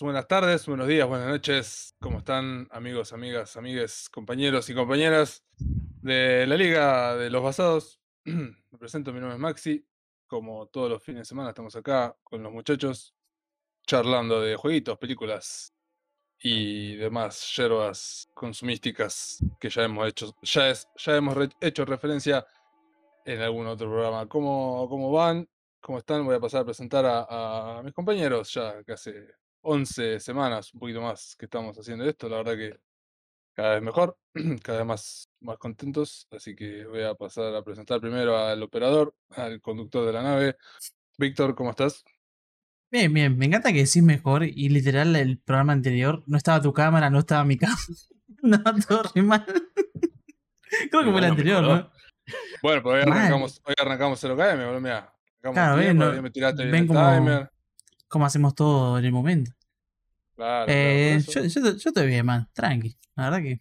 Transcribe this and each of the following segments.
buenas, tardes, buenos días, buenas noches. ¿Cómo están amigos, amigas, amigues, compañeros y compañeras de la Liga de los Basados? Me presento, mi nombre es Maxi. Como todos los fines de semana estamos acá con los muchachos charlando de jueguitos, películas y demás yerbas consumísticas que ya hemos hecho, ya es, ya hemos hecho referencia en algún otro programa. ¿Cómo, cómo van? ¿Cómo están? Voy a pasar a presentar a, a mis compañeros ya que hace 11 semanas, un poquito más que estamos haciendo esto. La verdad que cada vez mejor, cada vez más, más contentos. Así que voy a pasar a presentar primero al operador, al conductor de la nave. Víctor, ¿cómo estás? Bien, bien, me encanta que decís mejor y literal el programa anterior no estaba tu cámara, no estaba mi cámara. No, todo re mal. Creo que fue el anterior, mejoró. ¿no? Bueno, pero hoy Mal. arrancamos, hoy arrancamos 0KM, boludo, mirá. Arrancamos Claro, ven, tiempo, no- ahí me tiraste bien ven el como- timer. Como hacemos todo en el momento. Claro, Eh, yo, yo, yo estoy bien, man, tranqui. La verdad que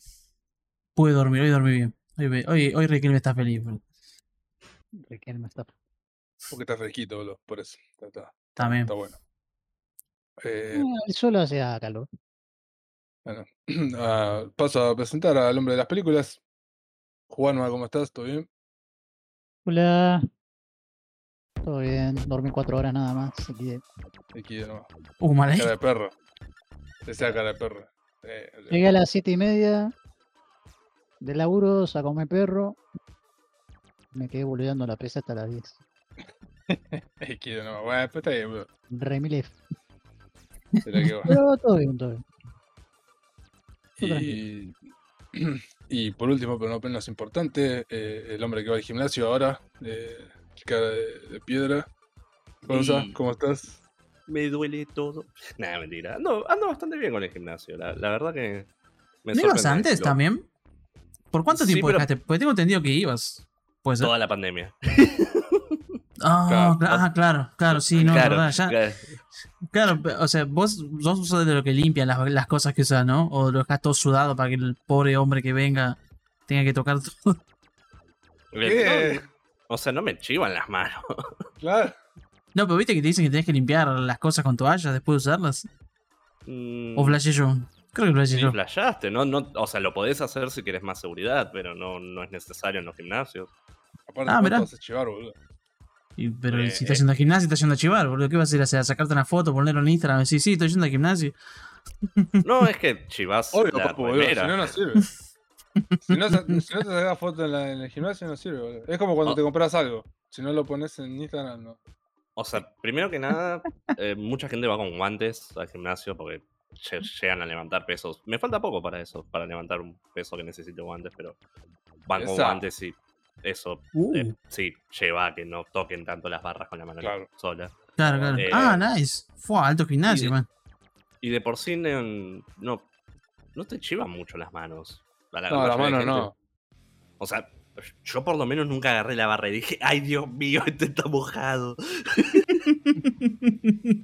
pude dormir, hoy dormí bien. Hoy, me- hoy, hoy Riquelme está feliz, bro. Riquelme está. Porque está fresquito, boludo, por eso. Está, está- También. está bueno. Eh, Eh, el solo hacía calor. Bueno, ah, paso a presentar al hombre de las películas. Juanma, ¿cómo estás? ¿Todo bien? Hola. Todo bien. Dormí cuatro horas nada más. así que Aquí de nuevo. Uh, mal ahí. Cara de perro. Esa cara de perro. Eh, Llegué a las siete y media de laburo, sacó mi perro. Me quedé boludeando la pesa hasta las 10. aquí de nuevo. Bueno, pues está bien, bro. Remilef. Será que va. Pero todo bien, todo bien. Y, y por último, pero no menos importante, eh, el hombre que va al gimnasio ahora, eh, cara de, de piedra. Gonza, Y- ¿cómo estás? Me duele todo. Nada, mentira. Ando, ando bastante bien con el gimnasio. La, la verdad que me ¿No ibas antes Lo- también? ¿Por cuánto Sí, tiempo pero- dejaste? Porque tengo entendido que ibas. Puede ser. Toda la pandemia. Ah, Claro. ah, claro, claro, sí, no, claro, verdad, ya. claro. O sea, vos, vos usas de lo que limpian las, las cosas que usas, ¿no? O lo dejas todo sudado para que el pobre hombre que venga tenga que tocar todo. ¿Qué? O sea, no me chivan las manos. Claro. No, pero viste que te dicen que tenés que limpiar las cosas con toallas después de usarlas. Mm, O flashé yo. Creo que flashé sí, yo. flashaste, ¿no? no o sea, lo podés hacer si querés más seguridad, pero no, no es necesario en los gimnasios. Aparte, Ah, ¿cuánto mirá. vas a chivar, boludo? Y- pero Eh, si estás eh. yendo al gimnasio, estás yendo a chivar, boludo. ¿Qué vas a ir a hacer? ¿A sacarte una foto, ponerlo en Instagram? Sí, sí, estoy yendo al gimnasio. No, es que chivas Obvio, la papu, boludo. Si no, no sirve. Si no, sa- si no te sacas foto en, la- en el gimnasio, no sirve, boludo. Es como cuando Oh. te compras algo. Si no lo pones en Instagram, no. O sea, primero que nada, eh, mucha gente va con guantes al gimnasio porque lle- llegan a levantar pesos. Me falta poco para eso, para levantar un peso que necesite guantes, pero van con Esa. guantes y eso Uh, eh, sí lleva a que no toquen tanto las barras con la mano Claro. sola. claro, claro. eh, ah, nice. Fue alto gimnasio, y- man. Y de por sí no, no, no te chivan mucho las manos. A la No, manos gente. no. O sea, yo por lo menos nunca agarré la barra y dije, ay Dios mío, este está mojado.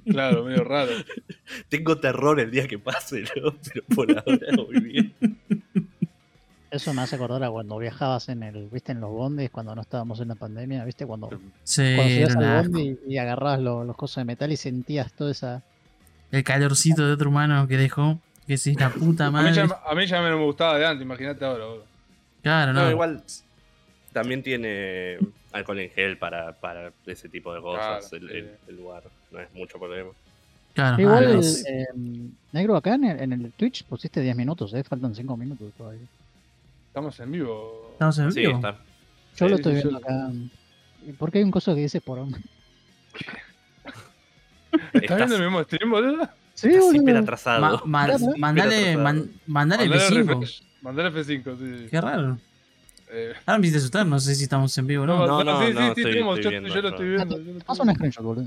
Claro, medio raro. Tengo terror el día que pase, ¿no? Pero por ahora muy bien. Eso me hace acordar a cuando viajabas en el, viste, en los bondes, cuando no estábamos en la pandemia, viste, cuando, cuando Sí, subías era un al bondi y, y agarrabas lo- los cosas de metal y sentías toda esa. El calorcito de otro humano que dejó. Que sí, la puta A mí, madre. ya, a mí ya me gustaba de antes, imagínate ahora, boludo. Claro, no. No, igual también tiene alcohol en gel para, para ese tipo de cosas. Claro, el, sí. el- el lugar no es mucho problema. Claro, Igual, ah, el, sí. em, negro, acá en el, en el Twitch pusiste 10 minutos, ¿eh? Faltan 5 minutos todavía. Estamos en vivo. Estamos en Sí, vivo. está. Yo Sí, lo sí, estoy yo- viendo acá. ¿Y ¿Por qué hay un coso que dice por hombre? ¿Estás Estás- viendo el mismo stream, boludo? Sí, hiper Ma- atrasado. ma- Claro. mandale, atrasado. man- mandale Mandale F5. refresh. Mandale F5, sí. Qué raro. Eh, Ahora me hiciste asustar, no sé si estamos en vivo o no. no, no, sí, sí, no, sí, estoy- estamos, estoy yo, viendo yo lo estoy viendo. Haz un screenshot, boludo.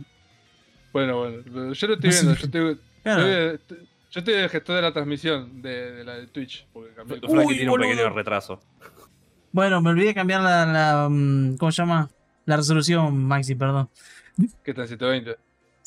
Bueno, bueno, yo lo estoy viendo. Yo estoy, Claro. estoy de- yo estoy de gestor de la transmisión de, de la de Twitch. Porque cambié Uy, tiene un pequeño retraso. Bueno, me olvidé de cambiar la, la, mm, ¿Cómo se llama? La resolución, Maxi, perdón. que está en 120.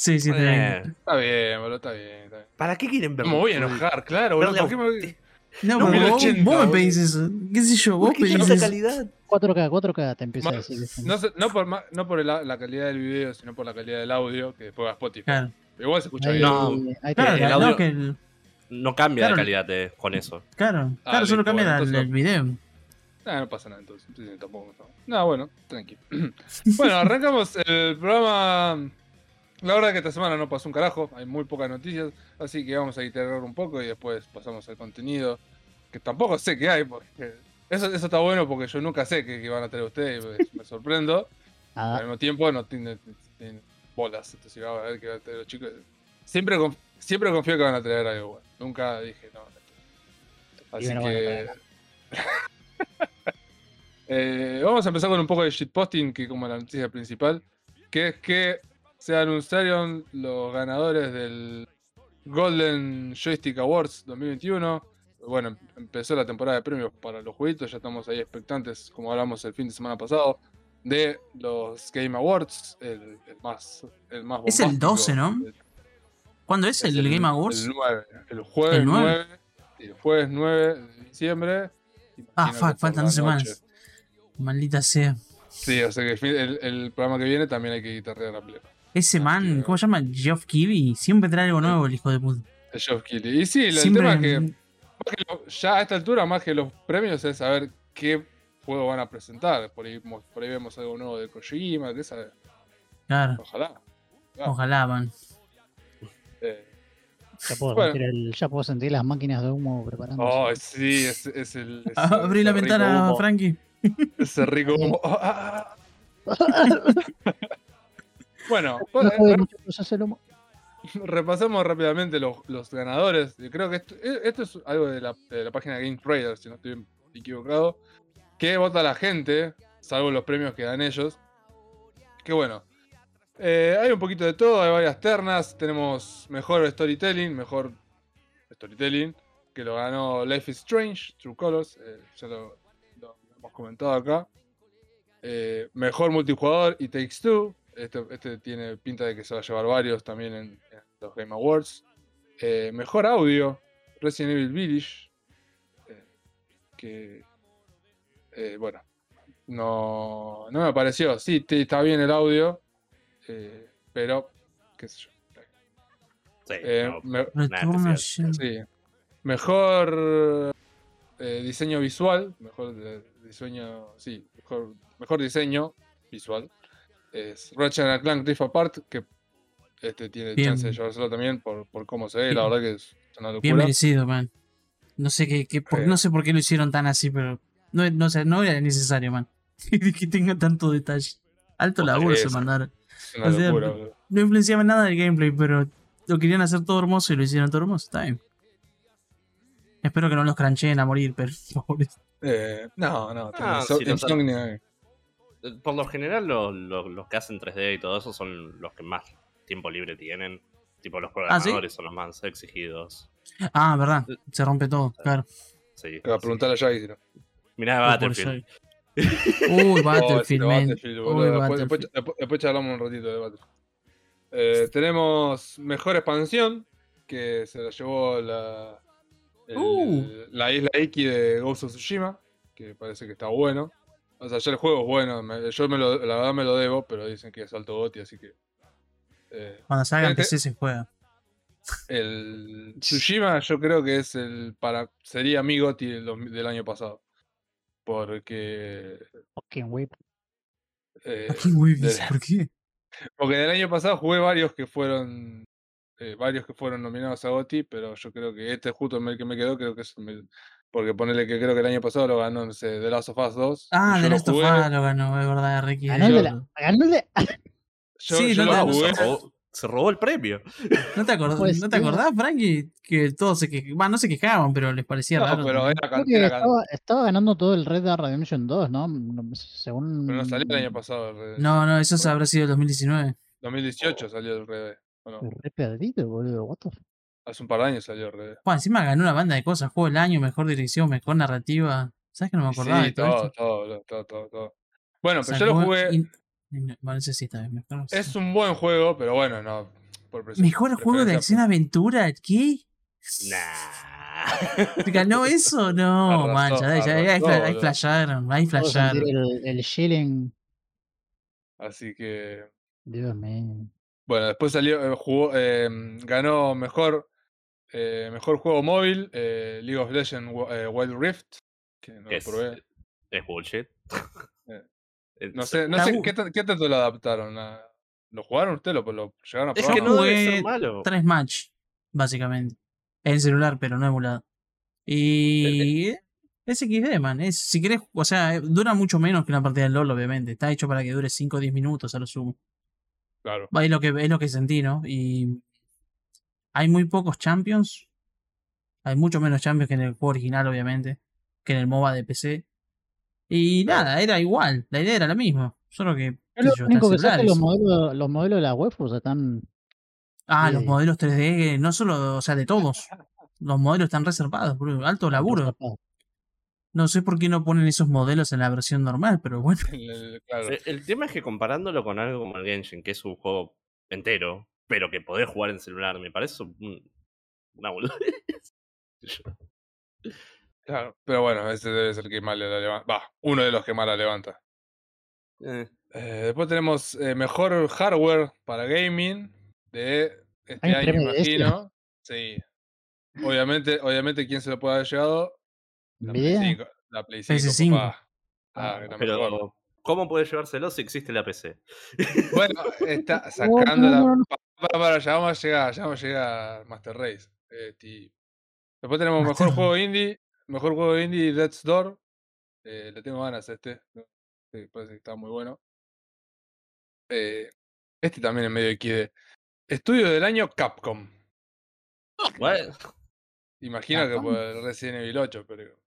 Sí, sí, te Eh, Está bien, boludo, está bien. Está bien. ¿Para qué quieren ver? No me voy a enojar, claro, boludo. ¿Por qué me voy- No, No, pero vos, 1080, vos me pedís eso. ¿Qué sé yo? Vos ¿Por qué pedís esa calidad? 4K, 4K te empieza a decir. No, sé- no por, no por la, la calidad del video, sino por la calidad del audio, que después va a Spotify. Claro. Igual se escucha Ahí- bien. No. ahí Claro, el no, audio- que el- No cambia Claro. de calidad de- con eso. claro, Ah, claro, solo cambia bueno, el, entonces- el video. Ah, no pasa nada entonces. Tampoco. No, No, bueno, tranqui. bueno, arrancamos el programa. La verdad que esta semana no pasó un carajo, hay muy pocas noticias, así que vamos a iterar un poco y después pasamos al contenido, que tampoco sé qué hay, porque eso, eso está bueno porque yo nunca sé qué, van a traer ustedes, y pues, me sorprendo. Al nada. mismo tiempo no tienen, tienen bolas, entonces vamos a ver qué van a traer los chicos. Siempre, siempre confío que van a traer algo bueno, nunca dije no. Así bueno, que... Eh, vamos a empezar con un poco de shitposting, que como la noticia principal, que es que se anunciaron los ganadores del Golden Joystick Awards 2021. Bueno, em- empezó la temporada de premios para los jueguitos, ya estamos ahí expectantes, como hablamos el fin de semana pasado, de los Game Awards, el, el más, el más Es el bombástico. 12, ¿no? El- ¿Cuándo es, es el, Game Awards? El, 9, el jueves ¿El 9? 9. el jueves 9 de diciembre. Ah, fuck, faltan la dos semanas. Maldita sea. Sí, o sea que el, el- el programa que viene también hay que guitarrear a pleno. Ese Ah, man. ¿cómo se llama? Geoff Keighley. Siempre trae algo nuevo el hijo de puta. Geoff Keighley. Y sí, el Siempre. tema es que, más que lo- ya a esta altura, más que los premios, es saber qué juego van a presentar. Por ahí, mo- por ahí vemos algo nuevo de Kojima, que sabe. Claro, Ojalá. ojalá, man. Eh, Ya puedo, Bueno. sentir el- ya puedo sentir las máquinas de humo preparándose. oh, sí, es, es el. es- Abrí la ventana, humo, Frankie. Ese rico humo. Bueno, no eh, humo. repasamos rápidamente los, los ganadores. Creo que esto, eh, esto es algo de la, de la página Game Trader, si no estoy equivocado. Que vota la gente, salvo los premios que dan ellos. Que bueno. eh, hay un poquito de todo, hay varias ternas. Tenemos mejor storytelling, mejor storytelling. Que lo ganó Life is Strange, True Colors. eh, ya lo, lo hemos comentado acá. Eh, mejor multijugador y Takes Two. Este, este tiene pinta de que se va a llevar varios también en, en los Game Awards. Eh, mejor audio, Resident Evil Village. eh, que, eh, bueno, no, no me pareció. Sí, te- está bien el audio, eh, pero, qué sé yo. Sí, Eh, no, me- nada Sí. Mejor eh, diseño visual, mejor de- diseño, sí, mejor, mejor diseño visual. Es Ratchet and Clank Rift Apart, que este tiene Bien. chance de llevárselo también por, por cómo se ve, la Bien. verdad que es una Bien locura. merecido, man. No sé qué, qué- por- Eh. no sé por qué lo hicieron tan así, pero no, no, sé, no era necesario, man. que tenga tanto detalle. Alto laburo se mandaron. Es una o sea, locura, boludo. No influenciaba en nada el gameplay, pero lo querían hacer todo hermoso y lo hicieron todo hermoso. Está bien. Espero que no los crancheen a morir, pero pobres. Eh, no, no, Ah, tenés- sí, los- Insomnia, Por lo general, lo- lo- los que hacen 3D y todo eso son los que más tiempo libre tienen. Tipo, los ¿Ah, sí? programadores son los más exigidos. Ah, verdad. Se rompe todo, claro. Sí. te va a preguntar a Jaggy, si no. Mirá por Battlefield. Uy, Battlefield, man. Battlefield, Uy, boludo. Después, Battlefield. después- después- después charlamos un ratito de Battlefield. Eh, tenemos mejor expansión, que se la llevó la, el- Uh. la isla Iki de Ghost of Tsushima, que parece que está bueno. O sea, ya el juego es bueno, me- yo me lo- la verdad me lo debo, pero dicen que es alto goti, así que... eh, Cuando salga en PC se juega. el Tsushima yo creo que es el para sería mi goti del, año pasado. Porque... Fucking whip. eh, de- ¿por qué? Porque del año pasado jugué varios que fueron eh, varios que fueron nominados a GOTY, pero yo creo que este justo el que me quedó, creo que es el porque ponerle que creo que el año pasado lo ganó, no sé, The Last of Us 2. y Ah, The lo Last of Us lo ganó, es verdad, Ricky. Ganó el de la- ganó el de- Yo, Sí, yo no lo jugué. se, robó, se robó el premio. ¿No te, acordás, Pues ¿no te acordás, Frankie? Que todos se quejaban, no se quejaban, pero les parecía No, raro. pero era, Creo que era estaba, estaba ganando todo el Red Dead Redemption 2, ¿no? No, Según. pero no salió el año pasado. el Red Dead. No, no, eso habrá sido el 2019. 2018 salió el Red Dead, ¿o no? Re perdido, boludo. What the fuck? Hace un par de años salió Dead. Bueno, encima ganó una banda de cosas, juego del año, mejor dirección, mejor narrativa. ¿Sabes que no me acordaba Sí, de todo, todo, esto? todo, todo, todo, todo. Bueno, pero Sacó yo lo jugué. in- Bueno, ese sí está bien, mejor. Es un buen juego, pero bueno, no. Por ¿Mejor juego de preferencia- acción-aventura? ¿Qué? Nah. ¿Ganó eso? No, Arrasó, mancha, ahí, ya- ahí, arrasó, fla- ahí flasharon, ahí flasharon. el, el shilling. Así que. Dios mío. Bueno, después salió, eh, jugó, eh, ganó mejor, eh, mejor juego móvil, eh, League of Legends eh, Wild Rift, que no lo Es, probé. es bullshit. No sé, no sé ¿qué, tan- qué tanto lo adaptaron. a- ¿Lo jugaron ustedes? ¿Lo, lo llegaron a Es probar? que Yo no debe ser malo. Tres match, básicamente. En celular, pero no emulado. Y. Es XD, man. Es, si querés, o sea, dura mucho menos que una partida de LOL, obviamente. Está hecho para que dure 5 o 10 minutos a lo sumo. Claro. Es lo que, es lo que sentí, ¿no? Y. Hay muy pocos champions. Hay mucho menos champions que en el juego original, obviamente. Que en el MOBA de PC. Y nada, era igual. La idea era la misma. Solo que. Es lo yo, único los modelos, los modelos de la waifus están. Ah, los Sí. modelos 3D, no solo, o sea, de todos. Los modelos están reservados, bro. Alto laburo. No sé por qué no ponen esos modelos en la versión normal, pero bueno. El- el- claro. El, el tema es que comparándolo con algo como el Genshin, que es un juego entero, pero que podés jugar en celular, me parece un- una boludez. Claro. Pero bueno, ese debe ser el que más la levanta. Va, uno de los que más la levanta. Eh, Eh, después tenemos eh, mejor hardware para gaming de este un año, imagino. Sí. Obviamente, obviamente, ¿quién se lo puede haber llevado? La Play ¿Nvidia? 5. La Play 5, PS5. papá. Ah, Ah, mejor. pero, ¿cómo puede llevárselo si existe la PC? Bueno, está sacando no, la. no, no. pa- Para, para, ya vamos a llegar, ya vamos a llegar a Master Race. Ti- Después tenemos Master mejor juego indie. Mejor juego indie, Death's Door. Eh, le tengo ganas a este. Sí, parece que está muy bueno. Eh, este también es medio XD. Estudio del año Capcom. Bueno, Imagino que por el Resident Evil 8, pero.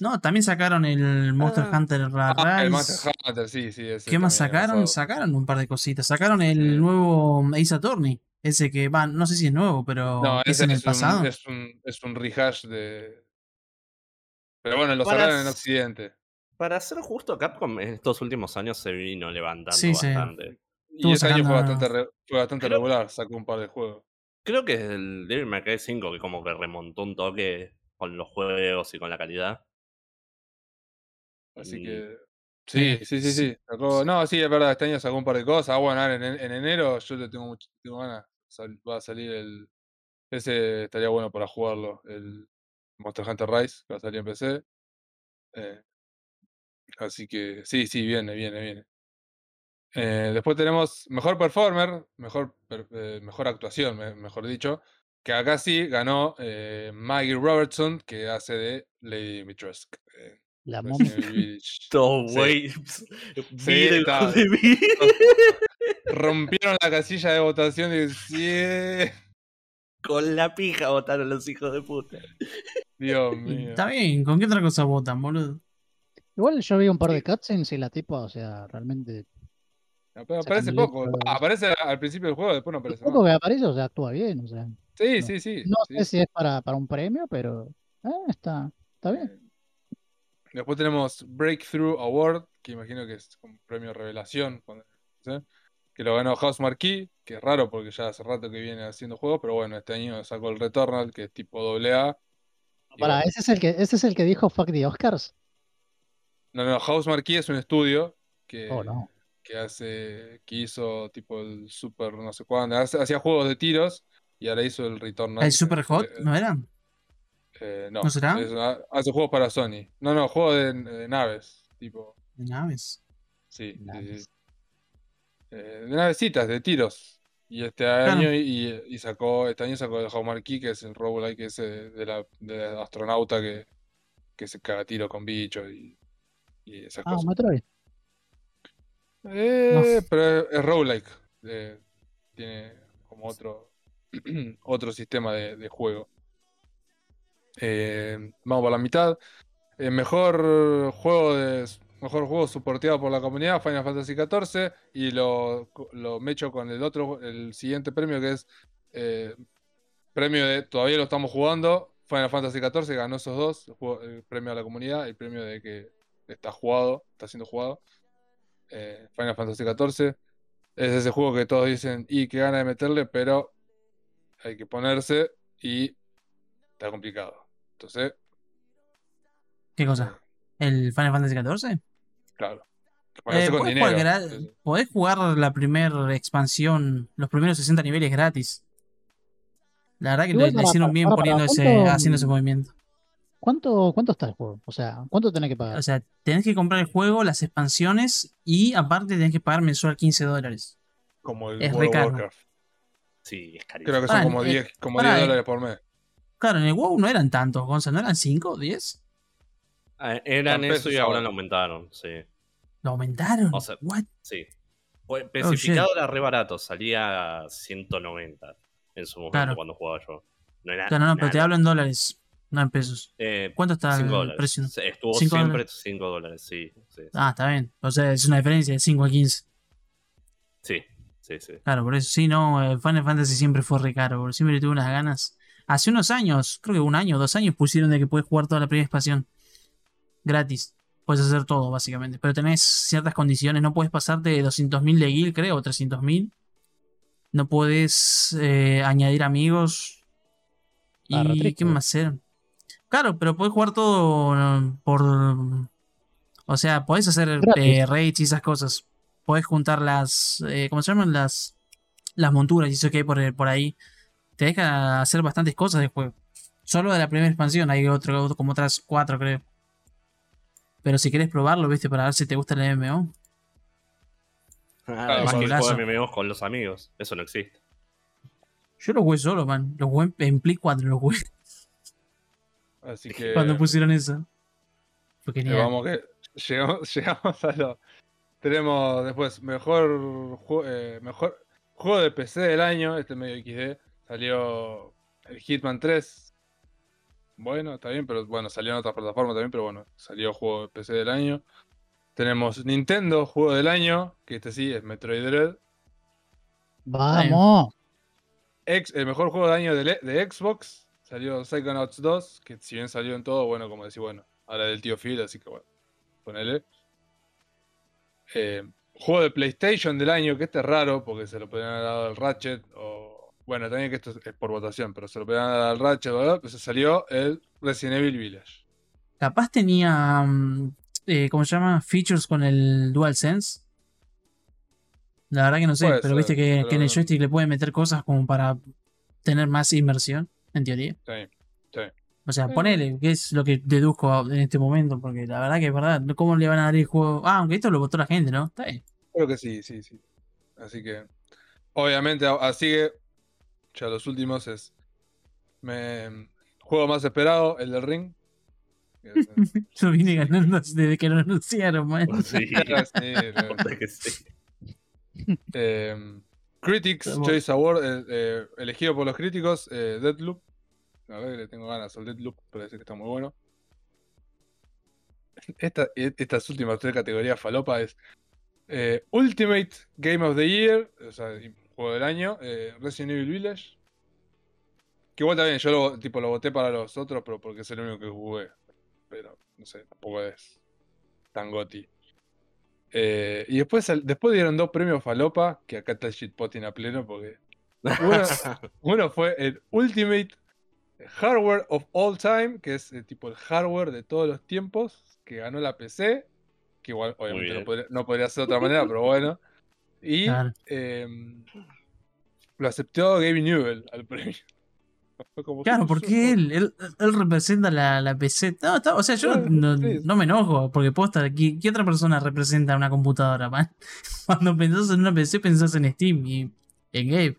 No, también sacaron el Monster Ah. Hunter Ah, el Rise. Monster Hunter, sí, sí. ese ¿Qué más sacaron? pasado. Sacaron un par de cositas. Sacaron el Sí. nuevo Ace Attorney. Ese que va, no sé si es nuevo, pero No, es ese en el es pasado. un, es, un, es un rehash de. Pero bueno, lo sacaron en Occidente. para ser justo, Capcom en estos últimos años se vino levantando Sí, sí. bastante. Y este año fue bastante, re- fue bastante Creo- regular, sacó un par de juegos. Creo que es el Devil May Cry 5 que como que remontó un toque con los juegos y con la calidad. Así Y- que. Sí, sí, sí, sí. sí. Sacó, no, sí, es verdad, este año sacó un par de cosas. Ah, bueno, en, en enero yo le tengo mucho tengo ganas. sal- va a salir el. Ese estaría bueno para jugarlo. El Monster Hunter Rise, que va a salir en PC. Eh, así que sí, sí, viene, viene, viene. Eh, después tenemos mejor performer, mejor, per- eh, mejor actuación, me- mejor dicho. Que acá sí ganó eh, Maggie Robertson, que hace de Lady Dimitrescu. eh, La Resident momia. Todo, güey. Mí. Rompieron la casilla de votación y sí, Con la pija votaron los hijos de puta. Dios mío. Está bien, ¿con qué otra cosa votan, boludo? Igual yo vi un par de cutscenes y la tipa, o sea, realmente. Sacan Aparece poco. Ah, aparece al principio del juego, después no aparece poco más. que aparece, o sea, actúa bien, o sea. Sí, no- sí, sí. No sí. sé si es para, para un premio, pero. eh, está, está bien. Después tenemos Breakthrough Award, que imagino que es un premio revelación, ¿sí? que lo ganó House Marquee, que es raro porque ya hace rato que viene haciendo juegos, pero bueno, este año sacó el Returnal, que es tipo AA. y Para, bueno, ese es el que, ese es el que dijo fuck the Oscars. No, no, House Marquee es un estudio que, Oh, no. que hace, que hizo tipo el Super no sé cuándo, hacía juegos de tiros y ahora hizo el Returnal. ¿El Super Hot? eh, ¿No era? Eh, no, ¿No será? es hace juegos para Sony. No, no, juegos de, de naves, tipo, De naves. sí. Naves. Eh, de navecitas, de tiros. Y este Claro. año y, y sacó, este año sacó el House Marquee, que es el roguelike ese de la, de la astronauta que, que se caga tiro con bichos y, y esas Ah, cosas. Metroid. Eh, pero es, es roguelike. eh, tiene como otro, otro sistema de, de juego. Eh, vamos por la mitad. El mejor juego de mejor juego soporteado por la comunidad, Final Fantasy XIV. Y lo, lo mecho con el otro, el siguiente premio que es eh, premio de todavía lo estamos jugando. Final Fantasy XIV ganó esos dos, el, premio a la comunidad, el premio de que está jugado, está siendo jugado eh, Final Fantasy XIV. Es ese juego que todos dicen, y qué gana de meterle, pero hay que ponerse y está complicado. Entonces, ¿Qué cosa? ¿El Final Fantasy XIV? claro. Eh, con podés, dinero. jugar podés jugar la primera expansión, los primeros 60 niveles gratis. La verdad que le, para- hicieron bien para- para poniendo ese, ¿cuánto- haciendo ese movimiento. ¿Cuánto, ¿Cuánto está el juego? O sea, ¿cuánto tenés que pagar? O sea, tenés que comprar el juego, las expansiones y aparte tenés que pagar mensual 15 dólares. Como el es World of. Warcraft. Sí, es carísimo. Creo que son Pará, como eh, 10, como pará, 10 eh. dólares por mes. Claro, en el WoW no eran tantos, Gonza, ¿no eran 5 o 10? Ah, Eran eso y ahora lo aumentaron, sí. ¿Lo aumentaron? O sea, What? Sí. Oh, Especificado era re barato, salía a 190 en su momento Claro. cuando jugaba yo. No era Claro, no, pero te hablo en dólares, no en pesos. Eh, ¿Cuánto está cinco el dólares. precio? Estuvo ¿Cinco siempre dólares? 5 dólares, sí. Sí, sí. Ah, está bien. O sea, es una diferencia de 5 a 15. sí, sí, sí. Claro, por eso sí, no, eh, Final Fantasy siempre fue re caro, porque siempre tuve unas ganas. Hace unos años, creo que un año dos años, pusieron de que puedes jugar toda la primera expansión. Gratis. Puedes hacer todo, básicamente. Pero tenés ciertas condiciones. No puedes pasarte de 200.000 de guild, creo, o 300.000. No puedes eh, añadir amigos. Ah, ¿Y qué más hacer? Claro, pero puedes jugar todo eh, por... O sea, podés hacer eh, raids y esas cosas. Podés juntar las... eh, ¿Cómo se llaman? Las, las monturas y eso que hay por, por ahí. Te deja hacer bastantes cosas de juego. Solo de la primera expansión hay otro, como otras cuatro, creo. Pero si querés probarlo, viste, para ver si te gusta el MMO. Además es un que juega MMOs con los amigos. Eso no existe. Yo lo jugué solo, man. Lo jugué en, Play 4, lo jugué Así que. cuando pusieron eso. Fue eh, genial. vamos que llegamos, llegamos a lo. Tenemos después mejor, ju- eh, mejor juego de PC del año, este medio XD. Salió el Hitman 3. Bueno, está bien, pero bueno, salió en otras plataformas también, pero bueno, salió juego de PC del año. Tenemos Nintendo, juego del año, que este sí es Metroid Dread. Vamos. Ex- el mejor juego del año de, de Xbox salió Psychonauts 2, que si bien salió en todo, bueno, como decir, bueno, ahora del tío Phil, así que bueno, ponele. Eh, juego de PlayStation del año, que este es raro, porque se lo podrían haber dado al Ratchet, o bueno, también que esto es, es por votación, pero se lo dado al Ratchet, ¿verdad? Pues salió el Resident Evil Village. Capaz tenía. mm, eh, ¿Cómo se llama? Features con el DualSense. La verdad que no sé, Puede pero ser, viste que, que en el joystick le pueden meter cosas como para tener más inmersión, en teoría. Sí. O sea, Eh. ponele, que es lo que deduzco en este momento, porque la verdad que es verdad. ¿Cómo le van a dar el juego? Ah, aunque esto lo votó la gente, ¿no? Está bien. Creo que sí, sí, sí. Así que, obviamente, así que, ya los últimos es. Me, juego más esperado, el del Ring. Yo vine ganando desde que lo anunciaron, man. Sí, Sí, verdad que sí. eh, Critics Estamos- Choice Award, eh, eh, elegido por los críticos, eh, Deadloop. La verdad que le tengo ganas al Deadloop, parece que está muy bueno. Esta- e- estas últimas tres categorías falopa es eh, Ultimate Game of the Year, o sea, juego del año, eh, Resident Evil Village. Que igual también, yo lo, tipo, lo voté para los otros, pero porque es el único que jugué. Pero, no sé, tampoco es tan goti. Eh, y después, después dieron dos premios falopa, que acá está el shitpotting a pleno, porque uno, uno fue el Ultimate Hardware of All Time, que es eh, tipo el hardware de todos los tiempos, que ganó la PC, que igual obviamente no podría, no podría ser de otra manera, pero bueno. Y Claro. em, lo aceptó Gabe Newell al premio. Como, Claro, "Sí, porque él, él, él representa la, la PC. No, está- o sea, yo Claro, no, no me enojo, porque posta, ¿qué, qué otra persona representa una computadora, man? Cuando pensás en una PC, pensás en Steam y en Gabe.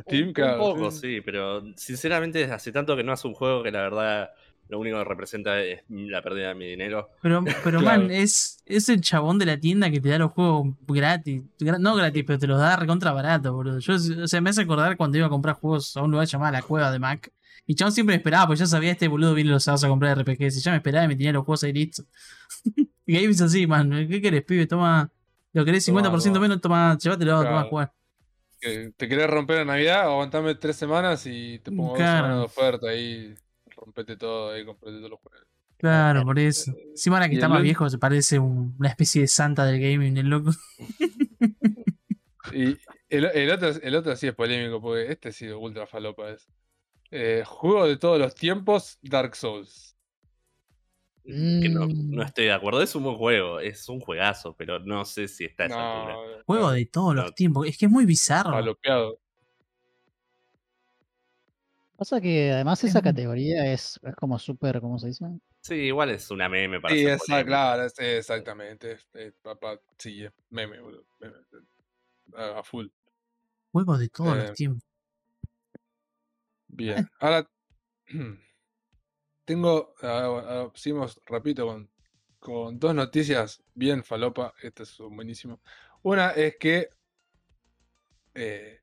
Steam, un, claro, un poco, sí. sí, pero sinceramente hace tanto que no hace un juego que la verdad lo único que representa es la pérdida de mi dinero. Pero, pero Claro. man, es, es el chabón de la tienda que te da los juegos gratis. Gra- No gratis, pero te los da recontra barato, boludo. Yo, o sea, me hace acordar cuando iba a comprar juegos a un lugar llamado La Cueva de Mac. Y chabón siempre me esperaba, porque ya sabía este boludo viene los sábados a comprar RPGs. Y ya me esperaba y me tenía los juegos ahí listos. y Gabe es así, man. ¿Qué querés, pibe? Toma. Lo querés 50% Toma, toma. menos, toma, llévatelo, toma a Claro. jugar. Te querés romper en Navidad, aguantame tres semanas y te pongo dos Claro. semanas de oferta ahí. Rompete todo ahí, comprate todos los juegos. Claro, por eso. Encima ahora que Y está más viejo, se parece un- una especie de santa del gaming, el loco. Y el, el otro, el otro sí es polémico, porque este sí ultra falopa es. Eh, juego de todos los tiempos, Dark Souls. Que no, no Mm. estoy de acuerdo. Es un buen juego, es un juegazo, pero no sé si está a esa altura. No, Juego no, de todos no. los tiempos. Es que es muy bizarro. palopeado. Pasa que además esa Es- categoría es, es como súper, ¿cómo se dice? Sí, igual es una meme para Sí, esa, claro, es- exactamente. eh, papá, sí, meme, boludo. meme, A, a full. Juego de todos Eh, los tiempos. Bien. Ahora tengo, ah, ah, seguimos rapidito con, con dos noticias bien falopa. Estas son buenísimas. Una es que eh,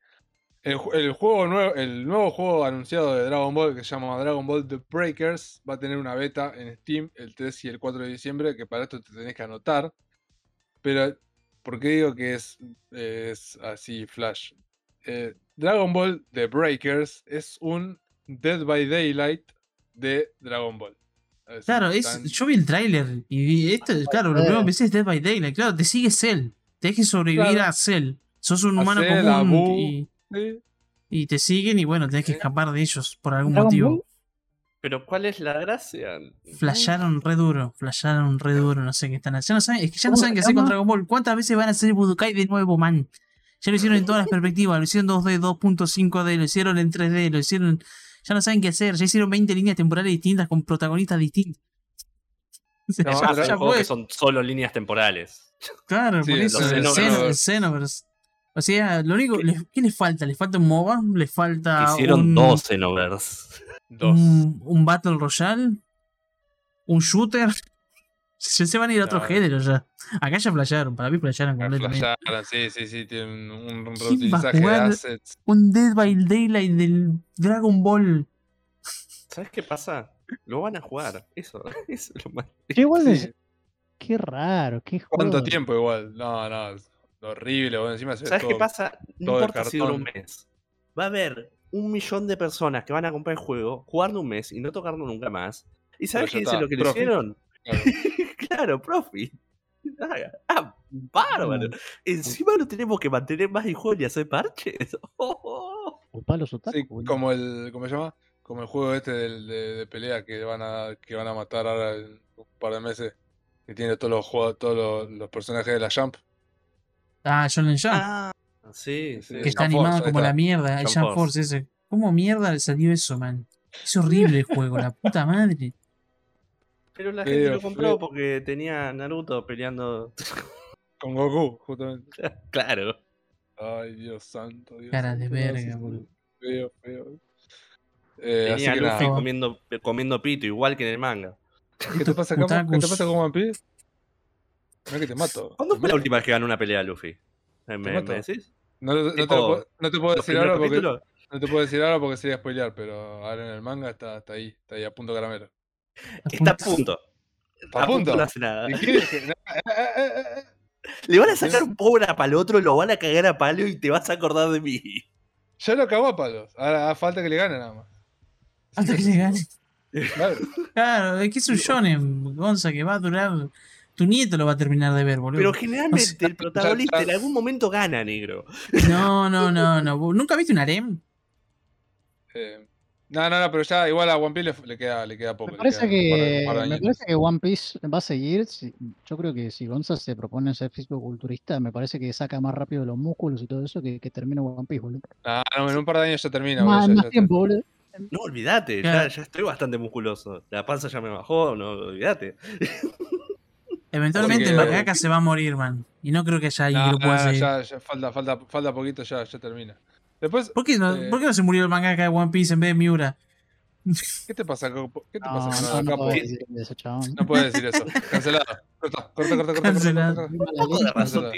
el, el juego nuevo, el nuevo juego anunciado de Dragon Ball que se llama Dragon Ball The Breakers va a tener una beta en Steam el 3 y el 4 de diciembre, que para esto te tenés que anotar. Pero, ¿por qué digo que es, es así flash? Eh, Dragon Ball The Breakers es un Dead by Daylight de Dragon Ball. Es Claro, es, yo vi el tráiler y vi esto, claro, lo primero que pensé es Dead by Daylight. Claro, te sigue Cell. Tenés que sobrevivir Claro. a Cell. Sos un humano Cell, común y, Sí, y te siguen y bueno, tenés que escapar de ellos por algún Dragon motivo. Ball, Pero ¿cuál es la gracia? Flasharon re duro, flasharon re duro, no sé qué están haciendo. Ya no saben, es que ya no ¿Cómo saben qué hacer con? Dragon Ball. ¿Cuántas veces van a hacer Budokai de nuevo, man? Ya lo hicieron en todas las perspectivas, lo hicieron 2D, 2.5D, lo hicieron en 3D, lo hicieron. Ya no saben qué hacer, ya hicieron 20 líneas temporales distintas con protagonistas distintos. No, ya, son que solo líneas temporales. Claro, Sí, por eso. El Xenoverse. O sea, lo único. ¿Qué les falta? ¿Les falta un MOBA? ¿Les falta Hicieron un, dos Xenoverse. dos. un, un Battle Royale? ¿Un shooter? Se, se van a ir a otro No. género ya. Acá ya flashearon, para mí flashearon completamente. flasharon, sí, sí, sí, tienen un, un ¿Quién va a reutilizaje de jugar? assets. Un Dead by Daylight del Dragon Ball. ¿Sabes qué pasa? Lo van a jugar. Eso, eso es lo más. Yo igual es- Qué raro, qué ¿Cuánto juego. tiempo igual? No, no, es horrible. Bueno, encima se ¿Sabes qué pasa? No importa si dura un mes. Va a haber un millón de personas que van a comprar el juego, jugarlo un mes y no tocarlo nunca más. ¿Y sabes qué es está, lo que le hicieron? claro. claro, profit. Ah, bárbaro. Mm. Encima no tenemos que mantener más el juego y hacer parches. Oh, oh. Ocupá los otaku, Sí, boludo. como el, ¿cómo se llama? Como el juego este de pelea que van a que van a matar ahora en un par de meses. Que tiene todos los juegos, todos los, los personajes de la Jump. Ah, Shonen Jump. Ah, sí, sí. Que está animado como está. la mierda. El Jump Jump Force. Force ese. ¿Cómo mierda le salió eso, man? Es horrible el juego, la puta madre. Pero la Feo, gente lo compró feo. porque tenía Naruto peleando. Con Goku, justamente. claro. Ay, Dios santo. Dios Cara de santo, verga, boludo. Feo, feo. Eh, así Tenía que Luffy comiendo, comiendo pito, igual que en el manga. ¿Qué te pasa? ¿Qué te pasa con One Piece? Mira que te mato. ¿Cuándo fue la última vez que ganó una pelea Luffy? ¿Me, me decís? No, te, puedo- no te puedo ¿Los decir ahora porque capítulos? no te puedo decir ahora porque sería spoilear, pero ahora en el manga está, está ahí, está ahí a punto caramelo. Está a punto. ¿A punto? no hace nada. Eh, eh, eh. Le van a sacar un pobre a palo otro, lo van a cagar a palo y te vas a acordar de mí. Ya lo acabó a palos. Ahora falta que le gane nada más. Hasta que le gane. Claro. Claro, es que es un shonen, Gonza, que va a durar. Tu nieto lo va a terminar de ver, boludo. Pero generalmente el protagonista en algún momento gana, negro. No, no, no, no. ¿Vos ¿Nunca viste un harem? Eh, no, no, no, pero ya igual a One Piece le, le queda, le queda poco. Me parece, par que, par me parece que One Piece va a seguir. si- yo creo que si Gonza se propone ser físico-culturista, me parece que saca más rápido los músculos y todo eso que, que termina One Piece, boludo. Ah, no, en un par de años ya termina. más boludo, más ya tiempo, boludo. No, olvídate, ya, ya estoy bastante musculoso. La panza ya me bajó, no, olvídate. Eventualmente que- mangaka se va a morir, man. Y no creo que No, pueda no, no, seguir. ya, ya falta, falta, falta poquito, ya, ya termina. Después, ¿Por, qué no, eh, ¿Por qué no se murió el mangaka de One Piece en vez de Miura? ¿qué te pasa, Capo? ¿Qué te No, pasa, no, no puedo decir eso, chabón. No puedes decir eso. Cancelado. Corta, corta, corta, corta, corta, Cancelado. corta.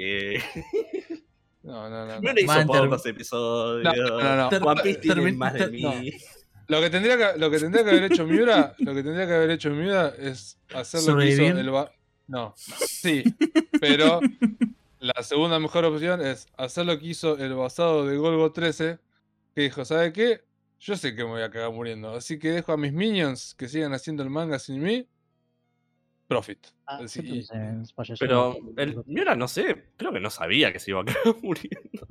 No, no, no. No no. le hizo pocos episodios. No, no, no. One Piece tiene más de mí. no. Lo que tendría que, lo que tendría que haber hecho Miura, lo que tendría que haber hecho Miura es hacer lo que hizo el No, sí, pero la segunda mejor opción es hacer lo que hizo el basado de Golgo 13, que dijo, ¿sabe qué? Yo sé que me voy a cagar muriendo, así que dejo a mis minions que sigan haciendo el manga sin mí. Profit. Ah, Así, y-. Pero el Miura no sé, creo que no sabía que se iba a quedar muriendo.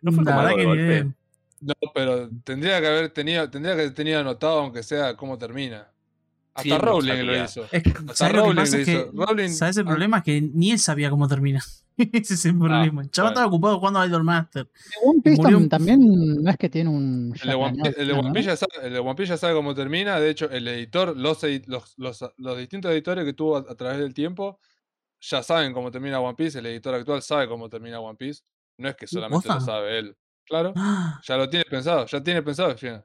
No fue como algo que de ni golpe. No, pero tendría que haber tenido, tendría que haber tenido anotado, aunque sea cómo termina. Hasta ¿Quién no Rowling lo hizo. Es que, Hasta ¿Sabes lo que Rowling pasa? lo Es que, hizo. Rowling- ¿Sabes el ah. problema? Es que ni él sabía cómo termina. Ese es el problema. el chaval estaba ocupado jugando a Idol Master. One Piece Murió- también no es que tiene un. El de, One. Piece ya sabe, el de One Piece ya sabe cómo termina. De hecho, el editor, los, los, los, los distintos editores que tuvo a, a través del tiempo ya saben cómo termina One Piece. El editor actual sabe cómo termina One Piece. No es que solamente lo sabe él. Claro, Ah, ya lo tiene pensado. Ya tiene pensado el final.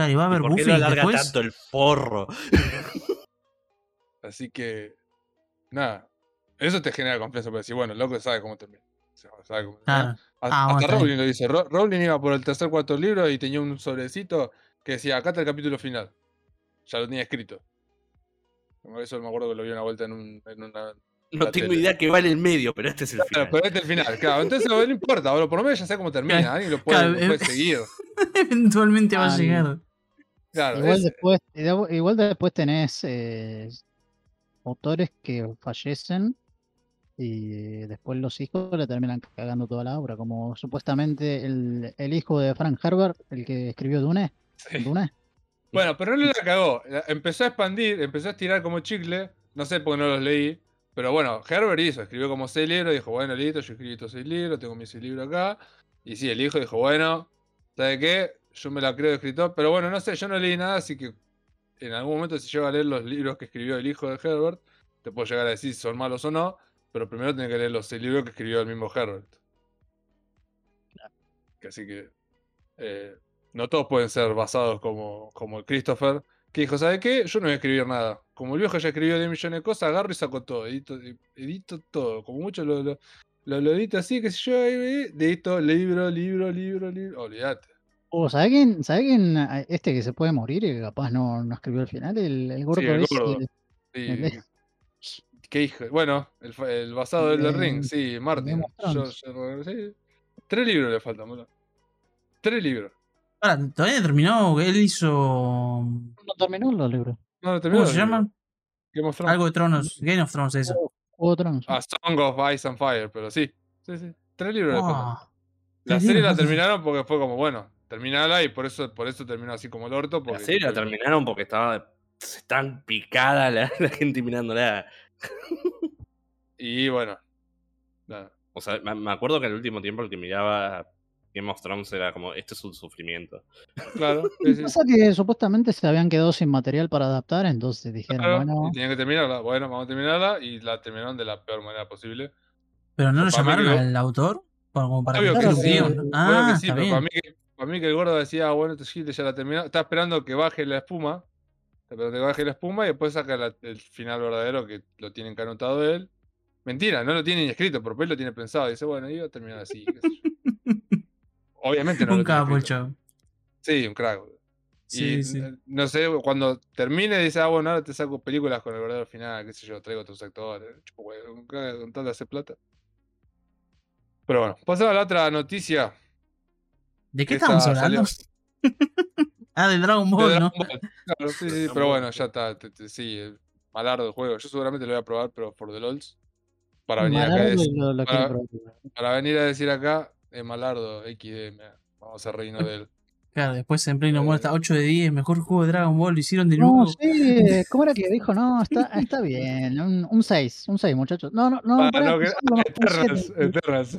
Claro, y va a ¿Y haber ¿Por qué lo alarga después. tanto el forro? Así que, nada. Eso te genera confianza. Porque decir, bueno, el loco sabe cómo termina. Sabe cómo termina. Claro. Hasta, Ah, hasta. Rowling lo dice. Ro- Rowling iba por el tercer cuarto libro y tenía un sobrecito que decía, acá está el capítulo final. Ya lo tenía escrito. Como eso me acuerdo que lo vi una vuelta en, un, en una... No La tengo tele. idea que va en el medio, pero este es el Claro, final. pero este es el final, claro. Entonces no importa, boludo, por lo menos ya sé cómo termina. Claro, Alguien lo puede, claro, lo puede eh, seguir. Eventualmente va a Ah, llegar. Claro, Igual, es- después, igual después tenés eh, autores que fallecen y después los hijos le terminan cagando toda la obra, como supuestamente el, el hijo de Frank Herbert, el que escribió Dune. sí. Dune. Bueno, pero no la cagó. Empezó a expandir, empezó a estirar como chicle. No sé por qué no los leí. Pero bueno, Herbert hizo, escribió como seis libros. Dijo, bueno, listo, yo escribí estos seis libros, tengo mis seis libros acá. Y sí, el hijo dijo, bueno, ¿sabe qué? Yo me la creo de escritor. Pero bueno, no sé, yo no leí nada, así que en algún momento si llego a leer los libros que escribió el hijo de Herbert, te puedo llegar a decir si son malos o no. Pero primero tenés que leer los libros que escribió el mismo Herbert. Así que eh, no todos pueden ser basados como, como el Christopher, que dijo, ¿sabe qué? Yo no voy a escribir nada. Como el viejo ya escribió 10 millones de cosas, agarro y saco todo, edito, edito todo. Como mucho lo, lo, lo, lo edito así, que sé yo, edito libro, libro, libro, libro. Olvídate. O ¿sabe quién, sabe quién, ah, este que se puede morir y que capaz no, no escribió el final? El, el gordo el el de- ¿Qué hijo? Bueno, el, el basado del de- Ring, sí, Martin. sí. Tres libros le faltan, boludo. Tres libros. Ahora, todavía no terminó. Él hizo. no terminó los libros. No, no terminó ¿Cómo se los libros. llama? Game of Thrones. Algo de Tronos. Game of Thrones, eso. Juego de Tronos. A Song of Ice and Fire, pero sí. Sí, sí. Tres libros le faltan. Wow. La serie la terminaron porque fue como, bueno, terminala y por eso, por eso terminó así como el orto. La Porque serie la tipo, terminaron porque estaba tan picada la, la gente mirándola. Y bueno. nada. O sea, me acuerdo que al último tiempo el que miraba Game of Thrones era como, este es un sufrimiento. Claro, sí, sí, Pasa que supuestamente se habían quedado sin material para adaptar, entonces dijeron, claro, bueno, tenían que terminarla. Bueno, vamos a terminarla y la terminaron de la peor manera posible. Pero no lo llamaron al autor. Como para Obvio que que sí, Ah, que sí, está pero para mí, que, para mí que el gordo decía, ah, bueno, este Gil ya la terminó. Está esperando que baje la espuma. Está esperando que baje la espuma y después saca la- el final verdadero que lo tienen que anotado él. Mentira, no lo tiene ni escrito, pero él lo tiene pensado. Dice, bueno, iba a terminar así. qué sé yo. Obviamente no un lo capo. Sí, un crack. Sí, y sí. no sé, cuando termine dice, ah, bueno, ahora te saco películas con el verdadero final, qué sé yo, traigo otros actores. Chupo crack con tal de hacer plata. Pero bueno, pasamos a la otra noticia. ¿De qué estamos hablando? ah, de Dragon de Ball, Dragon ¿no? Ball. Claro, sí, sí, pero bueno, ya está. te- te- sí, eh, malardo el juego. Yo seguramente lo voy a probar, pero por the LOLs. Para venir acá decir, lo, para- venir a decir acá, es malardo, XD, vamos a reírnos de él. Claro, después en Play No. More está 8 de 10, mejor juego de Dragon Ball, lo hicieron de No, nuevo. sí, ¿cómo era que dijo? No, está, está bien, un, un 6, un 6, muchachos. No, no, no, Ah, no, que- Eternas, eternas.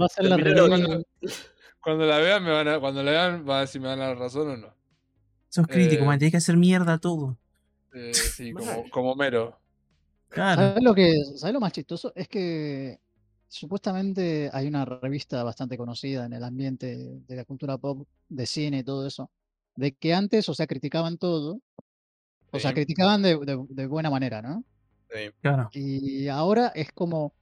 Va a ser la review. cuando, cuando la vean, me van a, cuando la vean, van a ver si me dan la razón o no. Sos crítico, Eh. man, tenés que hacer mierda todo. Eh, sí, como, como Mero. Claro. ¿Sabes lo que, ¿sabes lo más chistoso? Es que supuestamente hay una revista bastante conocida en el ambiente de la cultura pop, de cine y todo eso, de que antes, o sea, criticaban todo, o sea, criticaban de, de- de buena manera, ¿no? Sí. Claro. Y ahora es como,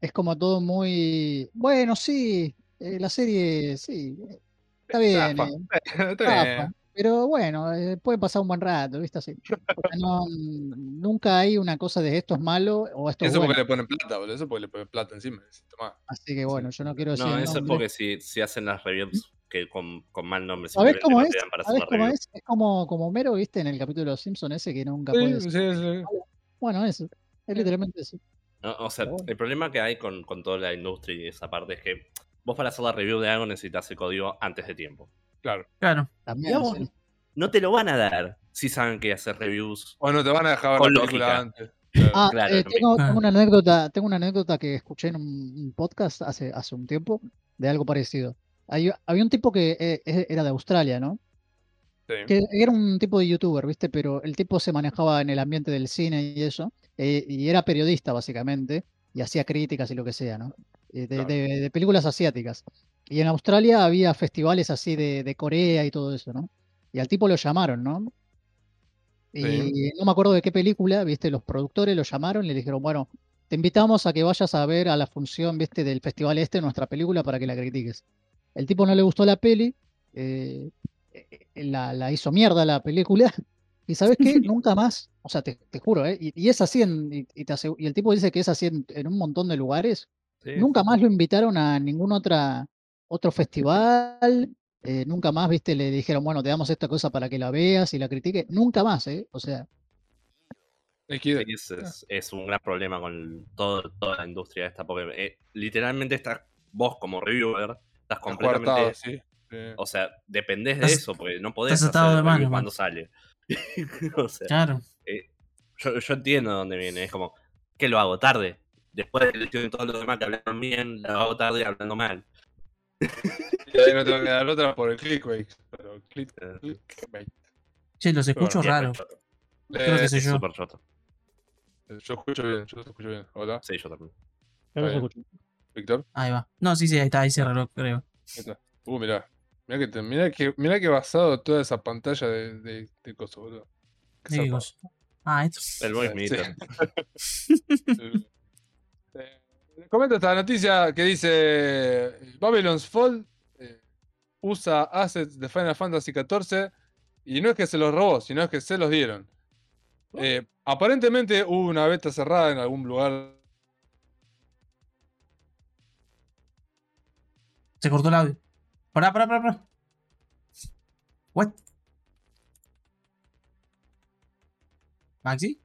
es como todo muy, bueno, sí, eh, la serie, sí, eh, está bien, Zafa. eh, Está bien. pero bueno, eh, puede pasar un buen rato, ¿viste? Así. Porque no, nunca hay una cosa de esto es malo o esto es Eso bueno. porque le ponen plata, boludo. Eso porque le ponen plata encima. Así que bueno, yo no quiero decir No, eso es porque si, si hacen las reviews que con, con mal nombre, ¿Sabés simplemente cómo es? ¿Sabés la cómo es? Es como, como Mero, ¿viste? En el capítulo de los Simpsons ese que nunca Sí, puede sí, sí. Bueno, eso. Es literalmente eso. No, o sea, bueno. el problema que hay con, con toda la industria y esa parte es que vos para hacer la review de algo necesitas el código antes de tiempo. Claro. Claro. También, a vos, sí. no te lo van a dar si saben que hacer reviews. O no te van a dejar ver Con la película lógica. antes. Claro. Ah, claro, eh, lo tengo, una anécdota, tengo una anécdota que escuché en un, un podcast hace, hace un tiempo de algo parecido. Hay- había un tipo que eh, era de Australia, ¿no? Sí. Que era un tipo de youtuber, ¿viste? Pero el tipo se manejaba en el ambiente del cine y eso, eh, y era periodista básicamente, y hacía críticas y lo que sea, ¿no? Eh, de, Claro. de- de películas asiáticas. Y en Australia había festivales así de, de Corea y todo eso, ¿no? Y al tipo lo llamaron, ¿no? Sí. Y no me acuerdo de qué película, ¿viste? Los productores lo llamaron y le dijeron, bueno, te invitamos a que vayas a ver a la función, ¿viste? Del festival este, nuestra película, para que la critiques. El tipo no le gustó la peli, eh, la, la hizo mierda la película, y ¿sabes qué? Nunca más, o sea, te, te juro, ¿eh? Y, y es así, en, y, y te asegu- y el tipo dice que es así en, en un montón de lugares. Sí, Nunca más lo invitaron a ningún otra, otro festival, eh, nunca más, ¿viste? Le dijeron, bueno, te damos esta cosa para que la veas y la critiques. Nunca más, ¿eh? O sea, es, es- es un gran problema con todo, toda la industria esta, porque eh, literalmente estás, vos como reviewer, estás Está completamente... coartado, sí. sí. O sea, dependés de eso, porque no podés hacer de manos, cuando man. sale. o sea, Claro. yo, yo entiendo de dónde viene, es como, ¿qué lo hago tarde? Después de que todos los demás que hablaron bien, lo hago tarde hablando mal. Y ahí no te va a quedar otra por el clickbait. Pero click, clickbait. Che, los escucho sí, es raro. que Eh, soy es yo. súper choto. yo escucho bien, yo escucho bien. Hola, Sí, yo también. yo los escucho. Víctor. Ahí va. No, sí, sí, ahí está, ahí se arregló, creo. Ahí está. Uh, mirá. Mirá que, te- mirá que, mirá que basado toda esa pantalla de, de, de cosas, boludo. Qué ¿De qué? Ah, esto. El voice Sí. meter. Les comento esta noticia que dice Babylon's Fall eh, usa assets de Final Fantasy XIV y no es que se los robó, sino es que se los dieron. Eh, aparentemente hubo una beta cerrada en algún lugar. Se cortó el audio. Pará, pará, pará, pará. What? ¿Maxi?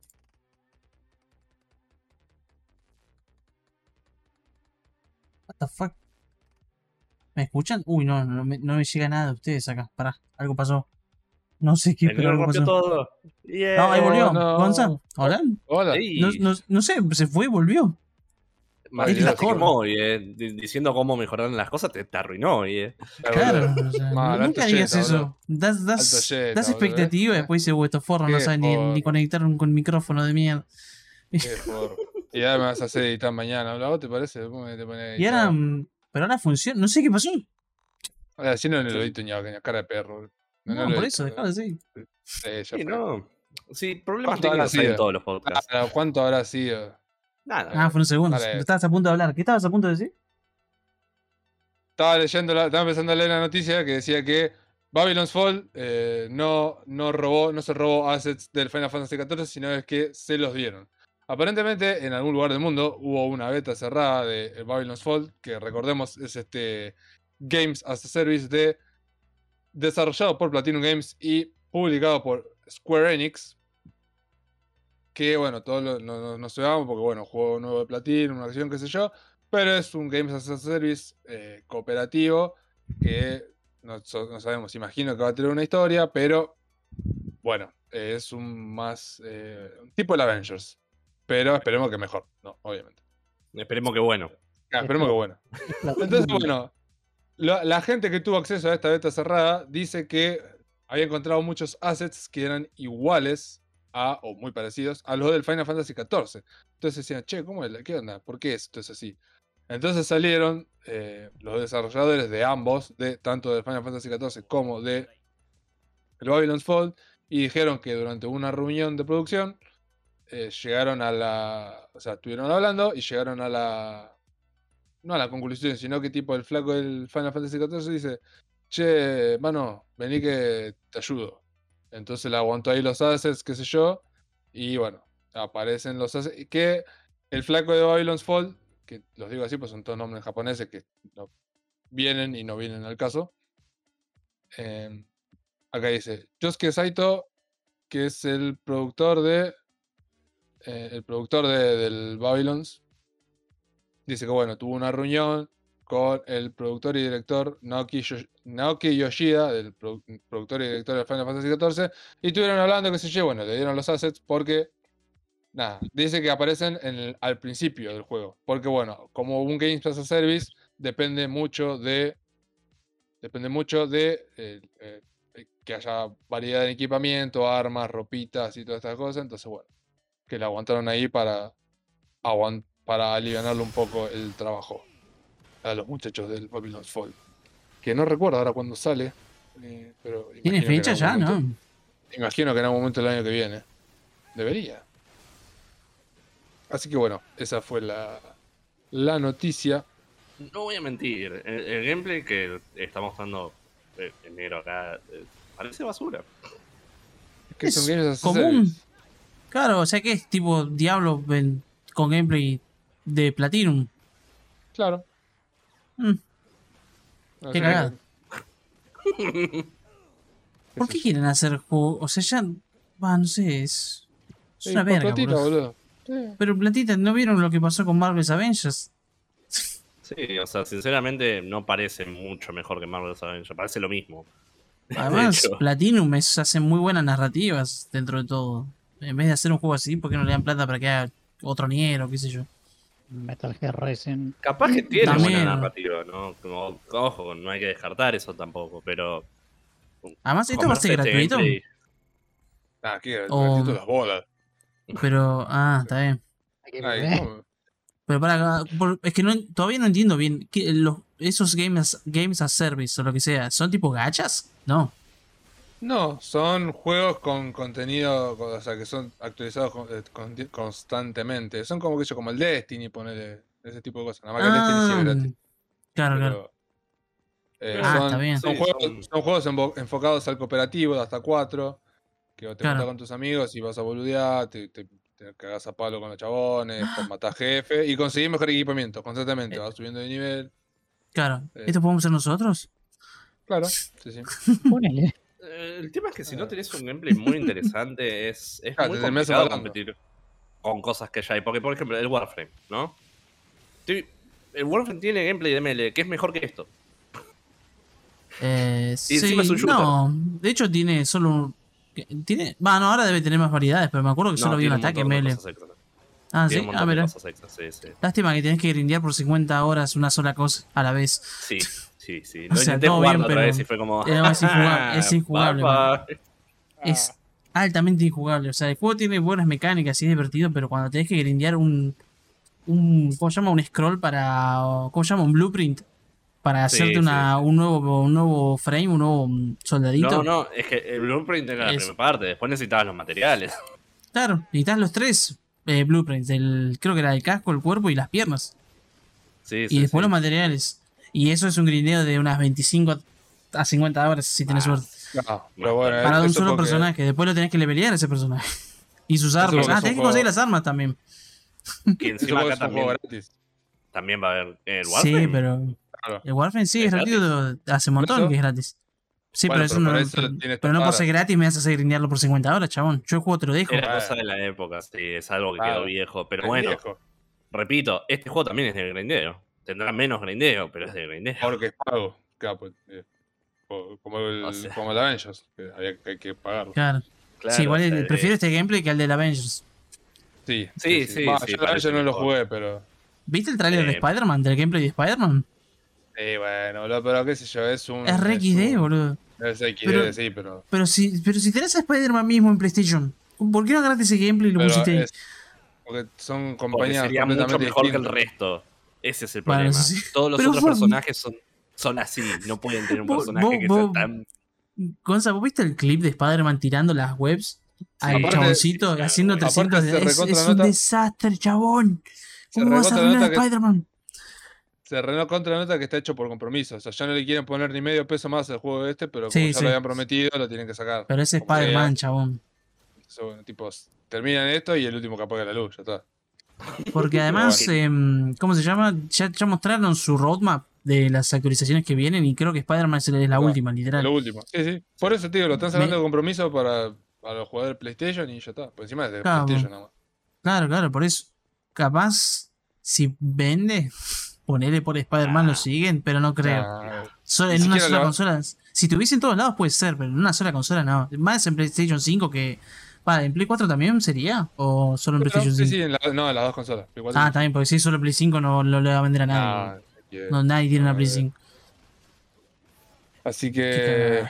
What the fuck? ¿Me escuchan? Uy, no, no me, no me llega nada de ustedes acá. Pará, algo pasó. No sé qué, El pero algo pasó. todo. Yeah. No, ahí volvió. no. Gonza, ¿hola? Hola. No, no, no sé, se fue y volvió. Dios. se quemó, y, eh, di- diciendo cómo mejoraron las cosas, te, te arruinó. Y, eh. Claro, o sea, Mal, nunca digas yeta, eso. Das, das, yeta, das expectativa y eh. después dice, "Uh, estos forros no Qué saben ni, ni forro. conectar un, con micrófono de mierda. Qué forro. Y ahora me vas a hacer editar mañana. ¿A vos te parece? ¿Cómo te pones Y ahora, mm, pero ahora funciona, no sé qué pasó. Ahora, así no en el Sí. edito ñaca, cara de perro. No, por eso, dejalo así. Sí, ya Sí, fue. no. Sí, problemas ¿Cuánto habrá técnicos hay en todos los podcasts. Ah, ¿Cuánto habrá sido? Nada. Ah, fueron segundos. Dale. Estabas a punto de hablar. ¿Qué estabas a punto de decir? Estaba leyendo, la- estaba empezando a leer la noticia que decía que Babylon's Fall eh, no, no robó, no se robó assets del Final Fantasy XIV, sino es que se los dieron. Aparentemente, en algún lugar del mundo hubo una beta cerrada de eh, Babylon's Fall, que recordemos es este Games as a Service de desarrollado por Platinum Games y publicado por Square Enix. Que bueno, todos lo- no, sabemos porque bueno, juego nuevo de Platinum, una acción, qué sé yo. Pero es un Games as a Service eh, cooperativo que no, sabemos, imagino que va a tener una historia, pero bueno, es un más eh, tipo el Avengers. Pero esperemos que mejor, no, obviamente. Esperemos que bueno. Ah, esperemos que bueno. Entonces, bueno, la, la gente que tuvo acceso a esta beta cerrada dice que había encontrado muchos assets que eran iguales a, o muy parecidos, a los del Final Fantasy XIV. Entonces decían, che, ¿cómo es? la- ¿Qué onda? ¿Por qué esto es así? Entonces salieron eh, los desarrolladores de ambos, de tanto del Final Fantasy XIV como de el Babylon's Fall, y dijeron que durante una reunión de producción eh, llegaron a la. O sea, estuvieron hablando y llegaron a la. No a la conclusión, sino que tipo el flaco del Final Fantasy XIV dice: Che, mano, vení que te ayudo. Entonces le aguantó ahí los assets, qué sé yo. Y bueno, aparecen los assets. Que el flaco de Babylon's Fall, que los digo así, pues son todos nombres japoneses que no vienen y no vienen al caso. em, acá dice: Yosuke Saito, que es el productor de eh, el productor de- del Babylons dice que bueno, tuvo una reunión con el productor y director Naoki, Yo- Naoki Yoshida, del produ- productor y director de Final Fantasy XIV, y estuvieron hablando, qué sé yo, bueno, le dieron los assets porque, nada, dice que aparecen en el- al principio del juego, porque bueno, como un Games as a Service, depende mucho de, depende mucho de eh, eh, que haya variedad de equipamiento, armas, ropitas y todas estas cosas, entonces bueno, que la aguantaron ahí para, aguan- para aliviarle un poco el trabajo a los muchachos del Babylon's Fall. Que no recuerdo ahora cuándo sale. eh, pero ¿Tiene fecha ya, momento- no? Imagino que en algún momento del año que viene. Debería. Así que bueno, esa fue la, la noticia. No voy a mentir, el, el gameplay que está mostrando eh, en negro acá eh, parece basura. Es que son Es games común. Claro, o sea que es tipo Diablo en- con gameplay de Platinum. Claro. Mm, No Qué cagada. ¿Por qué quieren hacer juegos? O sea, ya. Va, no sé, es. Es Sí, una verga, platita, boludo. boludo. Sí. Pero Platita, ¿no vieron lo que pasó con Marvel's Avengers? Sí, o sea, sinceramente no parece mucho mejor que Marvel's Avengers, parece lo mismo. De Además. Platinum es, hace muy buenas narrativas dentro de todo. En vez de hacer un juego así, ¿por qué no le dan plata para que haga otro Nier o qué sé yo? Metal Gear Racing. Capaz que tiene También. buena narrativa, ¿no? Como, ojo, no hay que descartar eso tampoco, pero. Además, esto va a ser gratuito. gameplay- Ah, O- gratuito las bolas. Pero, ah, está bien. Hay que Ay. Pero para, por- es que no, todavía no entiendo bien. ¿qué- los, esos games, games as service o lo que sea, ¿son tipo gachas? No. No, son juegos con contenido, o sea, que son actualizados con- eh, con- constantemente. Son como que yo, como el Destiny, ponerle ese tipo de cosas. Nada más que el Destiny sí es Ah, gratis. claro, claro. eh, Ah, son, está bien. son Sí, juegos, son- son juegos enfocados al cooperativo de hasta cuatro. Que te Claro. juntas con tus amigos y vas a boludear, te, te, te cagás a palo con los chabones, te matás jefe y conseguís mejor equipamiento constantemente. Eh. Vas subiendo de nivel. Claro. Eh. ¿Esto podemos ser nosotros? Claro, sí, sí. Ponele. Eh, El tema es que si no tenés un gameplay muy interesante, es, es Claro, muy complicado competir con cosas que ya hay. Porque, por ejemplo, el Warframe, ¿no? El Warframe tiene gameplay de melee que es mejor que esto. Eh, Y sí, encima es un no. De hecho, tiene solo un. Tiene, bueno, ahora debe tener más variedades, pero me acuerdo que No, solo había un ataque melee. Ah, Tiene sí, ah, mira. sí, sí. Lástima que tenés que grindear por 50 horas una sola cosa a la vez. Sí, sí, sí. O Lo sea, intenté todo jugar bien, otra pero- vez y fue como. Es injugable, es injugable. Es altamente injugable. O sea, el juego tiene buenas mecánicas y es divertido, pero cuando tenés que grindear un. un ¿Cómo se llama? Un scroll para. ¿Cómo se llama? Un blueprint. Para Sí, hacerte una, sí, sí. Un, nuevo, un nuevo frame, un nuevo soldadito. No, no, es que el blueprint era la Es- primera parte, después necesitabas los materiales. Claro, necesitas los tres eh, blueprints. El, creo que era el casco, el cuerpo y las piernas. Sí, y sí, después sí. los materiales. Y eso es un grindeo de unas 25 a 50 horas si tenés Ah, suerte. No, pero bueno, Para un solo porque- personaje. Después lo tenés que levelear a ese personaje. Y sus armas. Ah, tenés que juego- conseguir las armas también. Que encima acá es un juego también, gratis. también va a haber el Warframe. Sí, pero. Claro. El Warframe sí es, ¿Es gratuito. Hace un montón que es gratis. Sí, Bueno, pero, eso no, eso pero, pero no por ser gratis me vas a hacer grindearlo por 50 horas, chabón. Yo el juego te lo dejo. Era cosa de la época, sí, es algo que Claro. quedó viejo. Pero Es bueno, viejo, repito, este juego también es de grindeo. Tendrá menos grindeo, pero es de grindeo. porque es pago. Claro, pues, eh, co- como el, O sea. como el Avengers, que había que, hay que pagarlo. Claro. Claro, sí, igual o sea, el- prefiero este gameplay que el del Avengers. Sí, Sí, sí, Va, sí, yo el Avengers no lo jugué, pero. ¿Viste el tráiler de Eh, Spider-Man? ¿Del gameplay de Spider-Man? Sí, bueno, boludo, pero qué sé yo, es un. Es re XD, un- boludo. Es XD, Pero- sí, pero. Pero si, pero si tenés a Spider-Man mismo en PlayStation, ¿por qué no agarraste ese gameplay y lo pero pusiste ahí? es- porque son Porque compañías sería mucho completamente mejor que el distintas. resto. Ese es el Bueno, problema. eso sí. Todos los Pero otros vos- personajes son, son así. No pueden tener un Vos- personaje vos- que sea tan. Gonza, ¿vos viste el clip de Spider-Man tirando las webs al Aparte- chaboncito sí, haciendo aparte 300 se de... Es, es un desastre, chabón. ¿Cómo vas a arruinar a Spider-Man? Se renó contra la nota que está hecho por compromiso. O sea, ya no le quieren poner ni medio peso más al juego este, pero como Sí, ya sí. lo habían prometido, lo tienen que sacar. Pero ese. Spider-Man, chabón. Entonces, bueno, tipos, terminan esto y el último que apaga la luz, ya está. Porque además, em, ¿cómo se llama? Ya, ya mostraron su roadmap de las actualizaciones que vienen y creo que Spider-Man es la última, literal. Sí, sí. Por eso, tío, lo están sacando de compromiso para, para los jugadores de PlayStation y ya está. Por encima es de Claro. PlayStation nada más. Claro, claro, por eso. Capaz, si vende, ponele por Spider-Man lo Ah. siguen, pero no creo. Solo en una sola lo- consola. Si tuviese en todos lados puede ser, pero en una sola consola no. Más en PlayStation 5 que. Para, ¿en Play 4 también sería? ¿O solo en pero PlayStation sí, 5? sí, en la- no, en las dos consolas. Play cuatro Ah, y- también, porque si es solo Play 5 no, no le va a vender a nadie. Que- no, nadie tiene una no, Play eh, 5. Así que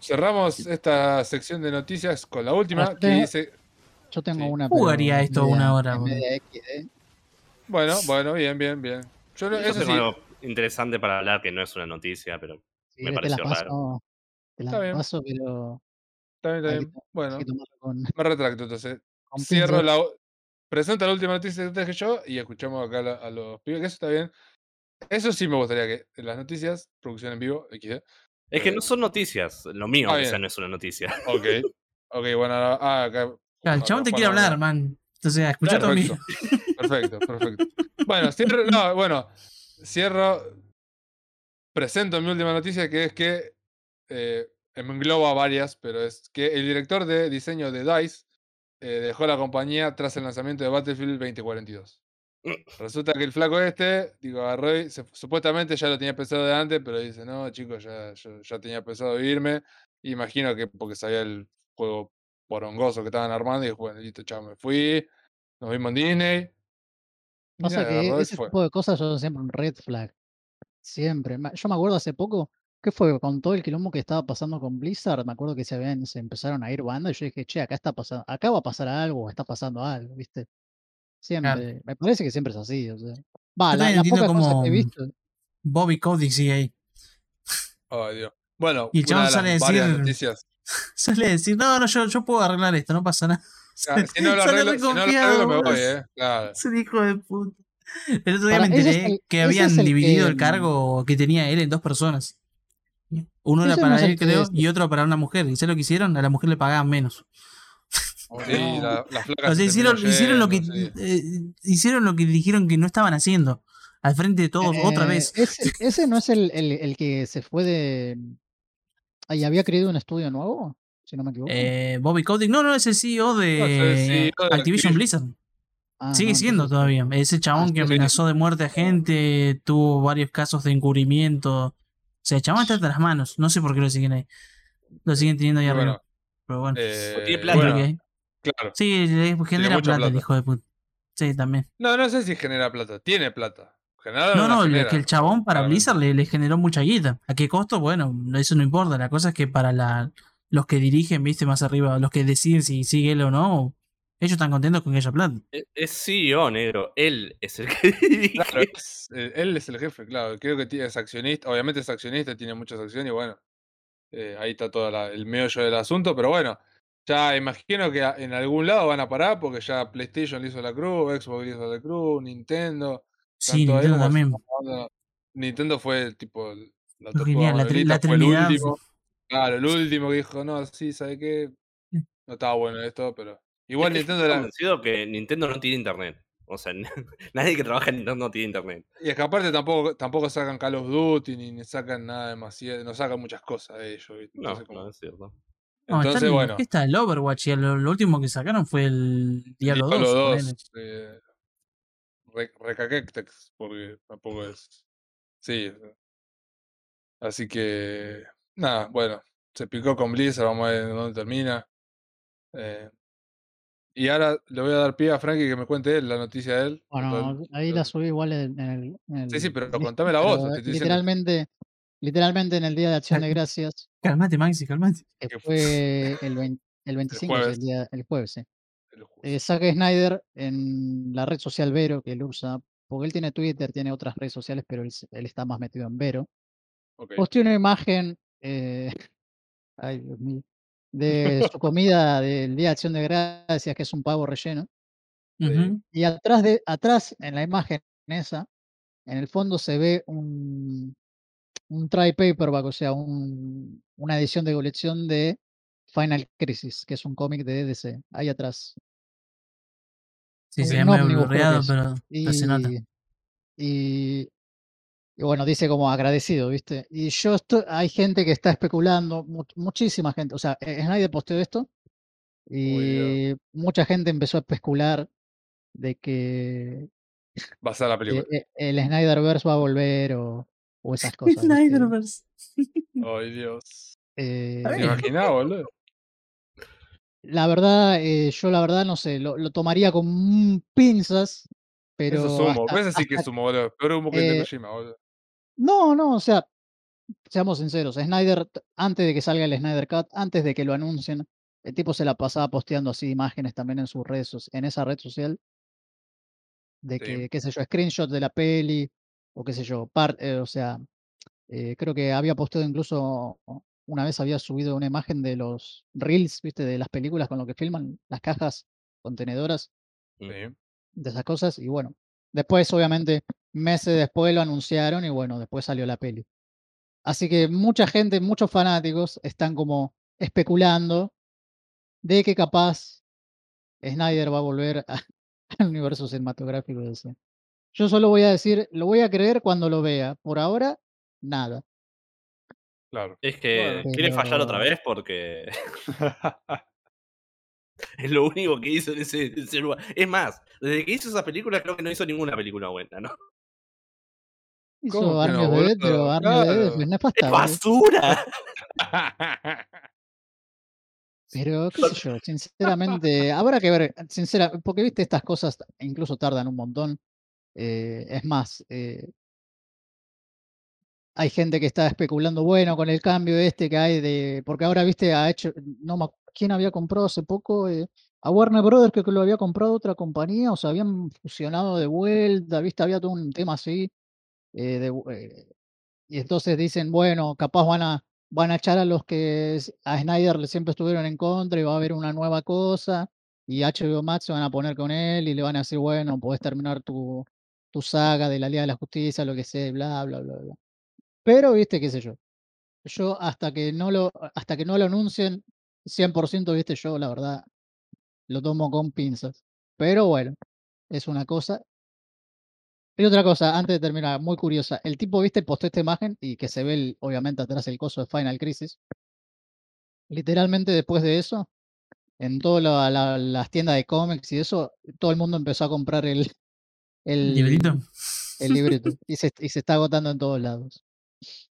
cerramos esta sección de noticias con la última Ah, que tengo- dice. Yo tengo Sí. una. Jugaría esto media- una hora, media XD. Bueno, bueno, bien, bien, bien. Yo, no- Yo eso sí, algo interesante para hablar que no es una noticia, pero Si Me querés te la pareció raro. Te la Está bien. paso, pero está bien, está hay que, bien. Bueno, con, me retracto entonces. con Cierro pinzas. la. Presento la última noticia que traje yo y escuchamos acá a, la- a los pibes, que eso está bien. Eso sí me gustaría que en las noticias, producción en vivo, XD. es que Eh, no son noticias. Lo mío, ah, bien. no es una noticia. Ok. Ok, bueno, ahora. Ah, acá. Claro, el chabón te quiere habla. hablar, man. Entonces, escucha Claro, también. Perfecto, perfecto. Bueno, cierro, no, bueno, cierro. Presento mi última noticia que es que eh, engloba varias, pero es que el director de diseño de DICE eh, dejó la compañía tras el lanzamiento de Battlefield 2042. Resulta que el flaco este, digo, agarró y se- supuestamente ya lo tenía pensado de antes, pero dice, no, chicos, ya, yo ya tenía pensado irme. Imagino que porque sabía el juego porongoso que estaban armando, y dijo, bueno, listo, chao, me fui. Nos vimos en Disney. Pasa que ese fue. tipo de cosas son siempre un red flag. Siempre. Yo me acuerdo hace poco, ¿qué fue? Con todo el quilombo que estaba pasando con Blizzard, me acuerdo que se, habían, se empezaron a ir bandas y yo dije, che, acá está pasando, acá va a pasar algo, está pasando algo, ¿viste? Siempre. Me parece que siempre es así, o sea. Va, la, la entiendo poca cosa cómo- que he visto. Bobby Kotick sigue ahí. Ay, Dios. Bueno, Y el chabón sale a decir- noticias. Suele decir, no, no, yo, yo puedo arreglar esto, no pasa nada. Ah, si no lo Sale arreglo, si no lo reconfiado, arreglo me voy, eh. Claro. Es un hijo de puta. El otro día Para- me enteré el- que habían el dividido que, el cargo que tenía él en dos personas. Uno era para él, creo, y otro para una mujer. ¿Y sabes lo que hicieron? A la mujer le pagaban menos. Sí, la, la flaca O sea, se hicieron, lo que sí. eh, hicieron lo que dijeron que no estaban haciendo. Al frente de todos, otra Eh, vez. Ese, ese no es el, el, el que se fue de. Ahí había creado un estudio nuevo, si no me equivoco. Eh, Bobby Kotick, no, no, es el CEO de, No, es el CEO de Activision. Blizzard. Ah, Sigue no, siendo todavía. Ese chabón sí, que sí. amenazó de muerte a gente, tuvo varios casos de encubrimiento. O sea, el chabón está entre las manos. No sé por qué lo siguen ahí. Lo siguen teniendo ahí Y arriba. bueno, Pero bueno. eh, tiene plata. bueno, que claro. Sí, le genera plata, el hijo de puta. Sí, también. No, no sé si genera plata. Tiene plata. Generar No, no, genera, que el chabón para claramente. Blizzard le, le generó mucha guita. ¿A qué costo? Bueno, eso no importa. La cosa es que para la, los que dirigen, viste, más arriba, los que deciden si sigue él o no, ellos están contentos con que haya plata. Es- Es CEO, negro. Él es el que dirige. Claro, es- eh, él es el jefe, claro. Creo que tiene- es accionista. Obviamente es accionista, tiene muchas acciones y bueno. eh, ahí está todo la- el meollo del asunto. Pero bueno, ya imagino que en algún lado van a parar porque ya PlayStation le hizo la cruz, Xbox le hizo la cruz, Nintendo. Sí, ahí Nintendo también. Nintendo fue tipo la genial, la, tri- la fue el Trinidad. último. Claro, el último que dijo, no, sí, ¿sabe qué? No estaba bueno esto, pero. Igual Es que Nintendo estoy era. convencido que Nintendo no tiene internet. O sea, nadie que trabaja en Nintendo tiene internet. Y es que aparte tampoco, tampoco sacan Call of Duty ni, ni sacan nada demasiado, no sacan muchas cosas de ellos. ¿viste? No, Entonces, como- no es cierto. No, está entonces el- bueno, ¿Qué está? El Overwatch y lo, lo último que sacaron fue el Diablo 2. Diablo ponele. 2, eh, re- Recaquectex, porque tampoco es. Sí. Así que. Nada, bueno, se picó con Blizzard, vamos a ver dónde termina. Eh, y ahora le voy a dar pie a Frankie que me cuente él la noticia de él. Bueno, ahí la subí igual en, el, en el Sí, sí, pero contame la voz, diciendo. literalmente, literalmente en el Día de Acción de Gracias, Calmate, Maxi, calmate. que fue el, 20 el 25, sí, jueves. el, día, el jueves, sí. el. Eh, Zack Snyder en la red social Vero, que él usa, porque él tiene Twitter, tiene otras redes sociales, pero él, está más metido en Vero. Ok. Posteó una imagen, eh, ay Dios mío, de su comida del Día de Acción de Gracias, que es un pavo relleno. Y atrás, de, atrás, en la imagen esa, en el fondo se ve un, un try paperback, o sea, un- una edición de colección de Final Crisis, que es un cómic de DC, ahí atrás. Sí, Un se blurreado, pero, pero se nota. Y, y, bueno, dice como agradecido, ¿viste? Y yo estoy, hay gente que está especulando, mu- muchísima gente, o sea, eh, Snyder posteó esto y mucha gente empezó a especular de que basada en la película. eh, el Snyderverse va a volver o, o esas cosas. Snyderverse. Ay, Dios. Eh, Está ¿Te bien. imaginás, boludo? la verdad, eh, yo la verdad no sé, lo, lo tomaría con pinzas, pero Eso es humo. hasta- Ese sí que es humo, boludo. Peor humo que el de eh, Kojima, boludo. No, no, o sea, seamos sinceros, Snyder, antes de que salga el Snyder Cut, antes de que lo anuncien, el tipo se la pasaba posteando así imágenes también en sus redes, en esa red social, de Sí. que, qué sé yo, screenshots de la peli, o qué sé yo, par- eh, o sea, eh, creo que había posteado incluso, una vez había subido una imagen de los reels, viste, de las películas con lo que filman, las cajas contenedoras, Sí. de esas cosas, y bueno, después obviamente meses después lo anunciaron y bueno, después salió la peli. Así que mucha gente, muchos fanáticos están como especulando de que capaz Snyder va a volver a- al universo cinematográfico de DC. Yo solo voy a decir, lo voy a creer cuando lo vea. Por ahora, nada. Claro. Es que Bueno. quiere fallar otra vez porque es lo único que hizo en ese, en ese lugar. Es más, desde que hizo esa película creo que no hizo ninguna película buena, ¿no? Hizo ¿Cómo que Army no, of Dead, pero? Army of Dead es Claro. ¡Es basura! Pero, qué sé yo, sinceramente, habrá que ver, sincera, porque viste, estas cosas incluso tardan un montón. eh, es más, eh, hay gente que está especulando, bueno, con el cambio este que hay de, porque ahora, viste, ha hecho, no ¿quién había comprado hace poco? Eh, a Warner Brothers, creo que lo había comprado otra compañía, o se habían fusionado de vuelta, viste, había todo un tema así. Eh, de eh, y entonces dicen, bueno, capaz van a, van a echar a los que a Snyder siempre estuvieron en contra y va a haber una nueva cosa. Y HBO Max se van a poner con él y le van a decir, bueno, podés terminar tu, tu saga de la Liga de la Justicia, lo que sea, bla, bla, bla, bla. Pero, viste, qué sé yo. Yo hasta que no lo, hasta que no lo anuncien 100%, viste, yo la verdad lo tomo con pinzas. Pero bueno, es una cosa. Y otra cosa, antes de terminar, muy curiosa. El tipo, viste, postó esta imagen y que se ve, el- obviamente, atrás el coso de Final Crisis. Literalmente después de eso, en todas la- la- las tiendas de cómics y eso, todo el mundo empezó a comprar el, el, Librito. el libreto. Y se, y se está agotando en todos lados.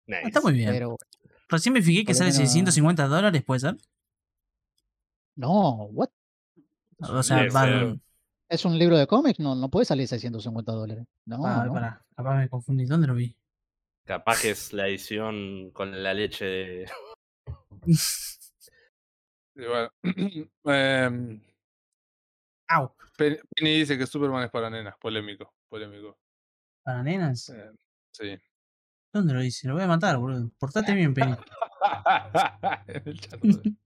Nice. Está muy bien. Pero, Recién me fijé que sale menos- 650 dólares, ¿puede ser? no, what? O sea, va-. ¿Es un libro de cómics? No, no puede salir 650 dólares. No, ah, no. pará, capaz me confundí. ¿Dónde lo vi? Capaz que es la edición con la leche de. Bueno, em, Au. Pen- Penny dice que Superman es para nenas. Polémico, polémico. ¿Para nenas? Eh, sí. ¿Dónde lo dice? Lo voy a matar, boludo. Portate bien, Penny. En el chat.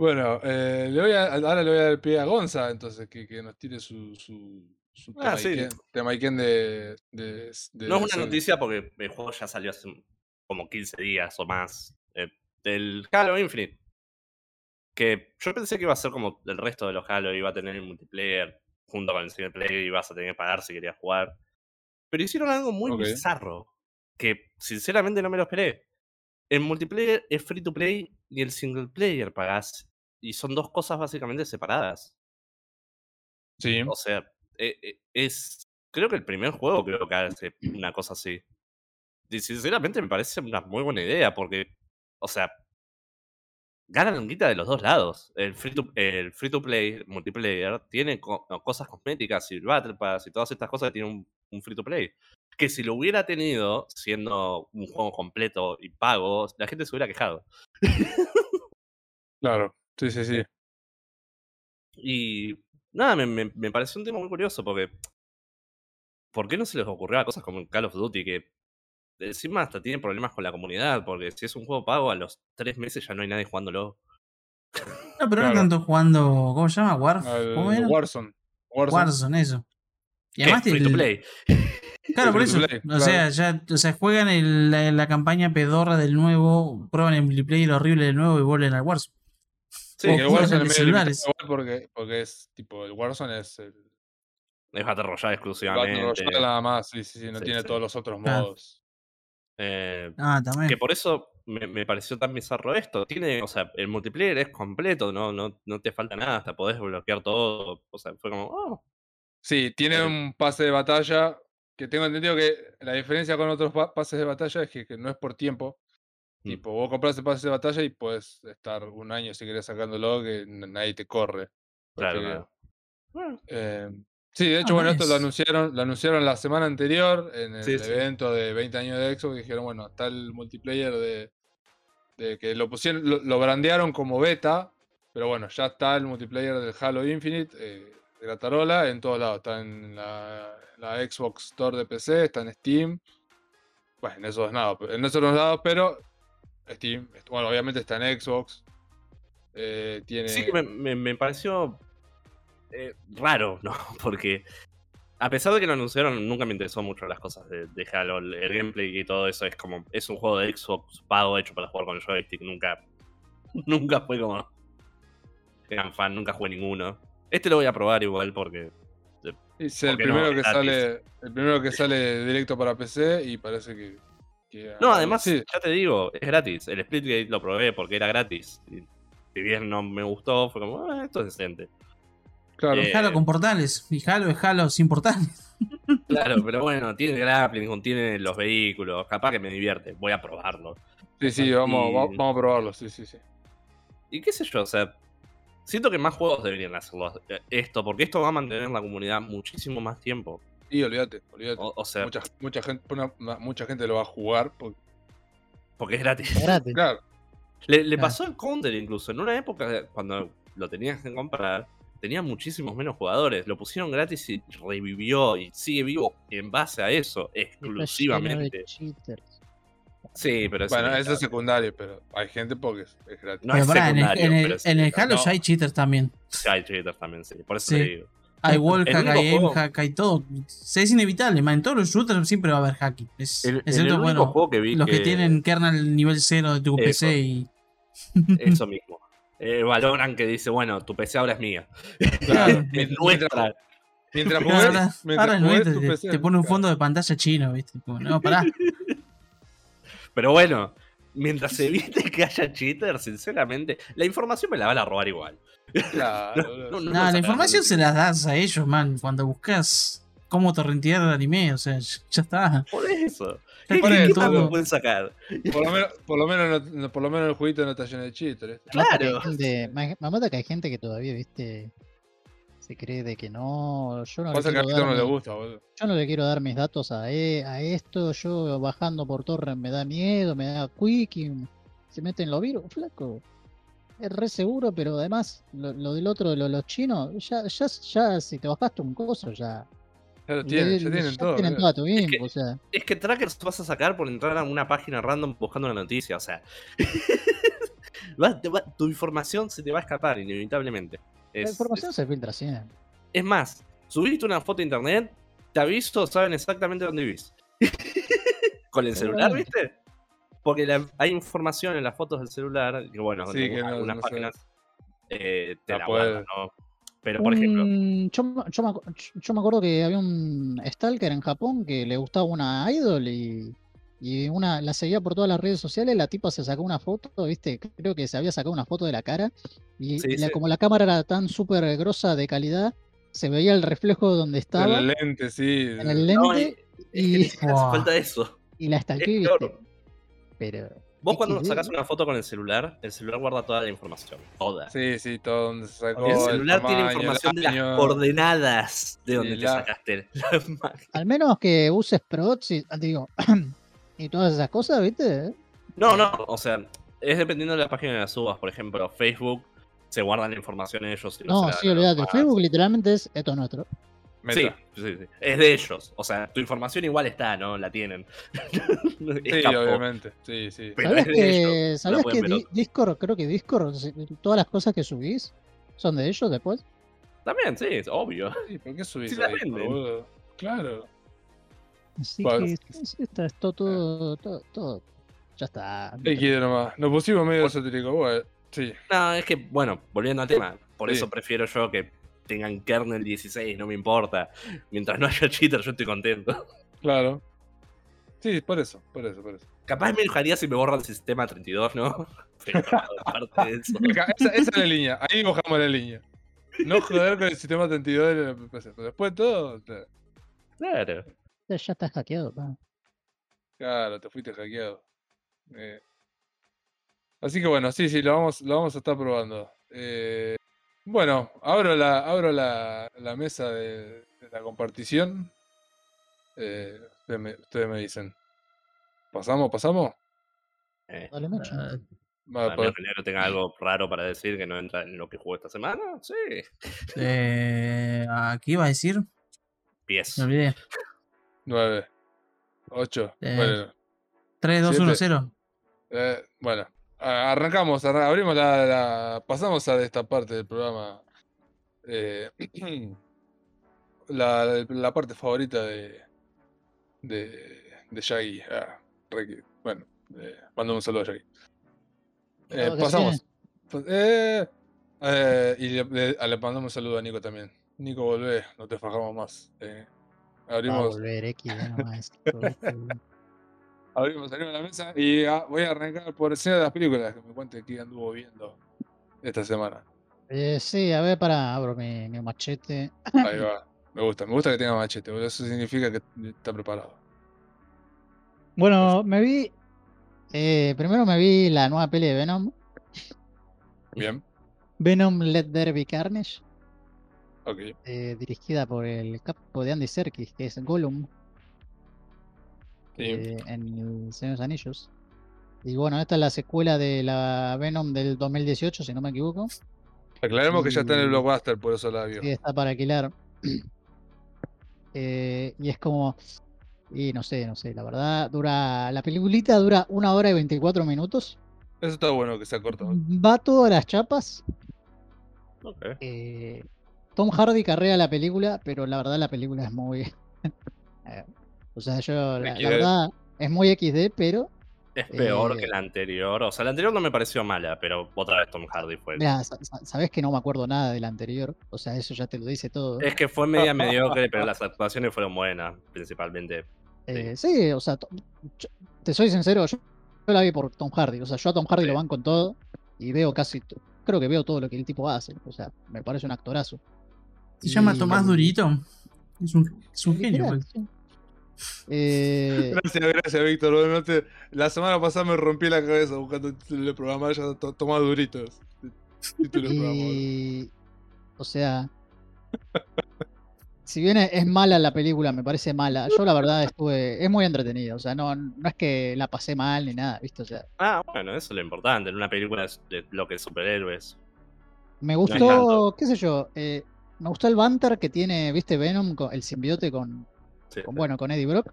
bueno, eh, le voy a, ahora le voy a dar el pie a Gonza, entonces, que, que nos tire su, su, su Ah, sí. temaiken, temaiken de, de, de No es una noticia porque el juego ya salió hace como 15 días o más. eh, del Halo Infinite. Que yo pensé que iba a ser como el resto de los Halo, iba a tener el multiplayer junto con el single player y ibas a tener que pagar si querías jugar. Pero hicieron algo muy bizarro. Que sinceramente no me lo esperé. El multiplayer es free to play y el single player pagás. Y son dos cosas básicamente separadas. Sí, O sea, e- e- es. Creo que el primer juego creo que hace una cosa así. Y sinceramente me parece una muy buena idea, porque. O sea. Ganan guita de los dos lados. El free to, el free to play multiplayer tiene co- cosas cosméticas y el Battle Pass y todas estas cosas que tiene un, un free to play. Que si lo hubiera tenido siendo un juego completo y pago, la gente se hubiera quejado. claro. Sí, sí, sí. Y nada, me, me, me pareció un tema muy curioso porque. ¿Por qué no se les ocurrió a cosas como Call of Duty que encima hasta tienen problemas con la comunidad? Porque si es un juego pago, a los tres meses ya no hay nadie jugándolo. No, pero no Claro. tanto jugando. ¿Cómo se llama? Warf. ¿Cómo Al era? Warzone. Warzone. Warzone, eso. Y además Free to play. Claro, por eso. play, O claro. sea, ya o sea, juegan el- la, la campaña pedorra del nuevo, prueban el multiplayer horrible del nuevo y vuelven al Warzone. Sí, Que el Warzone es medio porque, porque es tipo, el Warzone es el es Battle Royale Battle exclusivamente. Royale nada más, sí, sí, sí, no Sí, tiene sí. todos los otros modos. Eh, Ah, también. que por eso me, me pareció tan bizarro esto. Tiene, o sea, el multiplayer es completo, no, no, no te falta nada, hasta podés bloquear todo. O sea, fue como, oh, Sí, tiene Eh. un pase de batalla que tengo entendido que la diferencia con otros pa- pases de batalla es que, que no es por tiempo. Mm. Tipo, vos compras el pase de batalla y puedes estar un año si querés sacándolo que nadie te corre. Claro, claro. Bueno, Eh, sí, de hecho, Ah, bueno, esto lo anunciaron, lo anunciaron la semana anterior en el Sí, sí. evento de 20 años de Xbox. Dijeron, bueno, está el multiplayer de, de que lo pusieron, lo, lo brandearon como beta, pero bueno, ya está el multiplayer del Halo Infinite, eh, de la tarola, en todos lados. Está en la, la Xbox Store de PC, está en Steam. Bueno, en esos lados, en esos dos lados, pero Steam, bueno, obviamente está en Xbox. eh, tiene. Sí que me, me- me pareció eh, raro, ¿no? Porque a pesar de que lo anunciaron, nunca me interesó mucho las cosas de, de Halo. El, gameplay y todo eso es como. Es un juego de Xbox pago hecho para jugar con el joystick. Nunca. Nunca fue como. Gran fan, nunca jugué ninguno. Este lo voy a probar igual porque. Es el porque primero que gratis. sale, el primero que sale directo para PC y parece que. Que No, además, sí, ya te digo, es gratis. El Splitgate lo probé porque era gratis. Y si bien no me gustó, fue como, "Ah, esto es decente. claro. eh, Halo con portales. Y Halo es Halo sin portales. Claro, pero bueno, tiene grappling, contiene los vehículos. Capaz que me divierte. Voy a probarlo. sí, sí, vamos, y- vamos a probarlo, sí, sí, sí. Y qué sé yo, o sea, siento que más juegos deberían hacerlo eh, esto, porque esto va a mantener la comunidad muchísimo más tiempo. Y olvídate, olvídate. O, o sea, mucha, mucha gente, una- una- mucha gente lo va a jugar. porque- porque es gratis. Es gratis. claro, Le, le Claro. pasó al Counter incluso. En una época, cuando lo tenías que comprar, tenía muchísimos menos jugadores. Lo pusieron gratis y revivió y sigue vivo en base a eso, exclusivamente. Sí, pero eso bueno, no eso es secundario, pero hay gente porque es, es gratis. No Pero es en el, secundario, en el- pero es en el secundario. Halo No. ya hay cheaters también. Hay cheaters también, sí. Por eso Sí. te digo. Hay único hay juego- aimhack, hay todo. Se- Es inevitable, man. En todos los shooters siempre va a haber hacking. Es, El, el excepto, único bueno, juego que vi los que... tienen kernel nivel 0 de tu Eso. PC y. Eso mismo. Eh, valoran que dice, bueno, tu PC ahora es mía. Claro. Es nuestra. Mientras jugues, ahora, mientras ahora jugues, tu te, te pone un fondo de pantalla chino, ¿viste? Como, no, pará. Pero bueno, mientras se evite que haya cheaters, sinceramente, la información me la van a robar igual. Claro, No, Nah, la información se la das a ellos, man. Cuando buscas cómo torrentear el anime, o sea, ya está. Por eso. ¿Qué, Por qué todo. pueden sacar? Por lo menos, por lo menos, no- por lo menos el jueguito no está lleno de cheaters. Claro. Me me mata que hay gente que todavía, viste, se cree de que no, yo no, le Pasa que a quiero, no le gusta, yo no le quiero dar mis datos a, e- a esto, yo bajando por torre me da miedo, me da quick y se meten los virus, flaco. Es re seguro, pero además lo, lo del otro, de lo- los chinos, ya, ya, ya si te bajaste un coso, ya, Ya lo tienen, ya le- tienen ya todo. tienen que- o sea. Es que trackers vas a sacar por entrar a una página random buscando una noticia, o sea. Va- te va- tu información se te va a escapar inevitablemente. La información es- se filtra siempre. es más, subiste una foto a internet, te aviso, saben exactamente dónde vivís. Con el celular. ¿viste? Porque la- hay información en las fotos del celular, que bueno, Sí, en que no- algunas no páginas eh, te La la puede- guardan, ¿no? Pero por ejemplo, me, yo me acuerdo que había un Stalker en Japón que le gustaba una idol y, y una la seguía por todas las redes sociales. La tipa se sacó una foto, ¿viste? Creo que se había sacado una foto de la cara y, Sí, y la- sí. como la cámara era tan súper grosa de calidad, se veía el reflejo donde estaba En el lente, sí. en el no, lente es que y, hace falta eso. y la Es ¿viste? peor. Pero Vos cuando sacas una foto con el celular, el celular guarda toda la información. Toda. Sí, sí, todo donde se sacó. el celular tiene tamaño, el información de las coordenadas de donde te la- sacaste la al menos que uses proxy, digo, y todas esas cosas, ¿viste? No, no, o sea, es dependiendo de la página que la subas. Por ejemplo, Facebook se guardan la información ellos. y No, la- sí, olvídate. Facebook literalmente es esto es nuestro. Sí, Meta. sí, sí. Es de ellos. O sea, tu información igual está, ¿no? La tienen. Sí, obviamente. Sí, sí. Pero ¿Sabías es de que, ellos, no ¿sabías la pueden que Di-. Discord, creo que Discord, todas las cosas que subís son de ellos después? También, sí, es obvio. Sí, ¿Por qué subís Sí? Claro. Así Bueno. que sí, está, está todo, todo, todo, ya está. ¿Qué quiere nomás? Nos pusimos medio Por- esotérico. Bueno, sí. No, es que, bueno, volviendo al tema, por Sí. eso prefiero yo que tengan kernel 16, no me importa. Mientras no haya cheater, yo estoy contento. Claro. Sí, por eso, por eso, por eso. Capaz me enojaría si me borran el sistema 32, ¿no? Pero aparte de eso. Esa, esa es la línea. Ahí bajamos la línea. no joder con el sistema 32 de la después de todo, Claro. Ya ya está hackeado. pa. claro, te fuiste hackeado. Eh, Así que bueno, sí, sí, lo vamos, lo vamos a estar probando. Eh, bueno, abro la, abro la, la mesa de, de la compartición. Eh, ustedes, me, ustedes me dicen. ¿Pasamos? ¿Pasamos? Eh, Dale, Mecha. Ah, Va, a pa- menos que tenga algo raro para decir que no entra en lo que jugó esta semana. Sí. eh, ¿Qué iba a decir? Pies. Me olvidé. 9, 8. Eh, Bueno, 3, 2, 1, Siete. 0. eh, bueno, arrancamos, arran- abrimos la, la- Pasamos a esta parte del programa. eh, la, la parte favorita de. de. de Shaggy. Ah, bueno, eh, mando un saludo a Shaggy. Eh, pasamos. Pa- eh, eh, y le, le- le mandamos un saludo a Nico también. Nico, volvé, no te fajamos más. Eh, abrimos. volver ya nomás. Abrimos, abrimos la mesa y ah, voy a arrancar por escena de las películas que me cuente qué anduvo viendo esta semana. Eh, sí, a ver, para, abro mi, mi machete. Ahí va. Me gusta, me gusta que tenga machete, eso significa que está preparado. Bueno, me vi. eh, primero me vi la nueva peli de Venom. Bien, Venom Let There Be Carnage. Ok. eh, dirigida por el capo de Andy Serkis, que es Gollum Sí. eh, en El Señor de los Anillos. Y bueno, esta es la secuela de la Venom del 2018, si no me equivoco. Aclaremos que ya está en el blockbuster, por eso la vio. Sí, está para alquilar. Eh, y es como. Y no sé, no sé, la verdad, dura. La peliculita dura una hora y 24 minutos. Eso está bueno que sea corto. Va todas las chapas. Ok. Eh, Tom Hardy carrea la película, pero la verdad la película es muy. eh, o sea, yo, la, la verdad, es muy XD, pero. Es peor que Eh, la anterior. O sea, la anterior no me pareció mala, pero otra vez Tom Hardy fue. Mira, sabes que no me acuerdo nada del anterior. O sea, eso ya te lo dice todo. Es que fue media mediocre, pero las actuaciones fueron buenas, principalmente. Eh, sí, o sea, yo- te soy sincero, yo, yo la vi por Tom Hardy. O sea, yo a Tom Hardy lo van con todo y veo casi. Creo que veo todo lo que el tipo hace. O sea, me parece un actorazo. Se llama Y- Tomás Durito. Es un, es un genio, pues. Eh, Gracias, gracias, Víctor. Bueno, no te- La semana pasada me rompí la cabeza buscando el título del programa, ya to- toma duritos. Título. Y. O sea. Si bien es mala la película, me parece mala. Yo la verdad estuve. Es muy entretenida. O sea, no, no es que la pasé mal ni nada, ¿viste? O sea, Ah, bueno, eso es lo importante. En una película de bloque de superhéroes. me gustó, qué sé yo. eh, me gustó el banter que tiene, ¿viste? Venom, con, el simbiote con, Sí. con, bueno, con Eddie Brock.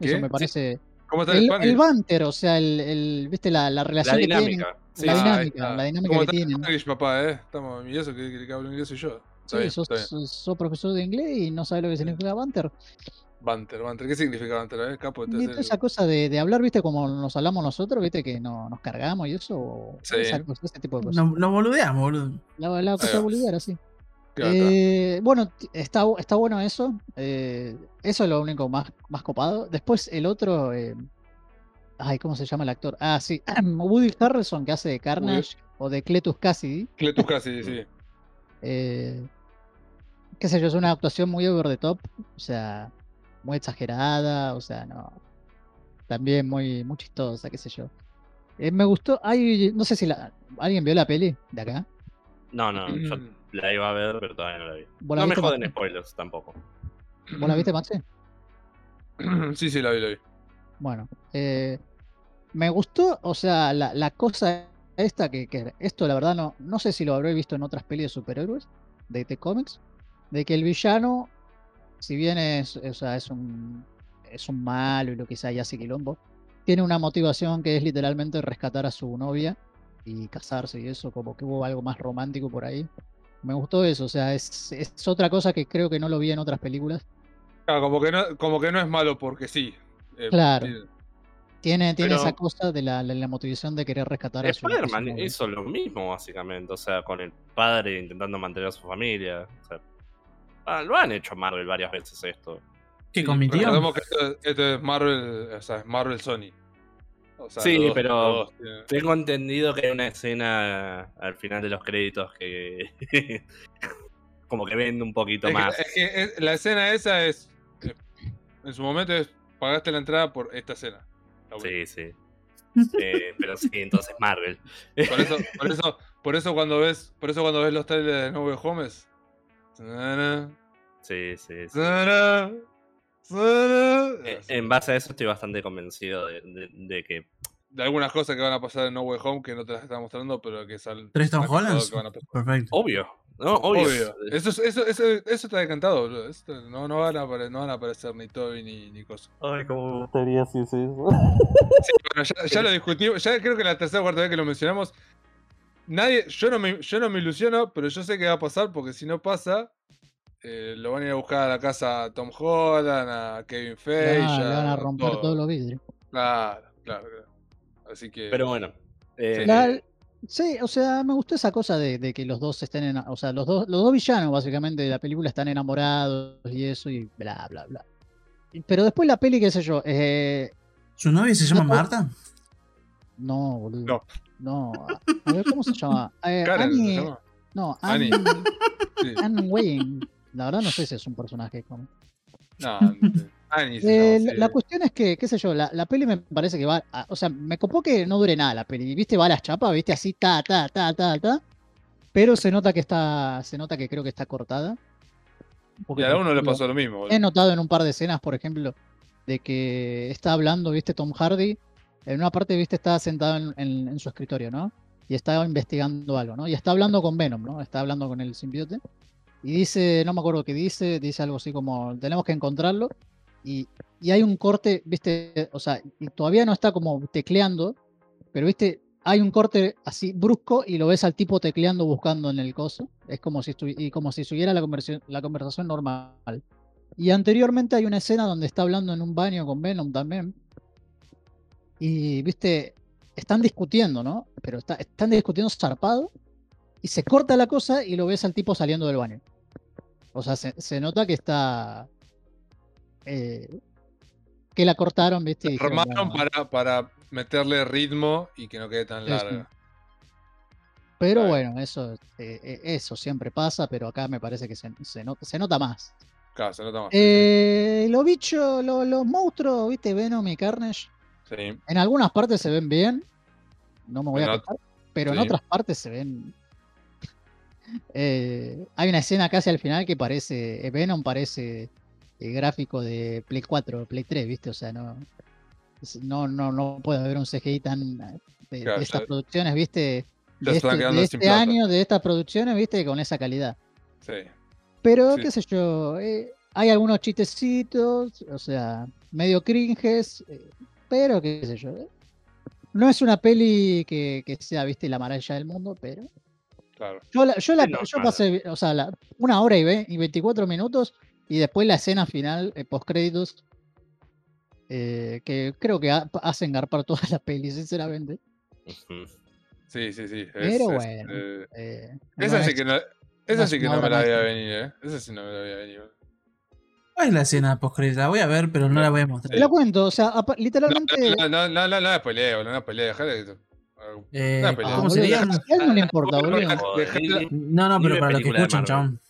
¿Qué? Eso me parece. ¿Cómo está el, El, el banter, o sea, el, el- ¿viste? La, la La relación que tienen. dinámica. Sí, la Ah, dinámica, la dinámica ¿Cómo que tienen. Spanglish, papá, eh? Estamos, y eso que, que hablo inglés soy yo. Está Sí, bien, sos, sos- sos profesor de inglés y no sabes lo que significa banter. Banter, banter. ¿Qué significa banter? Eh? Capo, Y toda esa cosa de, de hablar, ¿viste? Como nos hablamos nosotros, ¿viste? Que no, nos cargamos y eso. o Sí. esa cosa, ese tipo de cosas. Nos, nos boludeamos, boludo. La, la cosa va. boliviana, sí. Claro. Eh, bueno, está, está bueno eso. eh, eso es lo único más, más copado. Después el otro. eh, ay, ¿cómo se llama el actor? Ah, sí. Woody Harrelson, que hace de Carnage o de Cletus Cassidy. Cletus casi, sí. qué sé yo, es una actuación muy over the top. O sea, muy exagerada. O sea, no. También muy, muy chistosa, qué sé yo. Me gustó. Ay, no sé si la, alguien vio la peli de acá. No, no, yo Mm. la iba a ver, pero todavía no la vi. ¿Vos la No me joden Maxi? spoilers tampoco. ¿Vos la viste, Maxi? sí, sí, la vi, la vi. Bueno, eh, me gustó, o sea, la, la cosa esta que, que esto la verdad no, no sé si lo habré visto en otras pelis de superhéroes de, de cómics, de que el villano, si bien es, o sea, es un es un malo y lo que sea y hace quilombo, tiene una motivación que es literalmente rescatar a su novia y casarse y eso, como que hubo algo más romántico por ahí. Me gustó eso, o sea, es, es otra cosa que creo que no lo vi en otras películas. Claro, como que no, como que no es malo porque sí. Eh, Claro. tiene- Tiene, tiene esa cosa de la, la- la motivación de querer rescatar a su, Spider-Man hizo lo mismo, básicamente. O sea, con el padre intentando mantener a su familia. O sea, ah, lo han hecho Marvel varias veces esto. ¿Qué sí, con mi tío? Recordemos que esto, esto es Marvel, o sea, es Marvel Sony. O sea, Sí, pero- Tengo entendido que hay una escena al final de los créditos que. como que vende un poquito Es que, más. es que es- la escena esa es. eh, En su momento es. Pagaste la entrada por esta escena. Sí, sí. Eh, pero sí, entonces Marvel. Por eso, por eso, por eso cuando ves, por eso cuando ves los trailers de No Way Sí, sí, sí. En base a eso estoy bastante convencido de, de- de que. De algunas cosas que van a pasar en No Way Home que no te las está mostrando, pero que salen. ¿Tres Tom está cantado Hollands? Perfecto. Obvio, ¿no? Obvio. Obvio. Eso, es- eso, eso, eso está decantado, boludo. Esto- no, no, van a apare- no van a aparecer ni Toby ni, ni cosa. Ay, cómo me gustaría si es eso. Sí, bueno, ya, ya lo discutimos, ya creo que la tercera o cuarta vez que lo mencionamos. Nadie, yo no me, yo no me ilusiono, pero yo sé que va a pasar, porque si no pasa, eh, lo van a ir a buscar a la casa a Tom Holland, a Kevin Feige. van, a- le van a romper todo. todos los vidrios. Claro, claro, claro. Así que. Pero bueno. eh, La- sí, o sea, me gustó esa cosa de, de que los dos estén en, o sea, los dos, los dos villanos básicamente de la película están enamorados y eso y bla bla bla. Pero después la peli, qué sé yo, eh, ¿Su novia se llama No, Marta? no, boludo. No. No. A, ver, ¿cómo se llama? Eh, Karen, ¿se Annie- llama? No, Annie. Annie, Sí. Wayne. La verdad no sé si es un personaje como. No. Annie se Eh, la, cuestión es que, qué sé yo, la, la peli me parece que va. a- o sea, me copó que no dure nada la peli. ¿Viste? Va a las chapas, ¿viste? Así, ta, ta, ta, ta, ta. Pero se nota que está. Se nota que creo que está cortada. Porque, Y a uno le pasó lo mismo. boludo. He notado en un par de escenas, por ejemplo, de que está hablando, ¿viste? Tom Hardy. En una parte, ¿viste? Está sentado en, en- en su escritorio, ¿no? Y está investigando algo, ¿no? Y está hablando con Venom, ¿no? Está hablando con el simbiote. Y dice, no me acuerdo qué dice, dice algo así como, tenemos que encontrarlo. Y, y hay un corte, ¿viste? O sea, y todavía no está como tecleando, pero, ¿viste? Hay un corte así brusco y lo ves al tipo tecleando buscando en el coso. Es como si, y como si siguiera la conversación, la conversación normal. Y anteriormente hay una escena donde está hablando en un baño con Venom también. Y, viste, están discutiendo, ¿no? Pero está- están discutiendo zarpado. Y se corta la cosa y lo ves al tipo saliendo del baño. O sea, se, se nota que está. eh, que la cortaron, ¿viste? y dijeron, Armaron "Bueno". para, para meterle ritmo y que no quede tan larga. Pero bueno, eso, eh, eh, eso siempre pasa, pero acá me parece que se, se nota, se nota más. Claro, se nota más. sí. Los bichos, lo- los monstruos, ¿viste? Venom y Carnage. Sí. En algunas partes se ven bien. No me voy En a quejar. Pero en otras partes se ven. Eh, hay una escena casi al final que parece. eh, Venom parece eh, gráfico de Play 4, Play 3, ¿viste? O sea, no. No, no, no puede haber un CGI tan. De, estas producciones, ¿viste? De este, de este plata. año, de estas producciones, ¿viste? Con esa calidad. Sí. Pero, Sí. qué sé yo, eh, hay algunos chistecitos, o sea, medio cringes, eh, pero qué sé yo. No es una peli que, que sea, viste, la maravilla del mundo, pero... Claro. Yo, la, yo, la- no, yo pasé, o sea, la- una hora y, ve- y 24 minutos y después la escena final, eh, post créditos, eh, que creo que ha- hacen garpar toda la peli, sinceramente. Sí, sí, sí. es- Pero bueno, eh, Eh, esa no sí que no, no esa es sí que una no me la veía maestra. venir, ¿eh? Esa sí no me la veía venir. ¿Cuál es la escena post La voy a ver, pero no la voy a mostrar. Te la cuento, o sea, literalmente... no, no, no, no, no, no spoileé, boludo, no Eh, Una pelea. ¿Cómo boludo, sería? a él no le importa, boludo. No, no, pero para los que escuchan, chabón.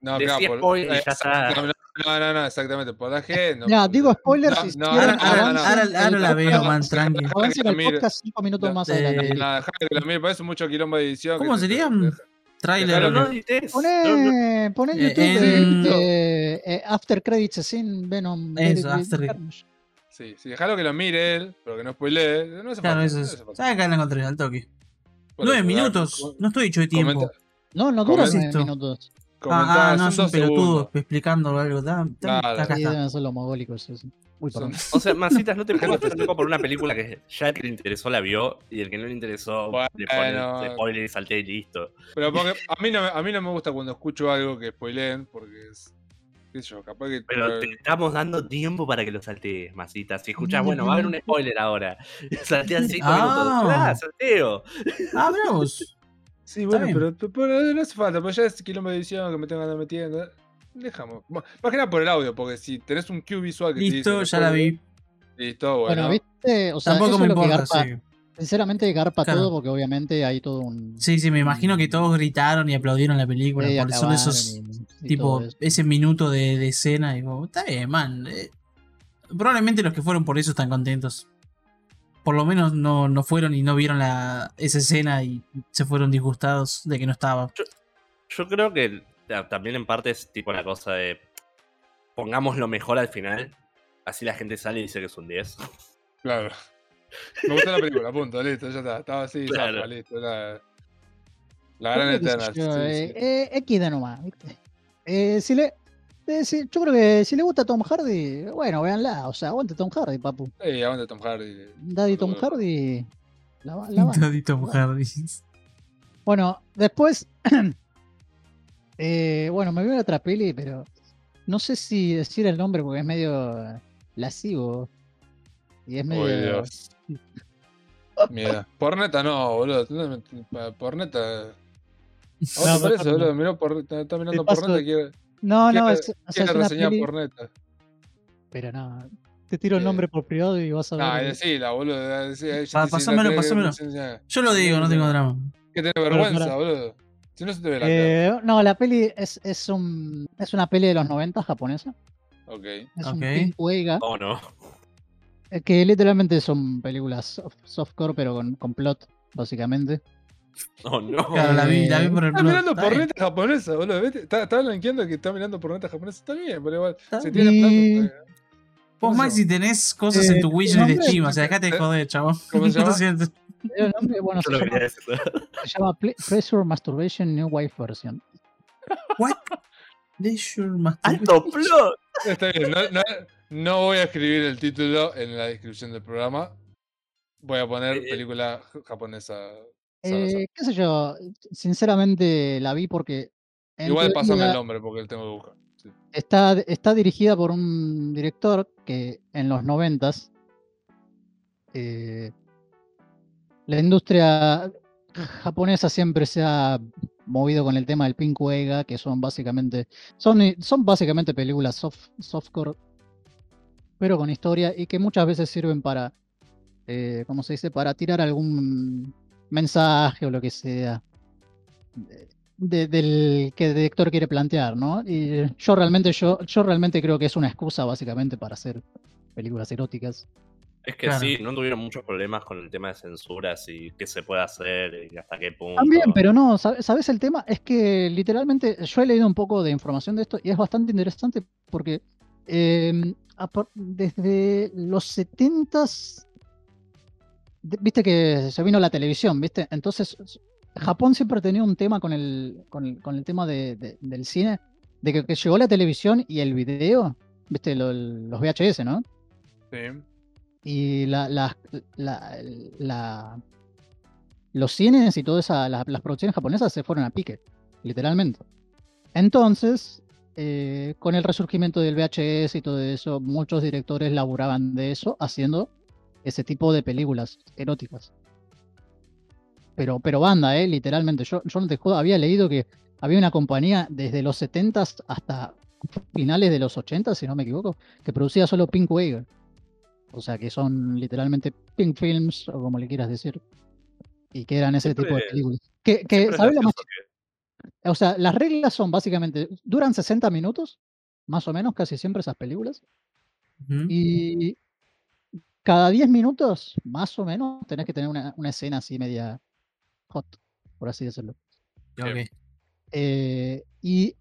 No, Decí claro, por- spoiler y eh, ya está. No, no, no, no, exactamente, por la gente. Mira, digo spoiler no, si no, quieren, Ahora, ahora, avancen ahora, el ahora la veo, man, tranqui. Avancen el podcast cinco minutos no, más eh, adelante. No, que lo mire, parece mucho quilombo de edición. ¿Cómo sería? Trailer. No no, no. Poné, poné en Eh, YouTube en- eh, eh, After Credits Scene Venom. Eso, After- Carnage. Sí, sí, dejalo que lo mire él, pero que no spoilee. No hace Claro, falta, eso no es. ¿Sabes acá la encontré al toque? Nueve eso, minutos. No estoy hecho de tiempo. comenta- No, no dura nueve esto. minutos. comentá, Ah, ah, no, son es un dos pelotudo segundos. explicando algo. Da- da- Claro. acá Sí, ser los mogólicos. Uy, Son- perdón. O sea, Masitas, no te pongas tan loco por una película que ya el que le interesó la vio y el que no le interesó le pone Bueno. le spoiler y salté y listo. Pero porque a mí, no, me- a mí no me gusta cuando escucho algo que spoileen, porque es. Qué sé yo, capaz que. Pero te estamos dando tiempo para que lo saltees, Masitas. Si escuchás, bueno, va a haber un spoiler ahora. Salteas cinco Ah. minutos. ¡Ah, salteo! Ah. Sí, bueno, pero, pero- pero no hace falta, porque ya es quilombo de edición que me tengo que andar metiendo. Dejamos. Más que nada por el audio, porque si tenés un cue visual que te Listo, dice ya la vi. Todo Bueno, bueno. ¿viste? O sea, Tampoco me importa, garpa. sí. Sinceramente garpa Claro. todo porque obviamente hay todo un... Sí, sí, me imagino que todos gritaron y aplaudieron la película Sí, por solo acabaron esos, y- y tipo, ese minuto de, de escena. Y como, está bien, man. eh, probablemente los que fueron por eso están contentos. Por lo menos no, no fueron y no vieron la, esa escena y se fueron disgustados de que no estaba. Yo creo que ta- también en parte es tipo la cosa de pongamos lo mejor al final, así la gente sale y dice que es un 10. Claro. Me gustó la película, punto, listo, ya está. Estaba así, Claro. zafa, listo. La, la gran eterna. sí, eh, sí. eh, X de nomás, ¿viste? Eh, si le, eh, si- yo creo que si le gusta Tom Hardy, bueno, véanla. O sea, aguante Tom Hardy, papu. Ey, aguanta Tom Hardy. Daddy Tom. Hardy. La, la. Daddy Tom Hardy. Bueno, después. eh, bueno, me vi otra peli, pero no sé si decir el nombre porque es medio eh, lascivo. Y es medio. Uy, Dios. Mira. Porneta no, boludo. no, Porneta. ¿A No, parece, no. boludo? Miró por, está, está mirando Porneta y quiere, No, no, quiere- es, o sea, quiere es una reseñar peli, Porneta. pero no. Te tiro el Eh, nombre por privado y vas a ver. Ah, eh, decila, boludo. decí- ella Pa- te- si la pásamelo, querés pásamelo. reseñar. Yo lo digo, no tengo drama. Que tenés vergüenza, para- boludo. Si no se te ve la cara. Eh, no, la peli es, es, un, es una peli de los 90 japonesa. Ok. Es un Ok. Pink Uega, Oh no. Eh, que literalmente son películas soft- softcore, pero con, con plot, básicamente. Oh no. Claro, la vi, la vi por el Está mirando porneta japonesa, boludo. ¿viste? Está, está blanqueando que está mirando porneta japonesa. Está bien, pero igual. Está Si bien. tiene plata. Vos, ¿Cómo se Maxi, tenés cosas Eh, en tu wishlist de nombre- Steam, o sea, dejate de joder, chabón. ¿Cómo se Lo llama? siento. El nombre, bueno, Yo se lo llama, quería decir. se llama Pressure Masturbation New Wife Version. What? Leisure Masturbation. ¡Alto plot! Está bien, no, no, no voy a escribir el título en la descripción del programa. Voy a poner Eh, película j- japonesa. Eh, qué sé yo, sinceramente la vi porque Igual pásame el nombre porque lo tengo que buscar. sí. está, está dirigida por un director que en los noventas eh, la industria japonesa siempre se ha movido con el tema del pink Uega, que son básicamente son, son básicamente películas soft, softcore, pero con historia y que muchas veces sirven para, eh, ¿cómo se dice? Para tirar algún mensaje o lo que sea de- de- del que el director quiere plantear, ¿no? Y yo realmente, yo, yo realmente creo que es una excusa básicamente para hacer películas eróticas. Es que Claro. sí, no tuvieron muchos problemas con el tema de censuras y qué se puede hacer y hasta qué punto. También, pero no, ¿sabe- ¿sabes el tema? Es que literalmente yo he leído un poco de información de esto y es bastante interesante porque eh, desde los 70s, de- viste que se vino la televisión, ¿viste? Entonces, Japón siempre ha tenido un tema con el, con el, con el tema de- de- del cine, de que, que llegó la televisión y el video, ¿viste? Lo- los VHS, ¿no? Sí. y la, la- la- la- los cines y todas las producciones japonesas se fueron a pique, literalmente. Entonces, eh, con el resurgimiento del VHS y todo eso, muchos directores laburaban de eso, haciendo ese tipo de películas eróticas. Pero, pero banda, eh, literalmente. Yo, yo no te jodo, había leído que había una compañía desde los 70s hasta finales de los 80, si no me equivoco, que producía solo Pink Wager. O sea, que son literalmente Pink Films, o como le quieras decir. Y que eran ese tipo de películas. Que, que ¿sabes lo más que- o sea, las reglas son básicamente, duran 60 minutos, más o menos, casi siempre esas películas. Y cada 10 minutos, más o menos, tenés que tener una, una escena así media hot, por así decirlo. Ok. Eh, y,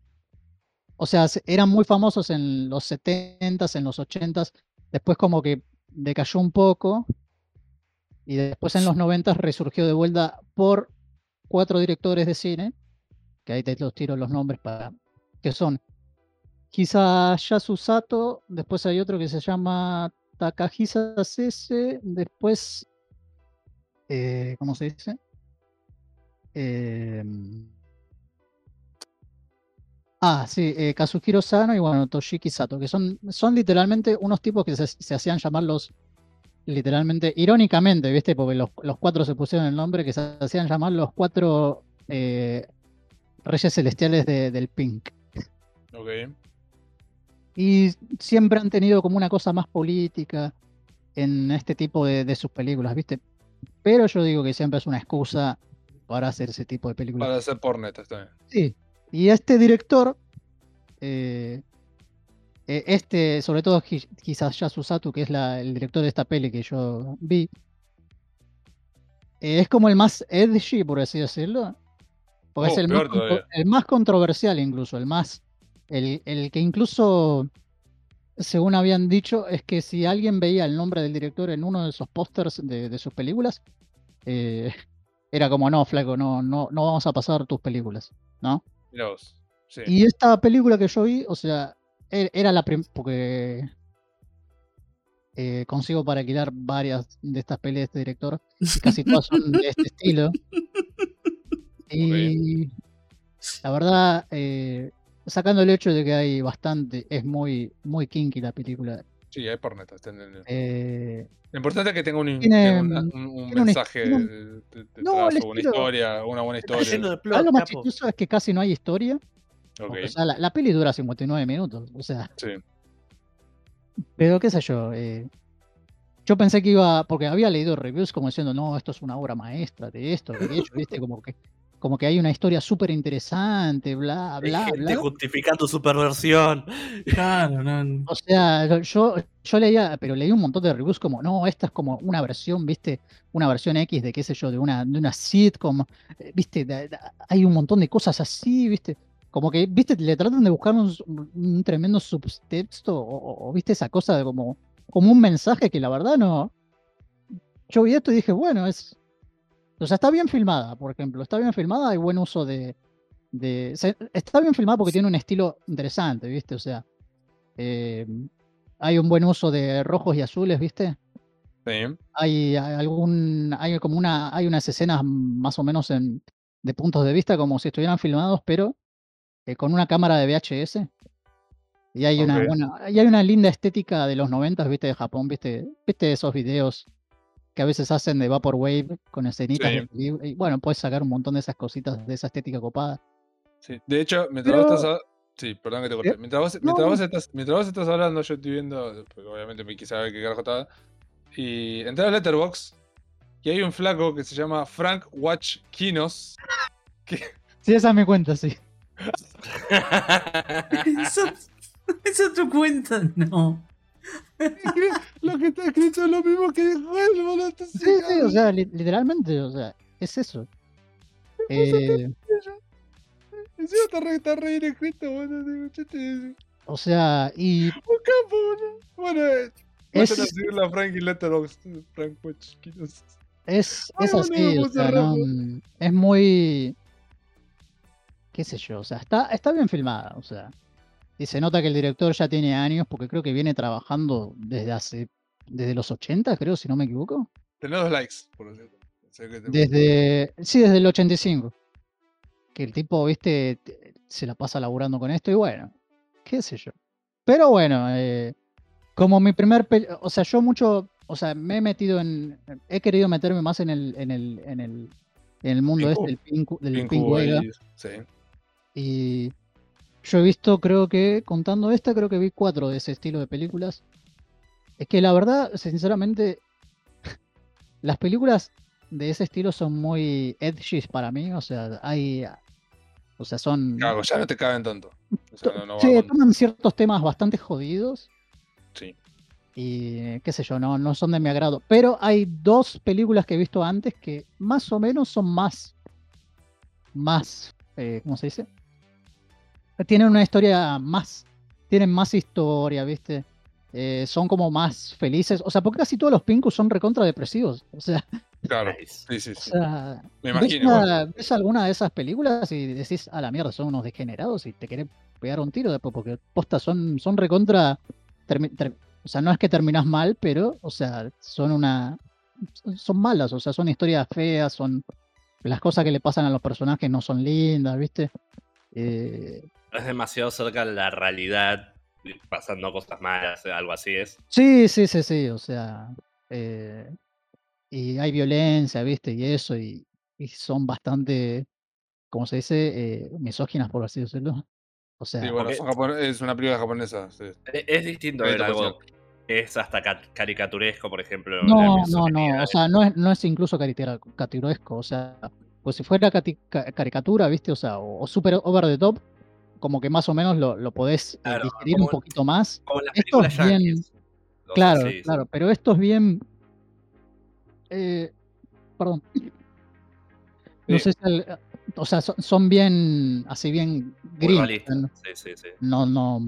o sea, se- eran muy famosos en los 70s, en los 80s, después como que decayó un poco, y después en los 90s resurgió de vuelta por cuatro directores de cine, que ahí te los tiro los nombres para, que son Hisayasu Sato, después hay otro que se llama Takahisa Sese, después, eh, ¿cómo se dice? Em, Ah, sí, eh, Kazuhiro Sano y bueno, Toshiki Sato, que son, son literalmente unos tipos que se, se hacían llamar los, literalmente, irónicamente, ¿viste? Porque los, los cuatro se pusieron el nombre, que se hacían llamar los cuatro eh, reyes celestiales de- del Pink. Ok. Y siempre han tenido como una cosa más política. en este tipo de, de sus películas, ¿viste? Pero yo digo que siempre es una excusa para hacer ese tipo de películas. Para hacer porneta, está bien. Sí. Y este director, eh, eh, este, sobre todo Hisayasu Sato, que es la- el director de esta peli que yo vi, eh, es como el más edgy, por así decirlo. Porque es Oh, el más, el más controversial incluso, el más, el, el que incluso, según habían dicho, es que si alguien veía el nombre del director en uno de esos pósters de, de sus películas, eh, era como, no, flaco, no, no, no vamos a pasar tus películas, ¿no? Sí. Y esta película que yo vi, o sea, e- era la primera, porque eh, consigo para alquilar varias de estas pelis de este director, casi todas son de este estilo. Y la verdad, eh, sacando el hecho de que hay bastante, es muy, muy kinky la película. Sí, hay porneta. eh, Lo importante es que tenga un, in- tiene, tenga una- un, un tiene un mensaje de- de- No, el detrás, o una historia, una buena historia. plot, algo más chistoso es que casi no hay historia. O sea, la, la peli dura 59 minutos. O sea, sí. Pero qué sé yo, eh, yo pensé que iba, porque había leído reviews como diciendo, no, esto es una obra maestra de esto, de aquello, ¿viste? Como que, como que hay una historia súper interesante, bla, Hay bla, gente bla. justificando su perversión. Claro, no. O sea, yo, yo leía, pero leí un montón de reviews como, no, esta es como una versión, ¿viste? Una versión X de qué sé yo, de una, de una sitcom, eh, ¿viste? De- de- hay un montón de cosas así, ¿viste? Como que, ¿viste? Le tratan de buscar un, un tremendo subtexto, o, o- o, ¿viste? Esa cosa de como, como un mensaje que la verdad no. Yo vi esto y dije, bueno, es. O sea, está bien filmada, por ejemplo. Está bien filmada, hay buen uso de. de se- está bien filmada porque tiene un estilo interesante, ¿viste? O sea. eh, hay un buen uso de rojos y azules, ¿viste? Sí. Hay, hay algún. Hay como una. Hay unas escenas más o menos en, de puntos de vista como si estuvieran filmados, pero eh, con una cámara de VHS. Y hay una buena, y hay una linda estética de los 90, viste, de Japón, viste, viste esos videos que a veces hacen de Vaporwave con escenitas Sí. de y bueno, puedes sacar un montón de esas cositas de esa estética copada. Sí, de hecho, mientras vos estás. a- Sí, perdón que te corté. ¿Eh? Mientras vos, No, mientras, vos estás, mientras vos estás hablando, yo estoy viendo. Porque obviamente me quise saber qué carajo estaba. Y entré a Letterboxd. Y hay un flaco que se llama Frank Watch Kinos. Sí, esa me cuenta, sí. Eso es tu cuenta, no. lo que está escrito es lo mismo que dijo él, boludo. Sí, sí, o sea, li- literalmente, o sea, es eso. Eh, Encima está re, está re bien escrito, boludo. Digo, che, te- o sea, y Un capo, boludo. Bueno, eh, es, vayan a seguirle a Frank y Letterboxd. Frank Watch Kinos. es, Ay, es así, o sea, no, es muy, qué sé yo, o sea, está, está bien filmada, o sea, y se nota que el director ya tiene años, porque creo que viene trabajando desde hace, desde los 80, creo, si no me equivoco. Tenés dos likes, por cierto. Que te- Desde, sí, desde el 85. Que el tipo, viste, te- se la pasa laburando con esto y bueno, qué sé yo. Pero bueno, eh, como mi primer, o sea, yo mucho, o sea, me he metido en, he querido meterme más en el, en el, en el, en el mundo Pinku. este del Pinku, del Pinku Pinku Vega. ahí, Sí. Y yo he visto, creo que, contando esta, creo que vi cuatro de ese estilo de películas. Es que la verdad, sinceramente, las películas de ese estilo son muy edgy para mí. O sea, hay. O sea, son. Claro, ya no te caben tanto. O sea, no, no va sí, con- toman ciertos temas bastante jodidos. Sí. Y qué sé yo, no, no son de mi agrado. Pero hay dos películas que he visto antes que más o menos son más. Más. eh, ¿Cómo se dice? Tienen una historia más. Tienen más historia, ¿viste? Eh, son como más felices. O sea, porque casi todos los Pinkus son recontra depresivos. O sea, Claro, sí, sí, o sí. sea Me ¿ves, imagino. una- ves alguna de esas películas y decís, a la mierda, son unos degenerados y te querés pegar un tiro después, porque posta, son, son recontra. termi- ter- o sea, no es que terminás mal, pero, o sea, son una. Son malas, o sea, son historias feas, son. Las cosas que le pasan a los personajes no son lindas, ¿viste? Eh, Es demasiado cerca de la realidad, pasando cosas malas, algo así es. Sí, sí, sí, sí, o sea, eh, y hay violencia, ¿viste? Y eso, y, y son bastante, ¿cómo se dice? Eh, misóginas, por así decirlo. O sea, Sí, bueno, porque- es una película japonesa. sí. E- Es distinto ver algo es hasta ca- caricaturesco, por ejemplo. No, no, no. O sea, no es, no es incluso caricatura- caricaturesco. O sea, pues si fuera caricatura, ¿viste? O sea, o, o super over the top, como que más o menos lo, lo podés eh, Claro, digerir un poquito más. como las esto es bien- yankees. Claro, claro. Pero esto es bien. eh, perdón. No Sí. sé si. o sea, son, son bien. Así bien. ¿no? Sí, sí, sí. No, no.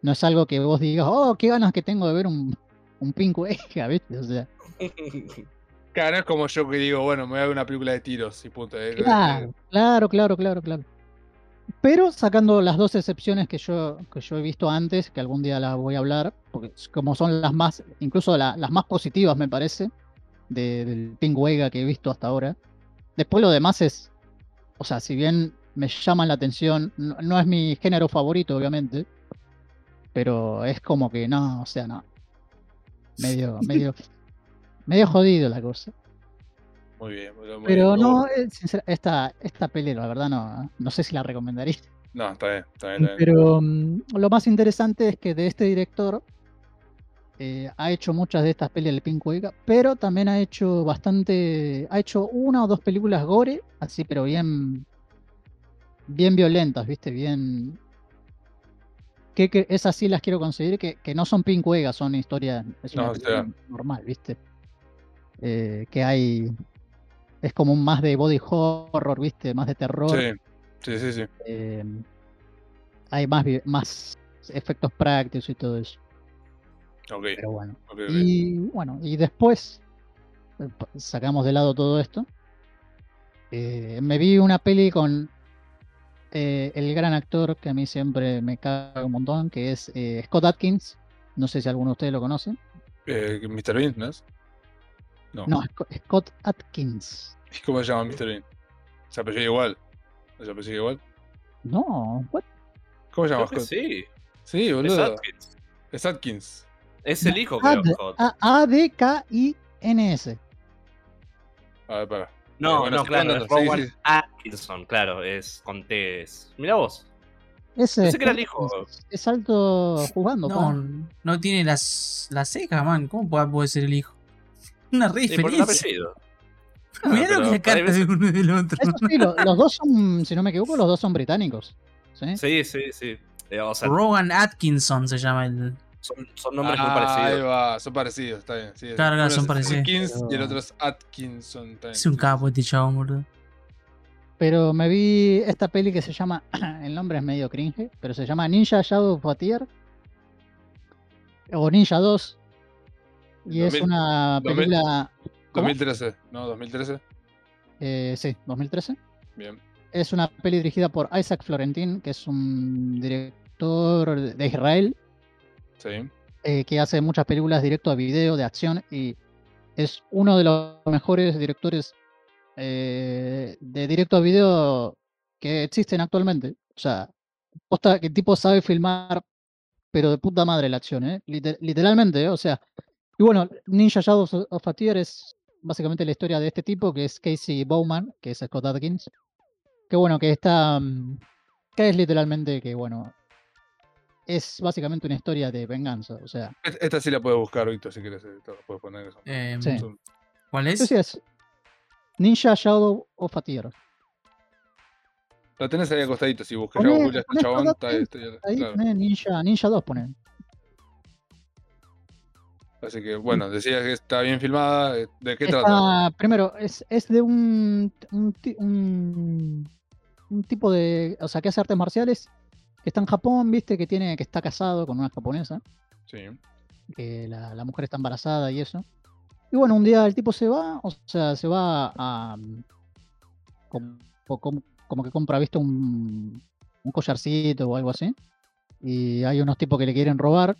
No es algo que vos digas, oh, qué ganas que tengo de ver un, un Pink ¿viste? O sea, Claro, no es como yo que digo, bueno, me voy a ver una película de tiros y punto. eh, eh, claro, claro, claro, claro, claro. Pero sacando las dos excepciones que yo, que yo he visto antes, que algún día las voy a hablar, porque como son las más, incluso la- las más positivas, me parece, de- del Pink Wega que he visto hasta ahora. Después lo demás es, o sea, si bien me llaman la atención, no, no es mi género favorito, obviamente, pero es como que no, o sea, no. Medio, medio, medio jodido la cosa. Muy bien. muy Pero bien. no, eh, sincera- esta, esta peli, la verdad, no, no sé si la recomendaría. No, está bien, está bien. está bien. Pero mm, lo más interesante es que de este director eh, ha hecho muchas de estas pelis del Pink Wega, pero también ha hecho bastante, ha hecho una o dos películas gore, así, pero bien, bien violentas, viste, bien. Que, que esas sí las quiero conseguir, que, que no son Pink Wega, son historias, es una No, normal, viste. Eh, que hay, es como un más de body horror, viste, más de terror. Sí, sí, sí, sí. Eh, hay más, más efectos prácticos y todo eso. Ok, Pero bueno. Y bueno, y después eh, sacamos de lado todo esto. eh, me vi una peli con eh, el gran actor que a mí siempre me caga un montón, que es eh, Scott Atkins. No sé si alguno de ustedes lo conoce. Eh, ¿Mr. Bean, no es? No. No, Sco- Scott Atkins. ¿Y ¿Cómo se llama Mr. Bean? ¿Se apellida igual? ¿No ¿Se apellida igual? No, what? ¿Cómo se llama Scott? sí. Sí, Es boludo. Atkins. Es Atkins. Es el hijo, creo. Scott. A-D-K-I-N-S. A ver, para. No, bueno, no, claro, es Rowan sí. Atkinson, claro, es con T. es- Mirá vos. Ese Pensé que era el hijo. Es alto jugando. No, no tiene las, las cejas, man. ¿Cómo puede, puede ser el hijo? Una re diferencia. Mirá pero lo que la cara hay veces- de uno y del otro. Eso sí, lo- los dos son, si no me equivoco, los dos son británicos. ¿sí? Sí, sí, sí. Eh, o sea, Rowan Atkinson se llama el. son, son nombres muy Ah, Ahí parecidos. va, son parecidos, está bien. Sí, Claro, claro, son es parecidos. Atkins y el Pero- otro es Atkinson. está bien, Es un capo este chavo, boludo. Pero me vi esta peli que se llama, el nombre es medio cringe, pero se llama Ninja Shadow Fatier. O Ninja 2. Y es 2000, una 2000. película... ¿Cómo? 2013, ¿no? 2013. Eh, sí, 2013. Bien. Es una peli dirigida por Isaac Florentin, que es un director de Israel, Sí. eh, que hace muchas películas directo a video, de acción, y es uno de los mejores directores eh, de directo a video que existen actualmente. O sea, posta que el tipo sabe filmar, pero de puta madre la acción, ¿eh? Liter- literalmente, ¿eh? O sea, y bueno, Ninja Shadows of a Tear es básicamente la historia de este tipo, que es Casey Bowman, que es Scott Atkins. Que bueno, que está. mm, que es literalmente que, bueno. Es básicamente una historia de venganza. O sea, Esta sí la puedes buscar, Víctor, si quieres. La puedes poner. que son- Eh, Sí. ¿Cuál es? sí, sí, es Ninja Shadow of a Tear. La tenés ahí acostadito. Si buscas ya Julia, este chabón, está ahí. Está- Ahí claro. poné Ninja, Ninja 2 ponen. Así que, bueno, decías que está bien filmada. eh, ¿De qué trata? Primero, es, es de un, un, ti- un, un tipo de. O sea, que hace artes marciales. Que está en Japón, viste, que tiene que está casado con una japonesa. Sí. que la, la mujer está embarazada y eso. Y bueno, un día el tipo se va, o sea, se va a. Como, como, como que compra, viste, un, un collarcito o algo así. Y hay unos tipos que le quieren robar.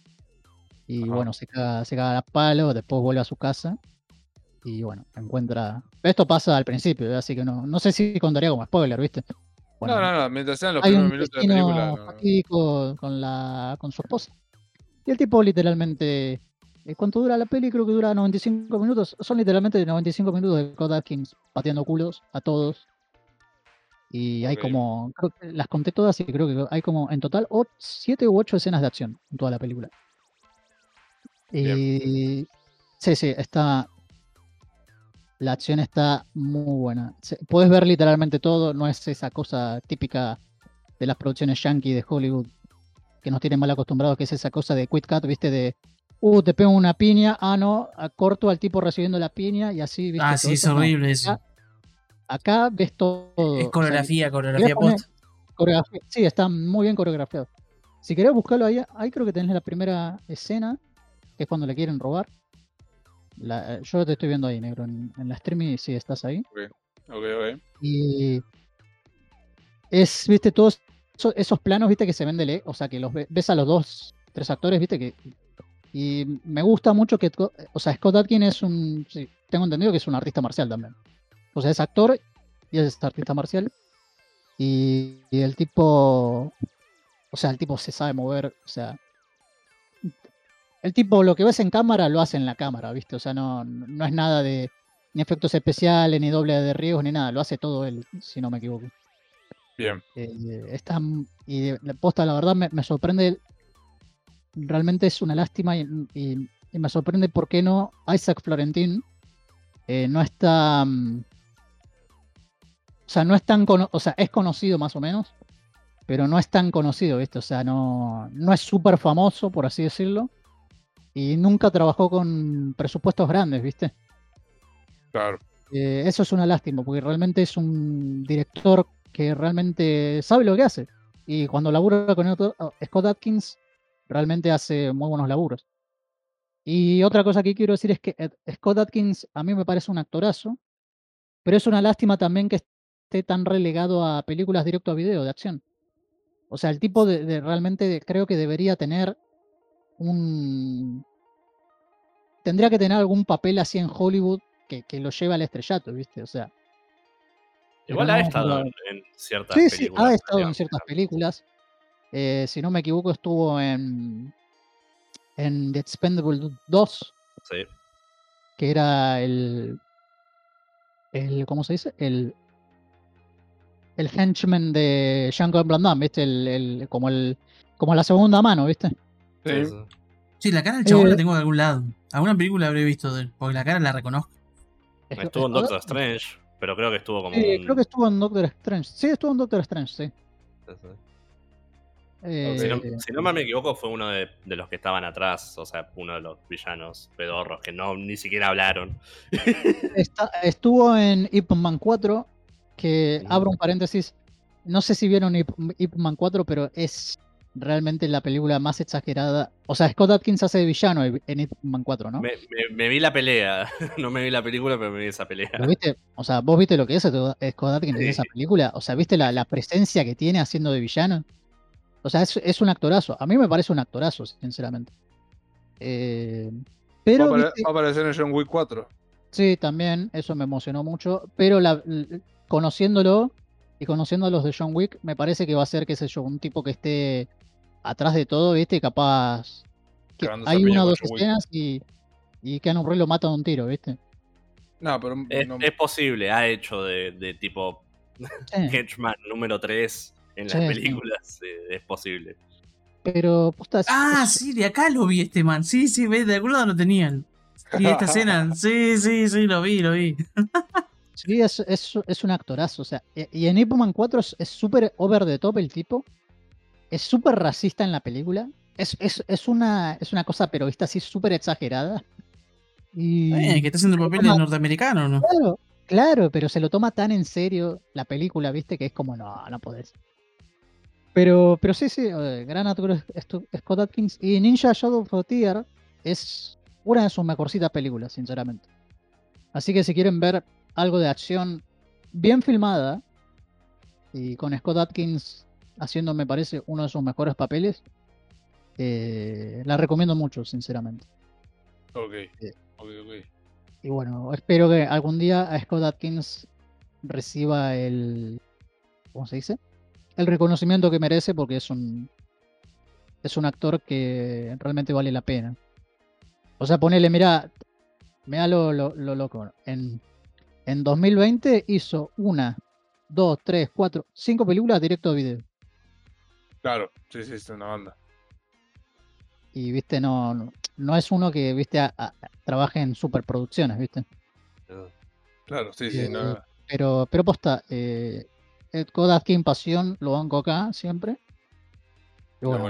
Y Ajá. bueno, se caga, se caga a palo, después vuelve a su casa. Y bueno, encuentra. Esto pasa al principio, ¿eh? así que no, no sé si contaría como spoiler, ¿viste? Bueno, no, no, no. Mientras sean los primeros minutos de la película. no, con, la, con su esposa. Y el tipo literalmente, eh, ¿cuánto dura la peli? Creo que dura 95 minutos. Son literalmente 95 minutos de Scott Atkins pateando culos a todos. Y hay como, creo que las conté todas y creo que hay como en total 7 u 8 escenas de acción en toda la película. Bien. Y sí, sí, está. La acción está muy buena. Puedes ver literalmente todo, no es esa cosa típica de las producciones yankee de Hollywood que nos tienen mal acostumbrados, que es esa cosa de quick cut, ¿viste? De, uh, te pego una piña, ah, no, corto al tipo recibiendo la piña y así, ¿viste? Ah, sí, es horrible eso. Acá, acá ves todo. o Es sea, coreografía, coreografía post. Coreografía- Sí, está muy bien coreografiado. Si querés buscarlo ahí, ahí creo que tenés la primera escena, que es cuando le quieren robar. La- yo te estoy viendo ahí, negro, en, en la stream y sí, estás ahí. Ok, ok. Y es, viste, todos eso- esos planos, viste, que se ven de o sea, que los ve- ves a los dos, tres actores, viste, que... Y me gusta mucho que, o sea, Scott Adkin es un, sí, tengo entendido que es un artista marcial también. O sea, es actor y es artista marcial. Y, y el tipo, o sea, el tipo se sabe mover, o sea, el tipo lo que ves en cámara lo hace en la cámara, ¿viste? O sea, no, no es nada de ni efectos especiales, ni doble de riesgos, ni nada, lo hace todo él, si no me equivoco. Bien. Eh, está, m- y la posta, la verdad, me, me sorprende. Realmente es una lástima y, y- y me sorprende por qué no Isaac Florentín eh, no está. O sea, no es tan cono- o sea, es conocido más o menos, pero no es tan conocido, ¿viste? O sea, no, no es súper famoso, por así decirlo. Y nunca trabajó con presupuestos grandes, ¿viste? Claro. Eh, eso es una lástima, porque realmente es un director que realmente sabe lo que hace. Y cuando labura con otro- Scott Atkins, realmente hace muy buenos laburos. Y otra cosa que quiero decir es que Scott Atkins a mí me parece un actorazo, pero es una lástima también que esté tan relegado a películas directo a video de acción. O sea, el tipo de, de realmente creo que debería tener un... Tendría que tener algún papel así en Hollywood que, que lo lleve al estrellato, ¿viste? O sea, Igual ha estado en, en ciertas Sí, sí, películas. ha estado en ciertas películas. Eh, si no me equivoco, estuvo en, en The Expendable 2, Sí. que era el, el. ¿Cómo se dice? El. El henchman de Jean-Claude Van Damme, ¿viste? El, el- como, el, como la segunda mano, ¿viste? Sí, la cara del chabón Eh, la tengo de algún lado. Alguna película habré visto de él, porque la cara la reconozco. Estuvo en Doctor Strange, pero creo que estuvo como Sí, un... creo que estuvo en Doctor Strange. Sí, estuvo en Doctor Strange, sí. sí, sí. Eh, Si no, si no me equivoco, fue uno de, de los que estaban atrás, o sea, uno de los villanos pedorros que no ni siquiera hablaron. Está- estuvo en Ip Man 4, que abro un paréntesis. No sé si vieron Ip, Ip Man 4, pero es realmente la película más exagerada. O sea, Scott Atkins hace de villano en en Ip Man 4, ¿no? Me, me- me vi la pelea, no me vi la película, pero me vi esa pelea. ¿Lo viste? O sea, ¿vos viste lo que es Scott Atkins en esa película? O sea, ¿viste la, la presencia que tiene haciendo de villano? O sea, es, es un actorazo. A mí me parece un actorazo, sinceramente. Eh, Va, a pero, viste, va a aparecer en John Wick 4. Sí, también, eso me emocionó mucho, pero la- conociéndolo y conociendo a los de John Wick, me parece que va a ser, qué sé yo, un tipo que esté atrás de todo, ¿viste? Capaz que hay una o dos escenas y, y Keanu Reeves lo mata de un tiro, ¿viste? No, pero Es, no- es posible, ha hecho de, de tipo Sí, Henchman número 3 en las Sí, sí. películas, eh, es posible. pero, Ah, es- sí, de acá lo vi este man. Sí, sí, de algún lado lo tenían. Y esta escena, sí, sí, sí, lo vi, lo vi. sí, es, es- es un actorazo, o sea, e- y en Ip Man 4 es es súper over the top el tipo, es súper racista en la película, es, es, es, una, es una cosa, pero vista así súper exagerada. Y... Bien, que está haciendo el papel Toma. de norteamericano, ¿no? Claro, claro, pero se lo toma tan en serio la película, ¿viste? Que es como, no, no podés. Pero, pero sí, sí, eh, gran actor Scott Atkins. Y Ninja Shadow Frontier es una de sus mejorcitas películas, sinceramente. Así que si quieren ver algo de acción bien filmada y con Scott Atkins haciendo, me parece, uno de sus mejores papeles, eh, la recomiendo mucho, sinceramente. Ok. Sí. Ok, ok. Y bueno, espero que algún día a Scott Atkins reciba el. ¿Cómo se dice? El reconocimiento que merece porque es un. Es un actor que realmente vale la pena. O sea, ponele, mira. Mira lo, lo, lo loco. En, en 2020 hizo una, dos, tres, cuatro, cinco películas directo a video. Claro, sí, sí, es una banda. y viste, no, no, no es uno que, viste, a- a- trabaje en superproducciones, viste. Claro, sí, sí. Eh, No, Pero, pero posta, eh, Kodak King Pasión lo banco acá siempre. Y bueno,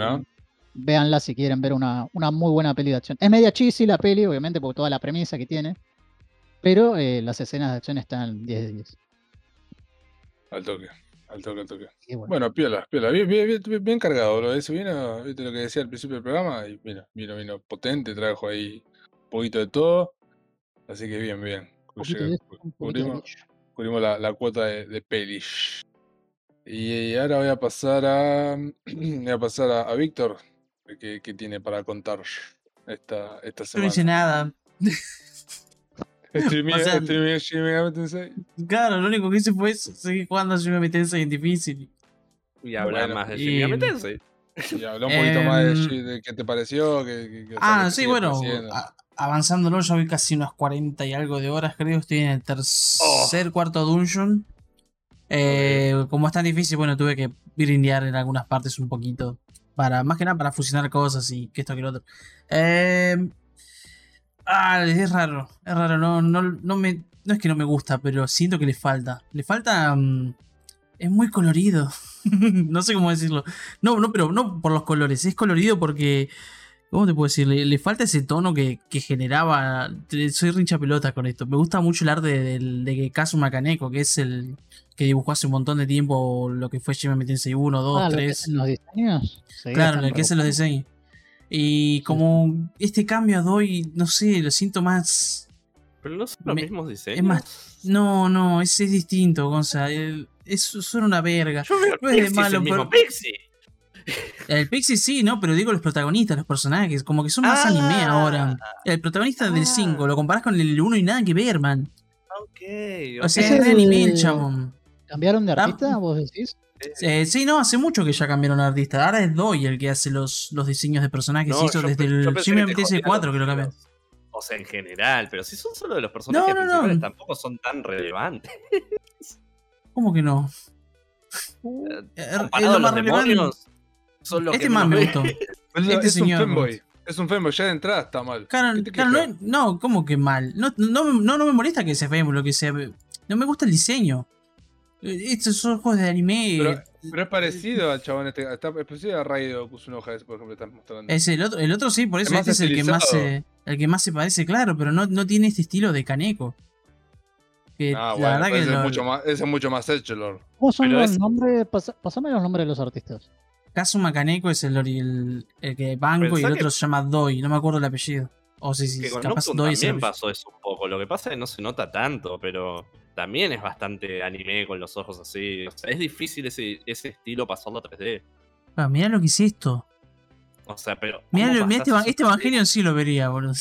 véanla si quieren ver una, una muy buena peli de acción. Es media cheesy la peli, obviamente, por toda la premisa que tiene. Pero eh, las escenas de acción están 10 de 10. al toque. Al toque, al toque. Bueno, Bueno, piola, piola. Bien, bien, bien, bien- cargado. Lo de eso vino, viste lo que decía al principio del programa. Y mira, vino, vino potente, trajo ahí un poquito de todo. Así que bien, bien. Llega- cubrimos, cubrimos la, la cuota de, de pelis. Y, ahora voy a pasar a. voy a pasar a, a Víctor, que, que tiene para contar esta, esta Yo no semana. nada. Streamé, O sea, Shin Megami Tensei. Claro, lo único que hice fue seguir jugando a Shin Megami Tensei en difícil. Y hablar Bueno, más de Shin Megami Tensei. Y habla un poquito más de, de qué te pareció. Que, que- que- o sea, Ah, sí, bueno, a- avanzándolo, ya voy casi unas 40 y algo de horas, creo. Estoy en el tercer, cuarto dungeon. Eh, Como es tan difícil, bueno, tuve que grindear en algunas partes un poquito. Para, más que nada para fusionar cosas y que esto que lo otro. Eh, ah, es raro, es raro, no, no, no me. No es que no me gusta, pero siento que le falta. Le falta. mm, es muy colorido. no sé cómo decirlo. No, no, pero no por los colores. Es colorido porque. ¿Cómo te puedo decir? Le, le falta ese tono que, que generaba. Soy rincha pelota con esto. Me gusta mucho el arte del- de, de Kazuma Kaneko, que es el que dibujó hace un montón de tiempo lo que fue Tensei 1, 2, Ah, lo que 3. hacen los diseños. Claro, el que hace los diseños. Y como este cambio doy, no sé, lo siento más. Pero no son los Me- mismos diseños. más- No, no, es, es distinto, Gonza. el- Es, son una verga. Yo veo No es de Pixie, es malo, el mismo pero- Pixie. El Pixie sí, ¿no? Pero digo los protagonistas, los personajes, como que son más Ah. anime ahora. El protagonista del Ah. 5, lo comparás con el 1 y nada que ver, man. Ok. O sea, es es de anime el chabón. ¿Cambiaron de Ah. artista, vos decís? Eh, sí, no, hace mucho que ya cambiaron de artista. Ahora es Doi el que hace los, los diseños de personajes. No, Se hizo yo desde yo el pensé Shin que Megami te Tensei jodían 4 que lo videos. O sea, en general, pero si son solo de los personajes no, no. principales, tampoco son tan relevantes. ¿Cómo que no? Eh, Eh, es lo a los más relevante. demonios, son los Este que más me gustó. ve. Es, Este es señor, un fanboy. Es un fanboy. Ya de entrada está mal. Claro, ¿Qué te claro, no, no, ¿cómo que mal? No, no, me- no, no me molesta que sea feo, lo que sea. No me gusta el diseño. Eh, Estos son juegos de anime. Pero, pero es parecido al chabón este. Está, es parecido a Raido Kusunoha, ese, por ejemplo, estás mostrando. Es el otro, el otro sí, por Es eso más este es el que más se, el que más se parece, claro, pero no, no tiene este estilo de Kaneko. Que Ah, la bueno, verdad pero que ese, lo- es mucho más, ese es mucho más Edgelord. ¿Cómo son Pero los es- nombres? Pasa- Pasame los nombres de los artistas. Kazuma Kaneko es el, el, el que banco y el que- otro se llama Doi, no me acuerdo el apellido. O sí, sí, Que con capaz Nocturne Doi es el también pasó eso un poco. Lo que pasa es que no se nota tanto, pero también es bastante anime con los ojos así. O sea, es difícil ese, ese estilo pasarlo a 3D. Ah, mirá lo que es esto. O sea, pero. Mirá, ¿cómo lo- mirá este, este a 3D? Evangelion sí lo vería, boludo.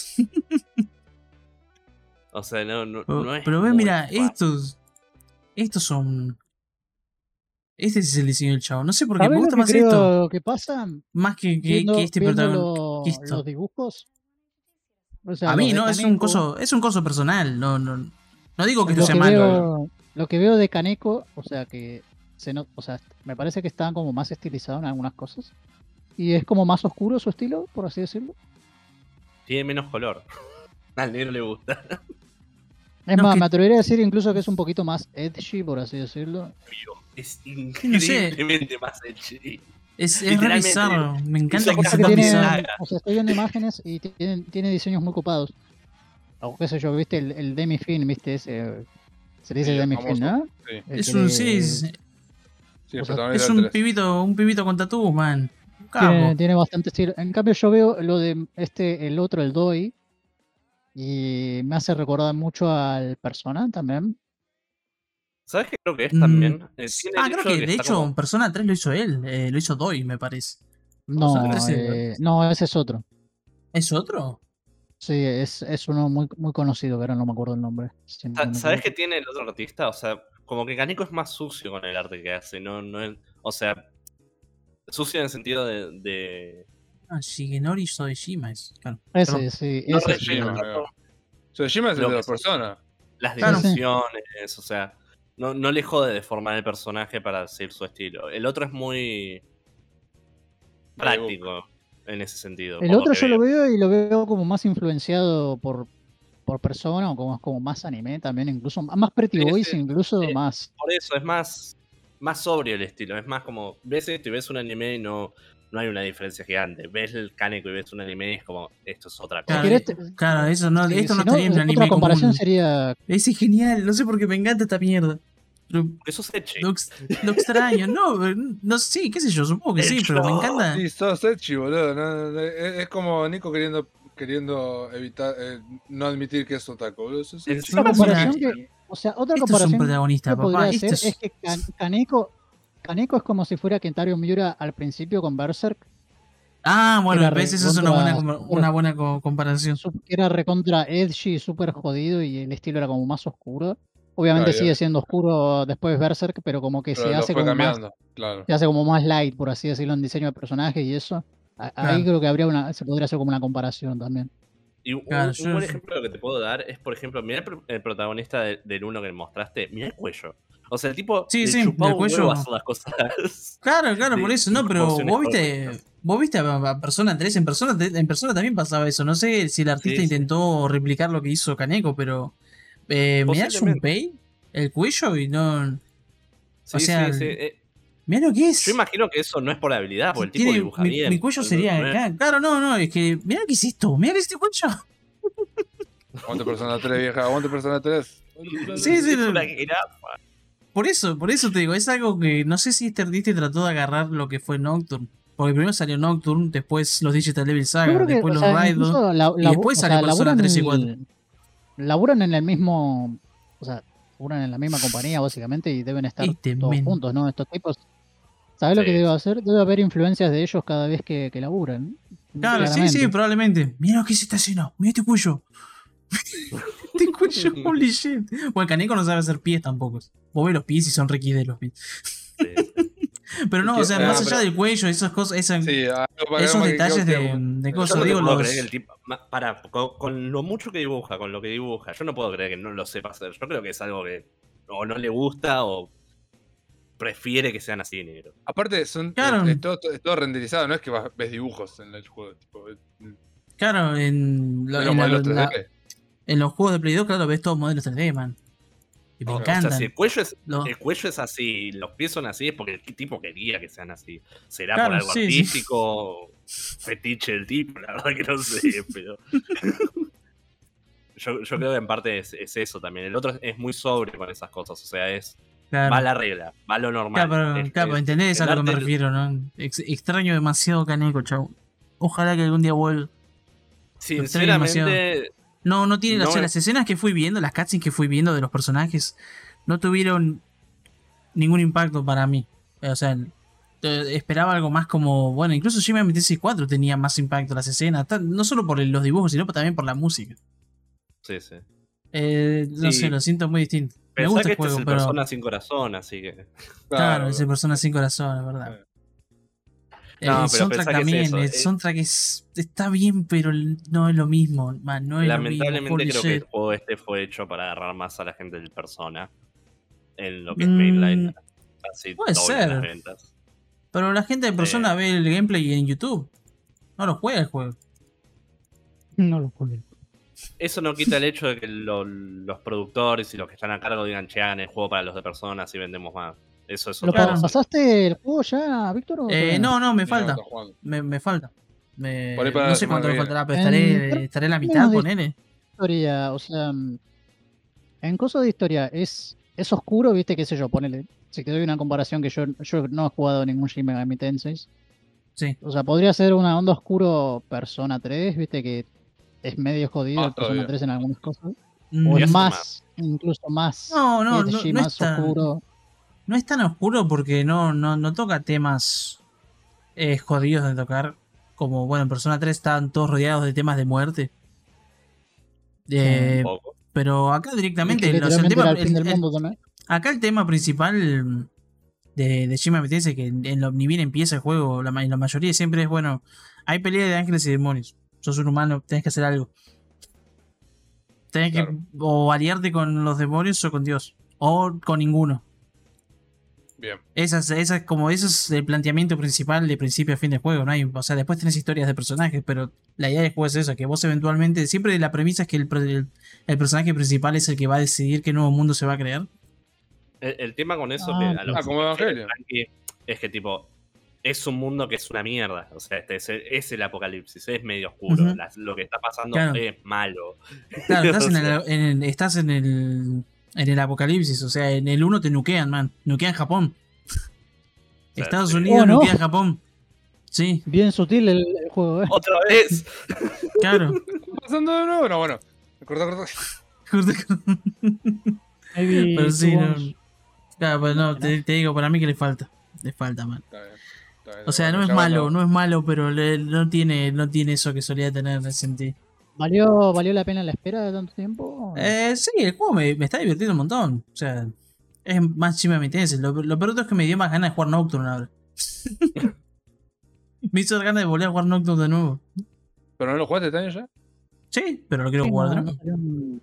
O sea, no, no, Pero, no es pero ve, mira, estos. Estos son. Este es el diseño del chavo. No sé por qué me ¿Sabés gusta lo más esto. que pasa? Más que, que, Viendo, que este protagonista. lo- los dibujos. O sea, A mí, no, es un coso, es un coso personal. No, no, no digo que esto sea que malo. veo, lo que veo de Kaneko, o sea que se no- o sea, me parece que está como más estilizado en algunas cosas. Y es como más oscuro su estilo, por así decirlo. Tiene menos color. Al negro le gusta. Es No, más, que- me atrevería a decir incluso que es un poquito más edgy, por así decirlo. Es no sé. increíblemente más edgy. Es, es re Literalmente, bizarro. Me encanta que cosas sea que tan que bizarro. o sea, estoy viendo imágenes y tiene, tiene diseños muy copados. O qué sé yo, viste el, el Demi-Fin, viste ese. Se le dice Sí, Demi-Fin. ¿no? Sí, Es un, sí, es, sí, O sea, es un pibito, un pibito con tatú, man. Tiene, tiene bastante estilo. En cambio, yo veo lo de este, el otro, el Doi, y me hace recordar mucho al Persona también. ¿Sabes qué creo que es Mm, también? Eh, ah, creo que que de hecho como- Persona 3 lo hizo él, eh, lo hizo Doi, me parece. No, sea, ese- eh, no, ese es otro. ¿Es otro? Sí, es, es uno muy, muy conocido, pero no me acuerdo el nombre. si no ¿Sabes qué tiene el otro artista? O sea, como que Kaneko es más sucio con el arte que hace, no, no es- o sea, sucio en el sentido de, de- Ah, Shigenori Soejima es. Claro. Ese, Perdón. sí, no ese Tsushima es de que la sí. persona. las dimensiones, o sea, no, no le jode deformar el personaje para seguir su estilo. El otro es muy práctico. En ese sentido. El otro yo lo veo. y lo veo como más influenciado por, por persona, o como, como más anime también, incluso más Pretty Sí, Boys, sí, incluso sí. más. Por eso es más, más sobrio el estilo. Es más como, ves esto y ves un anime y no, no hay una diferencia gigante. Ves el Kaneko y ves un anime y es como, esto es otra cosa. Claro, Claro, eso no, si- esto si no estaría en un otra anime comparación común. sería Ese es genial, no sé por qué me encanta esta mierda. Pero Eso es Echi. lo, lo extraño, no, no sé, qué sé yo, supongo que sí, pero me encanta. Sí, sos Echi, boludo. no, no, es, es como Nico queriendo queriendo evitar eh, no admitir que es otaku. boludo, otra Mira, comparación que, o sea, otra Esto es un comparación protagonista, que papá. hacer es... es que Kan- Kaneko, Kaneko es como si fuera Kentaro Miura al principio con Berserk, Ah, bueno, era ves, esa es una buena, una buena co- comparación. era recontra edgy, súper jodido y el estilo era como más oscuro. Obviamente Claro, sigue ya. siendo oscuro después Berserk, pero como que Pero se hace como más, claro. se hace como más light, por así decirlo, en diseño de personajes y eso. A- Ahí Claro. creo que habría una, se podría hacer como una comparación también. Y un, Claro, un yo- buen ejemplo que te puedo dar es, por ejemplo, mira el, pro- el protagonista de- del uno que mostraste, mira el cuello. O sea, el tipo Sí, sí, chupaba el un cuello- hacer las cosas. Claro, claro, por eso, no, pero vos viste, vos viste a, a Persona 3, en persona, en persona también pasaba eso. No sé si el artista Sí, sí. intentó replicar lo que hizo Kaneko, pero eh, me das un pay, el cuello y no. Sí, O sea, sí, sí. eh, Mira lo que es. yo imagino que eso no es por habilidad, porque el tipo Tiene- dibuja mi, bien. mi cuello sería. no. Claro, no, no, es que. Mira qué es esto, mira este cuello. Aguante Persona 3, vieja. Aguante Persona 3. Sí, sí, no. Por eso, por eso te digo, es algo que no sé si este artista trató de agarrar lo que fue Nocturne. Porque primero salió Nocturne, después los Digital Devil Yo Saga, que, después los sea, Raid. incluso la- y la- después salió sea, Persona laburan 3 y en 4. Laburan en el mismo, o sea, laburan en la misma compañía básicamente y deben estar Este todos men. juntos, ¿no? Estos tipos. ¿Sabes lo que debe hacer? Debe haber influencias de ellos cada vez que, que laburan. Claro, sí, sí, probablemente. Mira lo que se está haciendo. Mira este cuello. este cuello, holy shit. Bueno, Caneco no sabe hacer pies tampoco. Vos ves los pies y son requis los pies. Sí. Pero no, o sea, Ah, más allá del cuello, esas cosas, esas, Sí, para esos detalles que- de, de Yo cosas. Digo, puedo los. creer que el tipo. ma- Pará, con, con lo mucho que dibuja, con lo que dibuja, yo no puedo creer que no lo sepa hacer. Yo creo que es algo que o no le gusta o prefiere que sean así negro. Aparte, son, Claro. es, es todo, es todo renderizado, no es que vas- ves dibujos en el juego. Tipo, es- Claro, en, lo- en los la- modelos la- 3D. en los juegos de Play 2, claro, ves todos modelos 3D, man. Y me O- encantan. O sea, si el cuello es, Los- el cuello es así los pies son así, es porque el tipo quería que sean así. ¿Será Claro, por algo sí, sí. artístico? Fetiche del tipo, la verdad que no sé, pero. yo, yo creo que en parte es, es eso también. El otro es muy sobre con esas cosas, o sea, es. claro. Va a la regla, va a lo normal. Claro, claro, entendés a el lo que me refiero, ¿no? Ex- extraño demasiado Caneco, chau. Ojalá que algún día vuelva. Sinceramente, No, no tiene. o sea, es- las escenas que fui viendo, las cutscenes que fui viendo de los personajes, no tuvieron ningún impacto para mí. O sea, eh, esperaba algo más como. Bueno, incluso Megami Tensei 4 tenía más impacto las escenas. No solo por los dibujos, sino también por la música. sí, sí. Eh, no Sí. sé, lo siento muy distinto. Me Pensá gusta que el este es el pero. persona sin corazón, así que. Claro, ese persona sin corazón, es verdad. Eh. El, No, el pero soundtrack que es también, eso, el eh. soundtrack es, está bien, pero no es lo mismo, man, no es lo mismo. Lamentablemente creo que el juego este fue hecho para agarrar más a la gente del persona. En lo que es Mm, mainline. Así puede ser. las ventas. Pero la gente de persona ve el gameplay en YouTube. No lo juega el juego. No lo jugué. Eso no quita el hecho de que lo- los productores y los que están a cargo digan, che, hagan el juego para los de personas y vendemos más. Eso es ¿Lo otra pasaste el juego ya, Víctor? o Eh, no, no, me falta. está. Me, me falta. Me- para no sé cuánto me faltará, pero En- estaré, estaré en la mitad, ponele. historia, o sea, mm, en cosas de historia, es, es oscuro, viste, qué sé yo, ponele. Si te doy una comparación que yo, yo no he jugado ningún Shin Megami Tensei. Sí. O sea, podría ser una onda oscuro Persona 3, viste, que es medio jodido el Persona todavía. 3 en algunas cosas. Mm, O es está más, incluso más No, no, no, más es tan- oscuro. No es tan oscuro porque no, no, no toca temas eh, jodidos de tocar. Como, bueno, en Persona 3 estaban todos rodeados de temas de muerte. Eh, Un poco. pero acá directamente, que o sea, el literalmente tema- era el fin el- del el- mundo también. acá el tema principal de, de Shin Megami Tensei, que en lo, ni bien empieza el juego, la, en la mayoría siempre es, bueno, hay pelea de ángeles y demonios. Sos un humano, tenés que hacer algo. Tenés Claro. que o aliarte con los demonios o con Dios. O con ninguno. Bien. Esa es, esa es como eso es el planteamiento principal de principio a fin de juego, ¿no? Hay, o sea, después tenés historias de personajes, pero la idea del juego es eso, que vos eventualmente, siempre la premisa es que el, el- el personaje principal es el que va a decidir qué nuevo mundo se va a crear. El, el tema con eso Ah, que a lo ah, que como es que tipo es un mundo que es una mierda. O sea, este es, el, es el apocalipsis, es medio oscuro. Las- lo que está pasando Claro. es malo. Claro, estás, en O sea, el, en el- estás en el en el apocalipsis, o sea, en el 1 te nuquean, man. Nuquean Japón. Estados. Unidos Oh, no. Japón. Sí, Bien sutil el, el juego, ¿eh? Otra vez. claro. ¿Pasando de nuevo? No, bueno. Corta, corta. Maybe Pero sí, no. Claro, pero no, te, te digo, para mí que le falta. Le falta, man. Está bien, está bien, O sea, no es malo, no es malo, pero le- no tiene, no tiene eso que solía tener sentido. ¿Valió, ¿Valió la pena la espera de tanto tiempo? Eh, sí, el juego me, me está divirtiendo un montón. O sea, es más chima me interesa. Lo, lo peor es que me dio más ganas de jugar Nocturne ahora. me hizo ganas de volver a jugar Nocturne de nuevo. ¿Pero no lo jugaste este año ya? Sí, pero lo quiero Sí, jugar de no.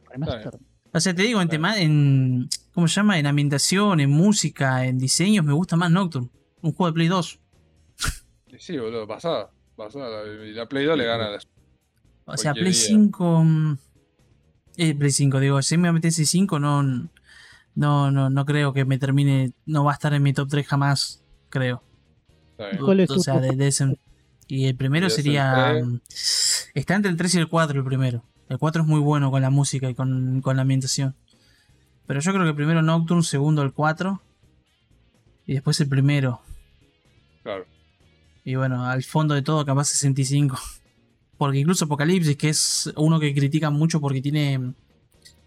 O sea, te digo, en tema, en. ¿Cómo se llama? En ambientación, en música, en diseños, me gusta más Nocturne. Un juego de Play 2. Y Sí, boludo, pasada. Pasada. Y la Play 2 le gana a la O sea, Play día. 5. mm, Eh, Play 5, digo, si me apetece 5, no, no, no, no creo que me termine. No va a estar en mi top 3 jamás, creo. ¿Cuál es O sea, de, de ese- Y el primero el sería. mm, Está entre el 3 y el 4 el primero. El 4 es muy bueno con la música y con, con la ambientación. Pero yo creo que primero Nocturne, segundo el 4. Y después el primero. Claro. Y bueno, al fondo de todo, capaz 65. Porque incluso Apocalipsis, que es uno que critican mucho porque tiene.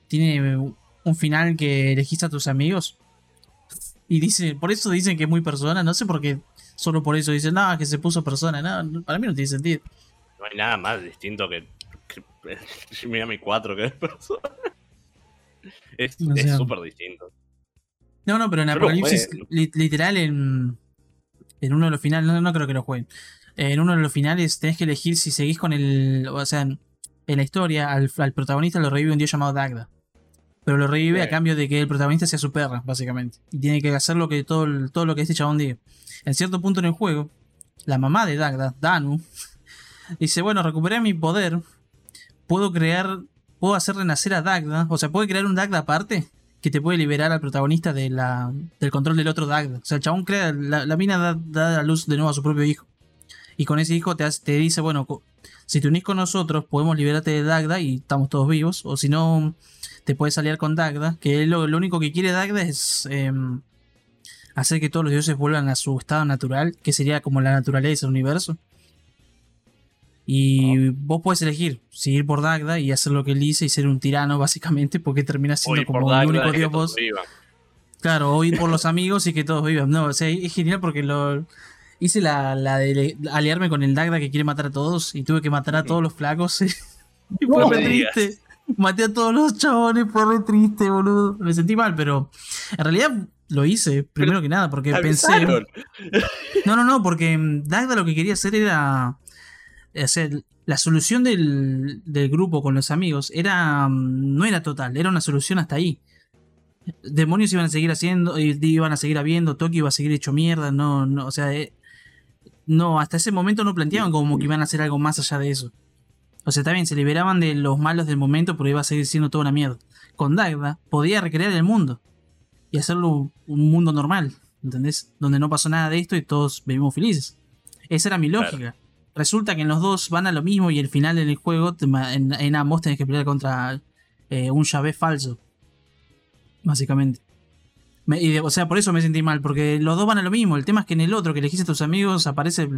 Tiene un final que elegís a tus amigos. Y dice, por eso dicen que es muy persona. No sé por qué. Solo por eso dicen, no, que se puso persona. No, para mí no tiene sentido. No hay nada más distinto que, que Shin Megami 4 que es persona. Es O es sea, súper distinto. No, no, pero en Apocalipsis, li- literal, en, en uno de los finales, no, no creo que lo jueguen. En uno de los finales tenés que elegir si seguís con el. O sea, en, la historia, al, al protagonista lo revive un dios llamado Dagda. Pero lo revive a cambio de que el protagonista sea su perra, básicamente. Y tiene que hacer lo que todo, todo lo que este chabón diga. En cierto punto en el juego, la mamá de Dagda, Danu, dice: Bueno, recuperé mi poder. Puedo crear. Puedo hacer renacer a Dagda. O sea, puede crear un Dagda aparte que te puede liberar al protagonista de la, del control del otro Dagda. O sea, el chabón crea, la, la mina da, da a luz de nuevo a su propio hijo. Y con ese hijo te, hace- te dice, bueno, si te unís con nosotros, podemos liberarte de Dagda y estamos todos vivos. O si no, te puedes aliar con Dagda, que lo, lo único que quiere Dagda es em, hacer que todos los dioses vuelvan a su estado natural, que sería como la naturaleza del universo. Y vos puedes elegir si ir por Dagda y hacer lo que él dice y ser un tirano, básicamente, porque termina siendo como el único dios vos. vivan. Claro, o ir por los amigos y que todos vivan. No, o sea, es genial porque lo hice la, la de aliarme con el Dagda que quiere matar a todos y tuve que matar a todos los flacos. y fue No re me digas. triste. Maté a todos los chabones, fue re triste, boludo. Me sentí mal, pero en realidad lo hice, primero que nada, porque pensé. No, no, no, porque Dagda lo que quería hacer era. Hacer la solución del, del grupo con los amigos era. mm, No era total, era una solución hasta ahí. Demonios iban a seguir haciendo, y iban a seguir habiendo, Tokio iba a seguir hecho mierda, no, no, o sea, eh, no, hasta ese momento no planteaban como que iban a hacer algo más allá de eso. O sea, también se liberaban de los malos del momento, pero iba a seguir siendo toda una mierda. Con Dagda podía recrear el mundo y hacerlo un- un mundo normal, ¿entendés? Donde no pasó nada de esto y todos vivimos felices. Esa era mi Claro. lógica. Resulta que en los dos van a lo mismo y el final en el juego, en, en ambos tenés que pelear contra eh, un llave falso. Básicamente. Me- y de- o sea, por eso me sentí mal, porque los dos van a lo mismo. El tema es que en el otro que elegiste a tus amigos aparece.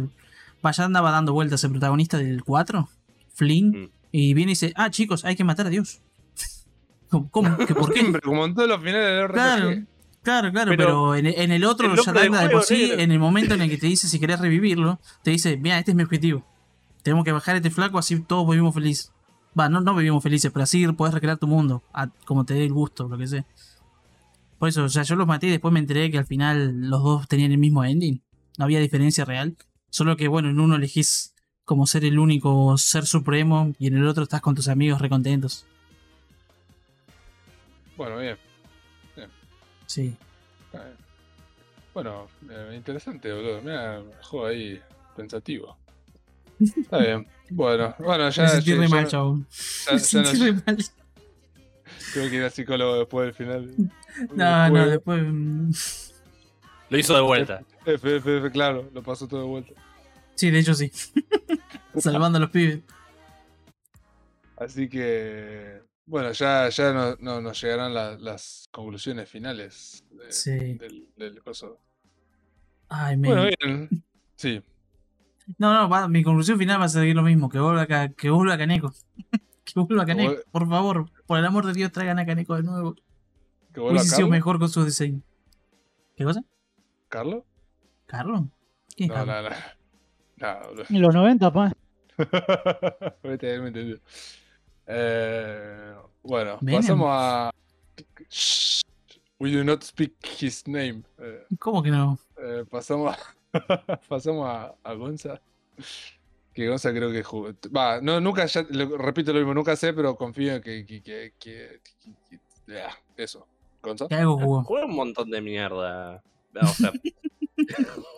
Vaya andaba dando vueltas el protagonista del 4, Flynn, Mm. y viene y dice: Ah, chicos, hay que matar a Dios. ¿Cómo? cómo? ¿Que ¿Por qué? Siempre, como en todos los finales RPG. Claro, claro, claro, pero, Pero en, en el otro el ya de por sí, negro. en el momento en el que te dice si querés revivirlo, te dice, mira, este es mi objetivo. Tenemos que bajar este flaco así todos vivimos felices. Va, no, no vivimos felices, pero así podés recrear tu mundo, a- como te dé el gusto, lo que sea. Por eso, o sea, yo los maté y después me enteré que al final los dos tenían el mismo ending. No había diferencia real. Solo que, bueno, en uno elegís como ser el único ser supremo y en el otro estás con tus amigos recontentos. Bueno, bien. Sí. bien. Bueno, eh, interesante, boludo. Mira, juego ahí pensativo. Está bien. Bueno, bueno, ya. Me sentí ya- re ya mal, chabón. Me sentí re mal. Tuve que ir al psicólogo después del final. No, no, Después- mm, Lo hizo de vuelta. F, F, F, claro, lo pasó todo de vuelta. Sí, de hecho sí. Salvando a los pibes. Así que, bueno, ya, ya no, no- nos llegarán la- las conclusiones finales de- Sí. del, del coso. Ay, me. Bueno, bien. Sí, No, no, va- mi conclusión final va a ser lo mismo, que vuelva, que vuelva Caneco. Que vuelva Caneco, vuel- por favor, por el amor de Dios, traigan a Caneco de nuevo. que vuelva Hubiese sido mejor con su diseño. ¿Qué cosa? ¿Carlos? ¿Carlos? ¿Quién es No, Carlos? no, no. En los 90, pues. Vete, me entendió. Eh, bueno, pasamos a. Shh, We do not speak his name. Eh, ¿Cómo que no? eh, pasamos a, pasamos a, a Gonza. Que Gonza creo que jugó. Va, no, nunca, ya, lo- repito lo mismo, nunca sé, pero confío en que. que, que, que- que- que- ya, eso. Gonza. Juega un montón de mierda. O sea,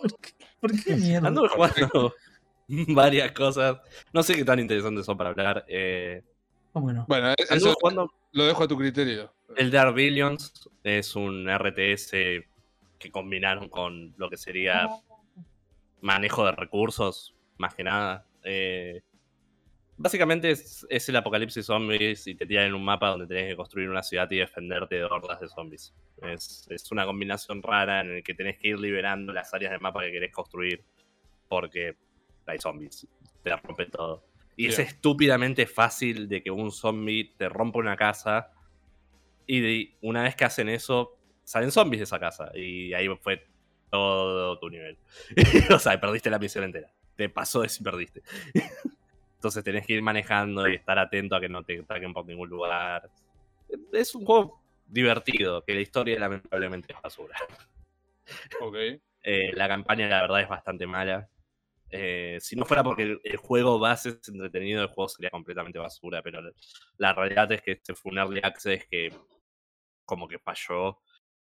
¿Por qué, ¿Por qué mierda? anduve jugando varias cosas. No sé qué tan interesantes son para hablar. Eh, ¿Cómo que no? Bueno, e- eso jugando lo dejo a tu criterio. El Dark Billions es un RTS que combinaron con lo que sería manejo de recursos, más que nada. Eh, básicamente es, es el apocalipsis zombies y te tiran en un mapa donde tenés que construir una ciudad y defenderte de hordas de zombies. Es, es una combinación rara en el que tenés que ir liberando las áreas del mapa que querés construir porque hay zombies, te la rompen todo. Y es estúpidamente fácil de que un zombie te rompa una casa y de- una vez que hacen eso, salen zombies de esa casa. Y ahí fue todo tu nivel. o sea, perdiste la misión entera. Te pasó de si perdiste. Entonces tenés que ir manejando y estar atento a que no te ataquen por ningún lugar. Es un juego divertido, que la historia lamentablemente es basura. Ok. Eh, la campaña, la verdad, es bastante mala. Eh, si no fuera porque el, el juego base es entretenido, el juego sería completamente basura. Pero la, la realidad es que este fue un early access que, como que falló.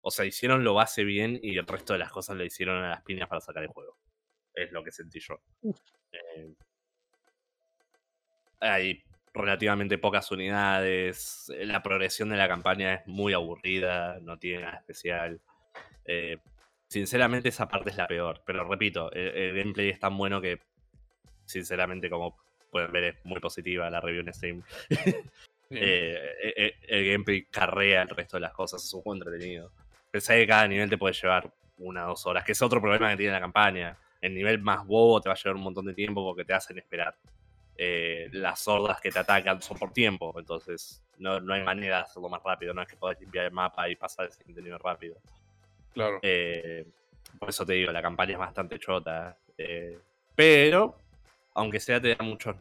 O sea, hicieron lo base bien y el resto de las cosas lo hicieron a las piñas para sacar el juego. Es lo que sentí yo. Eh, hay relativamente pocas unidades. La progresión de la campaña es muy aburrida, no tiene nada especial. Eh, sinceramente esa parte es la peor. Pero repito, el, el gameplay es tan bueno que, sinceramente, como pueden ver, es muy positiva la review en Steam. Eh, eh, el gameplay carrea el resto de las cosas, es un juego entretenido. Pensá que cada nivel te puede llevar una o dos horas, que es otro problema que tiene la campaña. El nivel más bobo te va a llevar un montón de tiempo porque te hacen esperar. Eh, las hordas que te atacan son por tiempo, entonces no, no hay manera de hacerlo más rápido, no es que podés limpiar el mapa y pasar el siguiente nivel rápido. claro. Eh, por eso te digo, la campaña es bastante chota. eh, pero, aunque sea, te da muchas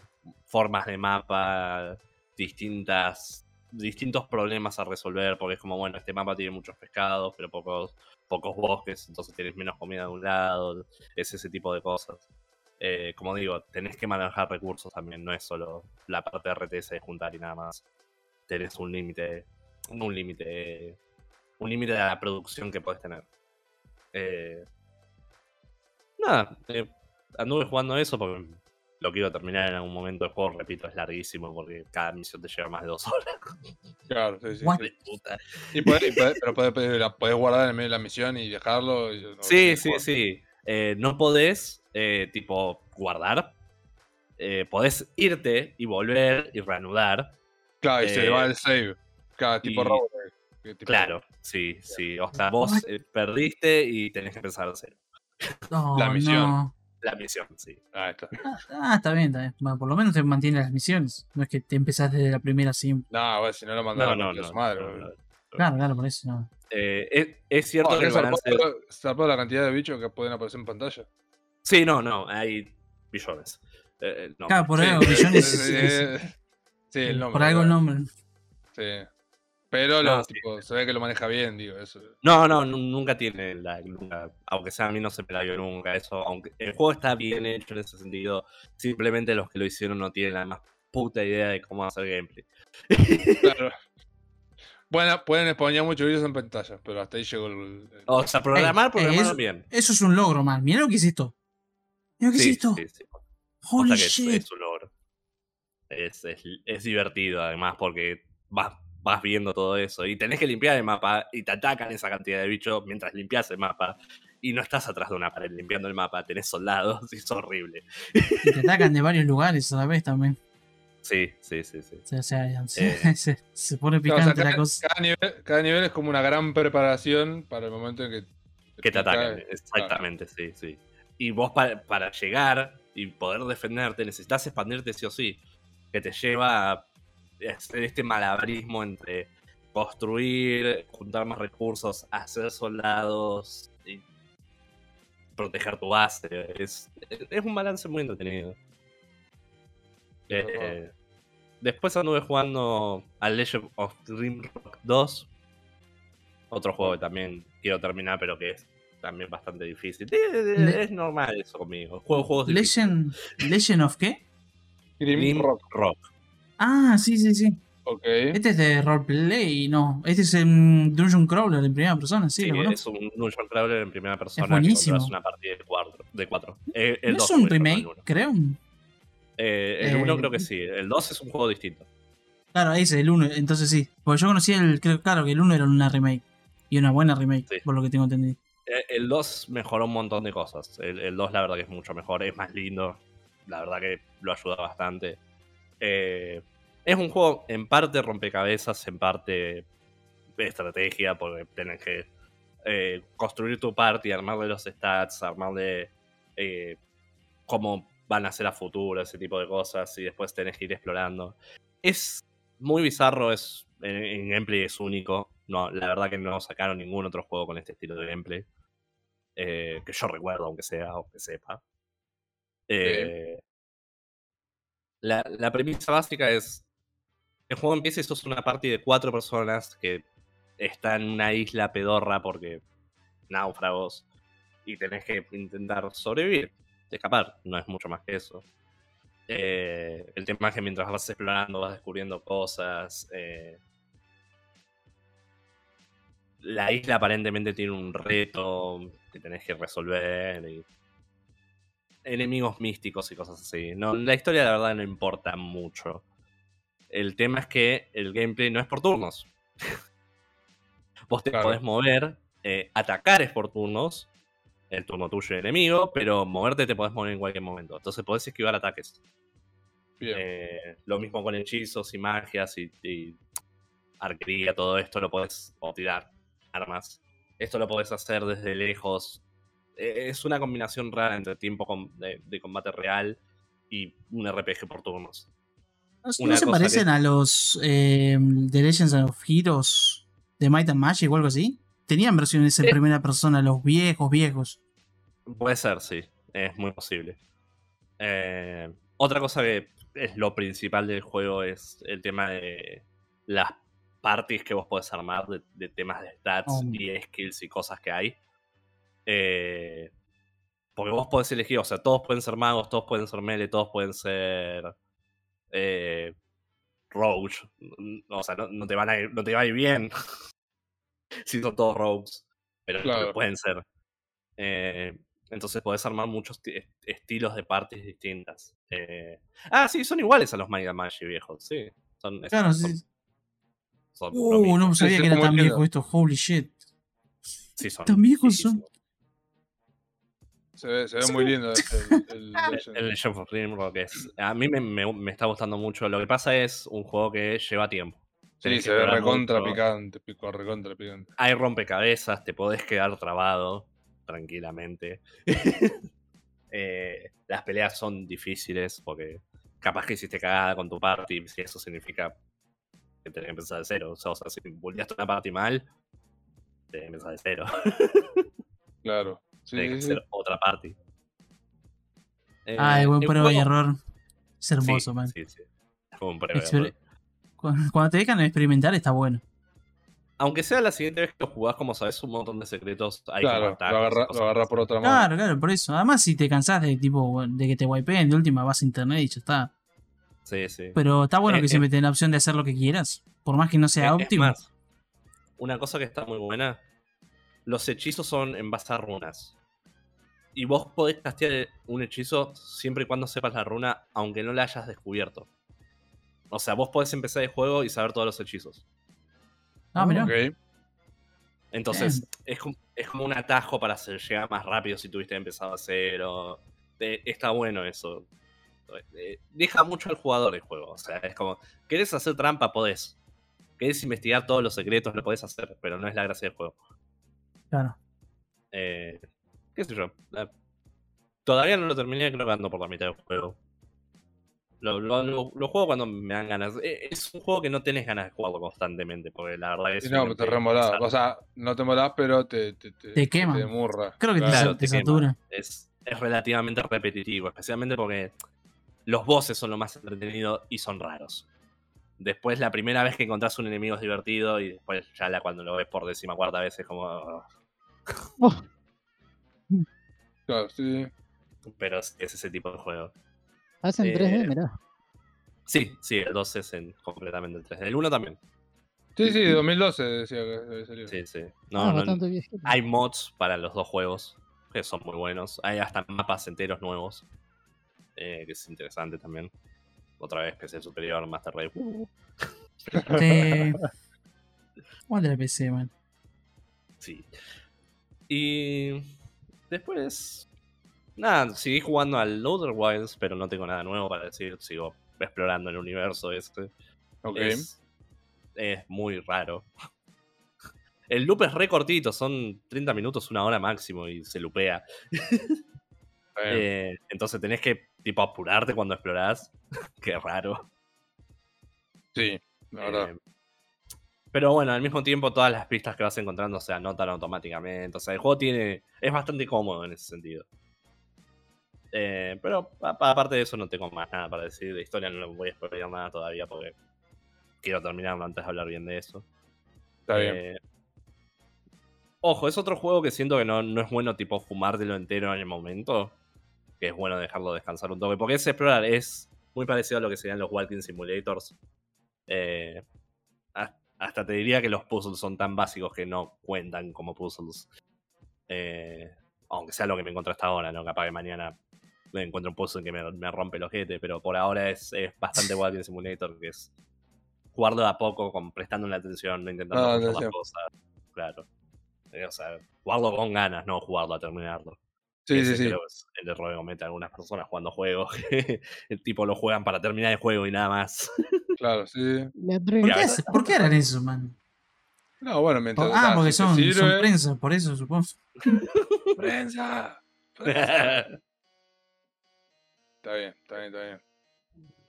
formas de mapa, distintas, distintos problemas a resolver, porque es como, bueno, este mapa tiene muchos pescados, pero pocos, pocos bosques, entonces tienes menos comida de un lado, es ese tipo de cosas. Eh, como digo, tenés que manejar recursos también, no es solo la parte de RTS de juntar y nada más. Tenés un límite, un límite, un límite de la producción que puedes tener. Eh, nada, eh, anduve jugando eso porque lo quiero terminar en algún momento. El juego, repito, es larguísimo porque cada misión te lleva más de dos horas. Claro, sí, sí. What? sí. De puta. Y podés, y podés- pero podés, podés- la podés guardar en el medio de la misión y dejarlo. y no- Sí, sí, jugar. sí. Eh, no podés, eh, tipo, guardar. Eh, podés irte y volver y reanudar. Claro, y se Eh, va el save. Cada tipo y- tipo- Claro, sí, sí. O sea, vos eh, perdiste y tenés que empezar a hacer No, La misión. no. La misión, sí. Ah, está. Ah, ah, está bien, está bien. Bueno, por lo menos te mantiene las misiones. No es que te empezás desde la primera siempre. No, bueno, si no lo No, mandaron no, a no. su madre. no, no. Claro, claro, por eso no. Eh, es, es cierto Oh, que balance... zarpado- zarpado la cantidad de bichos que pueden aparecer en pantalla. Sí, no, no, hay billones. Eh, no. Claro, por algo, millones. sí, es- es- el nombre. por algo el nombre. Sí. Pero No, lo, sí. tipo, se ve que lo maneja bien, digo, eso. No, no, nu- nunca tiene la nunca, aunque sea a mí no se me la vio nunca eso, aunque el juego está bien hecho en ese sentido, simplemente los que lo hicieron no tienen la más puta idea de cómo hacer gameplay. Claro. pueden, pueden poner muchos vídeos en pantalla, pero hasta ahí llegó el. el- O sea, programar, eh, programar es- bien. Eso es un logro, man. Mira lo que es esto. Mira lo que Sí, es esto. sí, sí. Holy Posta que es, shit. es un logro. Es, es, es divertido, además, porque vas, vas viendo todo eso. Y tenés que limpiar el mapa y te atacan esa cantidad de bichos mientras limpias el mapa. Y no estás atrás de una pared limpiando el mapa, tenés soldados y es horrible. Y te atacan de varios lugares a la vez también. Sí, sí, sí, sí. O sea, o sea, Eh. se, se pone Claro, o sea, picante la cada, cosa. cada nivel, cada nivel es como una gran preparación para el momento en que. Que te atacan, eh, exactamente, sí, sí. Y vos para, para llegar y poder defenderte necesitas expandirte sí o sí. Que te lleva a hacer este malabarismo entre construir, juntar más recursos, hacer soldados y proteger tu base. Es, es un balance muy entretenido. Eh, después anduve jugando a Legend of Grimrock 2. Otro juego que también quiero terminar, pero que es también bastante difícil. Eh, Le- Es normal eso conmigo. Juego juegos difíciles. Legend, Legend of qué? Grim Grim Rock, Rock. Ah, sí, sí, sí. ok. Este es de roleplay, no. Este es un Dungeon Crawler en primera persona, sí, Sí, lo conozco. es un Dungeon Crawler en primera persona. que buenísimo. controlas una partida de cuatro. De cuatro. Eh, el ¿No es un no remake, uno. creo? Eh, el Eh, 1 creo que sí. El 2 es un juego distinto. Claro, ese, el 1, entonces sí. Porque yo conocí el, creo, claro, que el 1 era una remake. Y una buena remake, Sí. por lo que tengo entendido. Eh, El 2 mejoró un montón de cosas. El, el 2 la verdad que es mucho mejor, es más lindo. La verdad que lo ayuda bastante. Eh, es un juego en parte rompecabezas, en parte estrategia, porque tenés que eh, construir tu party, armarle los stats, armarle eh, cómo van a ser a futuro, ese tipo de cosas, y después tenés que ir explorando. Es muy bizarro, es, en, en gameplay es único. No, la verdad que no sacaron ningún otro juego con este estilo de gameplay. Eh, que yo recuerdo, aunque sea, o que sepa. Eh, la, premisa básica es. El juego empieza y sos una party de cuatro personas que está en una isla pedorra porque náufragos. Y tenés que intentar sobrevivir, escapar. No es mucho más que eso. Eh, el tema es que mientras vas explorando, vas descubriendo cosas. eh, la isla aparentemente tiene un reto que tenés que resolver. Y enemigos místicos y cosas así. No, la historia, la verdad, no importa mucho. El tema es que el gameplay no es por turnos. Vos te Claro. podés mover, eh, atacar es por turnos, el turno tuyo y el enemigo, pero moverte te podés mover en cualquier momento. Entonces podés esquivar ataques. Bien. Eh, lo mismo con hechizos y magias y, y arquería, todo esto lo podés o tirar armas. Esto lo podés hacer desde lejos. Eh, es una combinación rara entre tiempo com- de, de combate real y un RPG por turnos. ¿No, se que- parecen a los eh, The Legends of Heroes de Might and Magic o algo así? Tenían versiones en Eh. primera persona, los viejos, viejos. Puede ser, sí. Es muy posible. Eh, otra cosa que es lo principal del juego es el tema de las parties que vos podés armar de, de temas de stats Oh. y skills y cosas que hay. Eh, porque vos podés elegir, o sea, todos pueden ser magos, todos pueden ser melee, todos pueden ser eh, rogues. O sea, no, no te van a ir, no te va a ir bien si son todos rogues, pero Claro. pueden ser. Eh, entonces podés armar muchos ti- est- estilos de parties distintas. Eh, ah, sí, son iguales a los Might and Magic viejos, sí. Son, Claro, son- sí. son Uh, no sabía sí, que era tan viejo esto. Holy shit. Sí, son tan viejos son. Se ve, se ve Sí. muy lindo el, el Legend. El Legend of Grimrock es. A mí me, me- me está gustando mucho. Lo que pasa es un juego que lleva tiempo. Sí, se ve recontra mucho. picante, pico recontra picante. Hay rompecabezas, te podés quedar trabado tranquilamente. Eh, las peleas son difíciles porque capaz que hiciste cagada con tu party, si eso significa que tenés que empezar de cero. O sea, o sea, si volvías una party mal, tenés que empezar de cero. Claro. Sí, tenés que sí, hacer otra party. Eh, Ay, buen el prueba y error. Es hermoso, sí, man. Sí, sí. Fue un prueba y Exper- error. Cu- Cuando te dejan experimentar está bueno. Aunque sea la siguiente vez que lo jugás, como sabes un montón de secretos, hay Claro, lo ataques y agarra, lo agarra por otra mano. Claro, claro, por eso. Además, si te cansás de tipo de que te wipeen, de última vas a internet y ya está. Sí, sí. Pero está bueno Eh, que eh. siempre tenés la opción de hacer lo que quieras. Por más que no sea es óptimo. más, una cosa que está muy buena. Los hechizos son en base a runas. Y vos podés castear un hechizo siempre y cuando sepas la runa, aunque no la hayas descubierto. O sea, vos podés empezar el juego y saber todos los hechizos. Ah, mirá. Ok. Entonces, es como, es como un atajo para hacer, llegar más rápido si tuviste empezado a cero. Eh, está bueno eso. Eh, Deja mucho al jugador el juego. O sea, es como, ¿querés hacer trampa? Podés. ¿Querés investigar todos los secretos? Lo podés hacer, pero no es la gracia del juego. Claro. Eh, ¿Qué sé yo? Eh, todavía no lo terminé, creo que ando por la mitad del juego. Lo, lo- lo- lo juego cuando me dan ganas. Eh, Es un juego que no tenés ganas de jugarlo constantemente, porque la verdad es Sí, no, te remolás. o sea, no te molás, pero te, te, te, Te quema. Te murra. Creo que te, Claro. te satura. es, es relativamente repetitivo, especialmente porque los bosses son lo más entretenido y son raros. Después, la primera vez que encontrás un enemigo es divertido y después ya la, cuando lo ves por décima cuarta vez es como... "Ah". Oh, Claro, sí. Pero es, es ese tipo de juego. hacen Eh, 3D, mirá. Sí, sí, el 2 es en, completamente el 3D. El 1 también. Sí, sí, 2012 decía que había salido. Sí, sí. ah, No, no, hay mods para los dos juegos que son muy buenos. Hay hasta mapas enteros nuevos. eh, que es interesante también. Otra vez PC Superior, Master Race. uh. ¿Cuál de la PC, man? Sí. Y después. Nada, seguí jugando al Outer Wilds, pero no tengo nada nuevo para decir. Sigo explorando el universo este. Ok. Es, es muy raro. El loop es re cortito, son 30 minutos, una hora máximo y se lupea. Eh, entonces tenés que tipo apurarte cuando explorás. Qué raro. sí, la verdad. Eh, pero bueno, al mismo tiempo todas las pistas que vas encontrando se anotan automáticamente. O sea, el juego tiene. es bastante cómodo en ese sentido. Eh, pero aparte de eso no tengo más nada para decir. De historia no voy a spoiler nada todavía porque quiero terminarlo antes de hablar bien de eso. está bien. Eh, ojo, es otro juego que siento que no, no es bueno tipo fumártelo entero en el momento. Que es bueno dejarlo descansar un toque. Porque es explorar, es muy parecido a lo que serían los Walking Simulators. Eh, hasta te diría que los puzzles son tan básicos que no cuentan como puzzles. Eh, aunque sea lo que me encontré hasta ahora, ¿no? Capaz que mañana me encuentro un puzzle que me, me rompe el ojete, pero por ahora es, es bastante Walking Simulator, que es jugarlo de a poco, con, prestando la atención, no intentando Ah, hacer las cosas. Claro. Eh, O sea, jugarlo con ganas, no jugarlo a terminarlo. Sí, sí, sí. es el error que cometen algunas personas jugando juegos. que el tipo lo juegan para terminar el juego y nada más. Claro, sí. ¿Por qué, hace- por qué harán eso, man? No, bueno, mientras. ah, porque son, son prensa, por eso supongo. ¡Prensa! ¡Prensa! Está bien, está bien, está bien.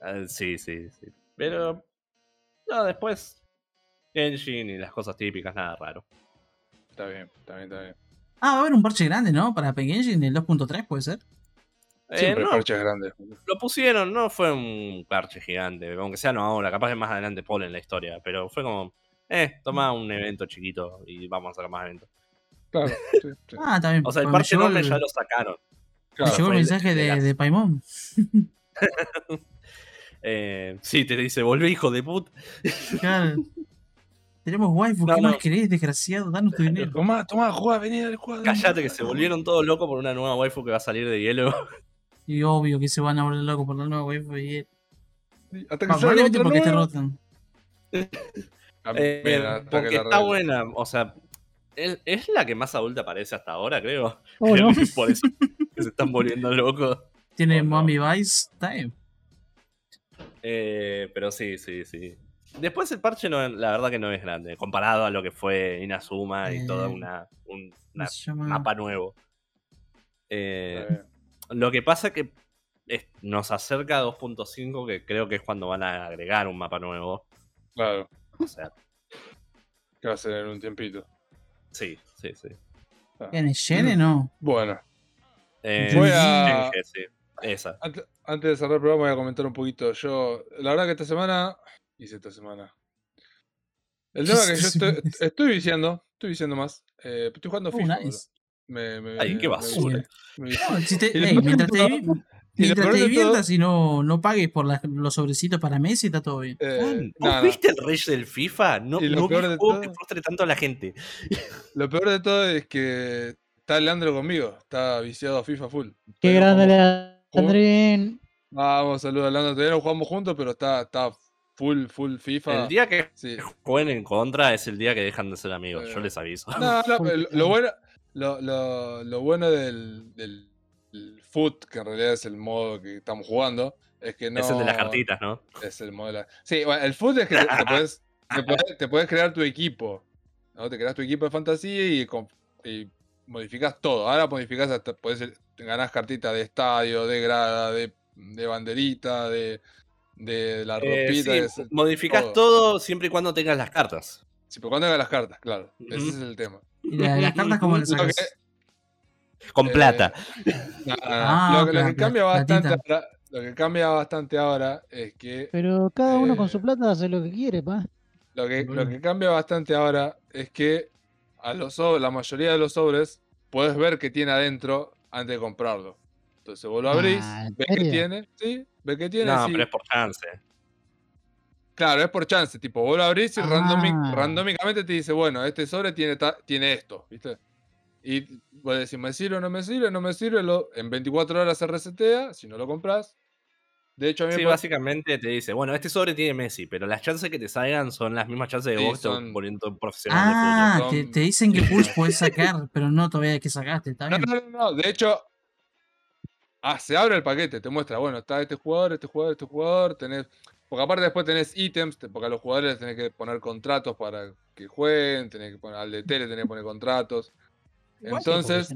Ah, sí, sí, sí. Pero. No, después. Engine y las cosas típicas, nada raro. Está bien, está bien, está bien. Ah, va a haber un parche grande, ¿no? Para Pen Engine, el 2.3, puede ser. Eh, Siempre no, parches grandes. lo pusieron, no fue un parche gigante, aunque sea no ahora, capaz que más adelante ponen la historia, pero fue como, eh, toma un evento chiquito y vamos a sacar más eventos. Claro, sí, sí. Ah, bien. O sea, el parche enorme el- ya lo sacaron. me Claro, llegó el mensaje de, de Paimon. Eh, sí, te dice, volvé hijo de puta. Claro. Tenemos waifu, No, ¿qué no. más querés, desgraciado? Danos tu dinero. Tomá, tomá, juega, vení al cuadro. Cállate que se volvieron todos locos por una nueva waifu que va a salir de hielo. Y obvio que se van a volver locos por la nueva waifu. Y... Hasta que Ah, probablemente porque te rotan. Eh, que porque está buena, o sea, es, es la que más adulta parece hasta ahora, creo. Oh, no. por eso que se están volviendo locos. Tiene Oh, no. Mommy Vice Time. Eh, pero sí, sí, sí. Después el parche, no, la verdad que no es grande, comparado a lo que fue Inazuma y toda Eh, una, un ¿Cómo una llama? mapa nuevo. Eh. Lo que pasa que es- nos acerca a 2.5, que creo que es cuando van a agregar un mapa nuevo. Claro, O sea, que va a ser en un tiempito. sí, sí, sí. Ah. ¿En el no? Bueno, Eh, Voy a- sí, esa. antes de cerrar el programa voy a comentar un poquito. Yo, la verdad que esta semana, hice esta semana. El tema es que yo estoy, estoy viciando, estoy viciando más. Eh, estoy jugando Oh, FIFA. nice. Me, me- Ay, qué basura. me- No, si te- Y ey, lo- mientras, te, Mientras te todo- diviertas y no, no pagues por los sobrecitos para Messi, está todo bien. eh, no, ¿Vos no. viste el Rage del FIFA? No, Y lo no peor de que frustre tanto a la gente. Lo peor de todo es que está Leandro conmigo. Está viciado a FIFA full. Qué grande, Leandrín. Vamos, saludos a Leandro. Todavía no jugamos juntos, pero está, está full, full FIFA. El día que Sí. jueguen en contra es el día que dejan de ser amigos. Yo Eh, les aviso. No, no, lo, lo bueno, lo, lo- lo bueno del, del, del foot, que en realidad es el modo que estamos jugando, es que no. Es el de las cartitas, ¿no? Es el modo de la- Sí, bueno, el foot es que te, te puedes, te, puedes, te puedes crear tu equipo. ¿no? Te creas tu equipo de fantasía y, y modificas todo. Ahora modificas hasta, puedes, ganás cartitas de estadio, de grada, de, de banderita, de, de la Eh, ropita. sí, de modificas todo. todo. siempre y cuando tengas las cartas. Sí, pero cuando hagas las cartas, claro. Ese es el tema. Y la- las cartas, ¿cómo las Lo que- sacas? Con Eh, plata. Ah, lo, que- lo cambia bastante ahora, lo que cambia bastante ahora es que Pero cada uno con Eh, su plata hace lo que quiere, pa. lo que, lo que cambia bastante ahora es que a los sobres, la mayoría de los sobres puedes ver qué tiene adentro antes de comprarlo. Entonces vos lo abrís, Ah, ¿en ves qué tiene, sí, qué tiene, No, sí. pero es por chance. Claro, es por chance, tipo, vos lo abrís y Ah. randómicamente te dice, bueno, este sobre tiene, ta- tiene esto, ¿viste? Y vos decís, ¿me sirve o no me sirve? No me sirve, lo, en 24 horas se resetea, si no lo compras. De hecho, a mí Sí, me básicamente te dice, bueno, este sobre tiene Messi, pero las chances que te salgan son las mismas chances de Sí, vos son- poniendo profesional Ah, fútbol, te, son- te dicen que Pulse puedes sacar, pero no todavía de qué sacaste, está No, bien. no, no, no, de hecho, ah, se abre el paquete, te muestra, bueno, está este jugador, este jugador, este jugador, tenés, porque aparte después tenés ítems, te- porque a los jugadores les tenés que poner contratos para que jueguen, tenés que poner al de tele, tenés que poner contratos. Entonces,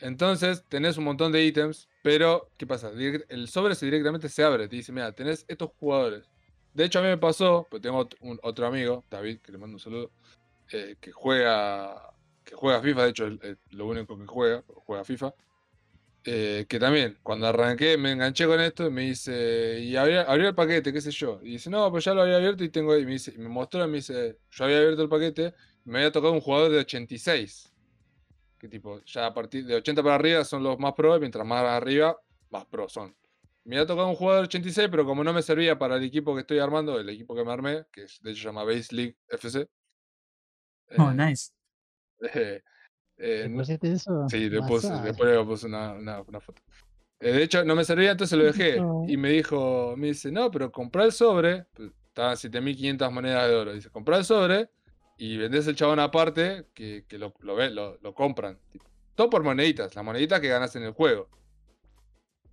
entonces tenés un montón de ítems, pero ¿qué pasa? El sobre se directamente se abre, te dice, mira, tenés estos jugadores. De hecho, a mí me pasó, pues tengo un- otro amigo, David, que le mando un saludo, eh, que juega que juega FIFA, de hecho es lo único que juega, juega FIFA. Eh, que también, cuando arranqué, me enganché con esto y me dice, y abrí el paquete, qué sé yo. Y dice, no, pues ya lo había abierto y tengo ahí. Y me, dice, y me mostró y me dice, yo había abierto el paquete me había tocado un jugador de 86. Que tipo, ya a partir de 80 para arriba son los más pro, y mientras más arriba, más pro son. Me había tocado un jugador de 86, pero como no me servía para el equipo que estoy armando, el equipo que me armé, que de hecho se llama Base League FC. Oh, eh, nice. eh, eh, ¿Le no- pusiste eso? Sí, después, le puse una, una- una foto. Eh, de hecho, no me servía, entonces lo dejé. No. Y me dijo, me dice, no, pero comprá el sobre. pues, Estaban 7500 monedas de oro. Dice, comprá el sobre y vendés el chabón aparte que, que lo, lo, ve- lo, lo compran. todo por moneditas, las moneditas que ganas en el juego.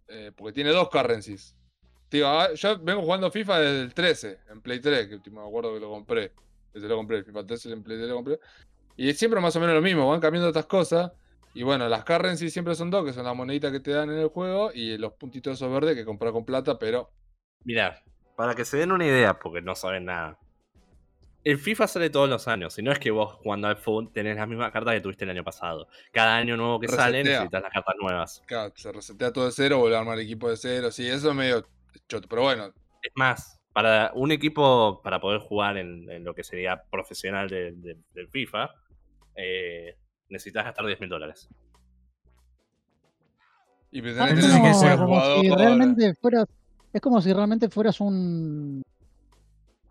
Eh, porque tiene dos currencies. Digo, ah, yo vengo jugando FIFA desde el 13, en Play 3, que me acuerdo que lo compré. Desde lo compré, el FIFA 13 en Play 3 lo compré. Y es siempre más o menos lo mismo, van cambiando estas cosas. Y bueno, las currencies siempre son dos, que son las moneditas que te dan en el juego y los puntitos esos verdes que comprar con plata, pero Mirá, para que se den una idea, porque no saben nada. El FIFA sale todos los años, si no es que vos jugando al fútbol tenés las mismas cartas que tuviste el año pasado. Cada año nuevo que sale Resetea. necesitas las cartas nuevas. claro, se resetea todo de cero, vuelve a armar equipo de cero. Sí, eso es medio choto, pero bueno, Es más, para un equipo, para poder jugar en, en lo que sería profesional de- de- del FIFA, eh, necesitas gastar 10 mil dólares. y Ah, que es como, jugador. si realmente fueras, es como si realmente fueras un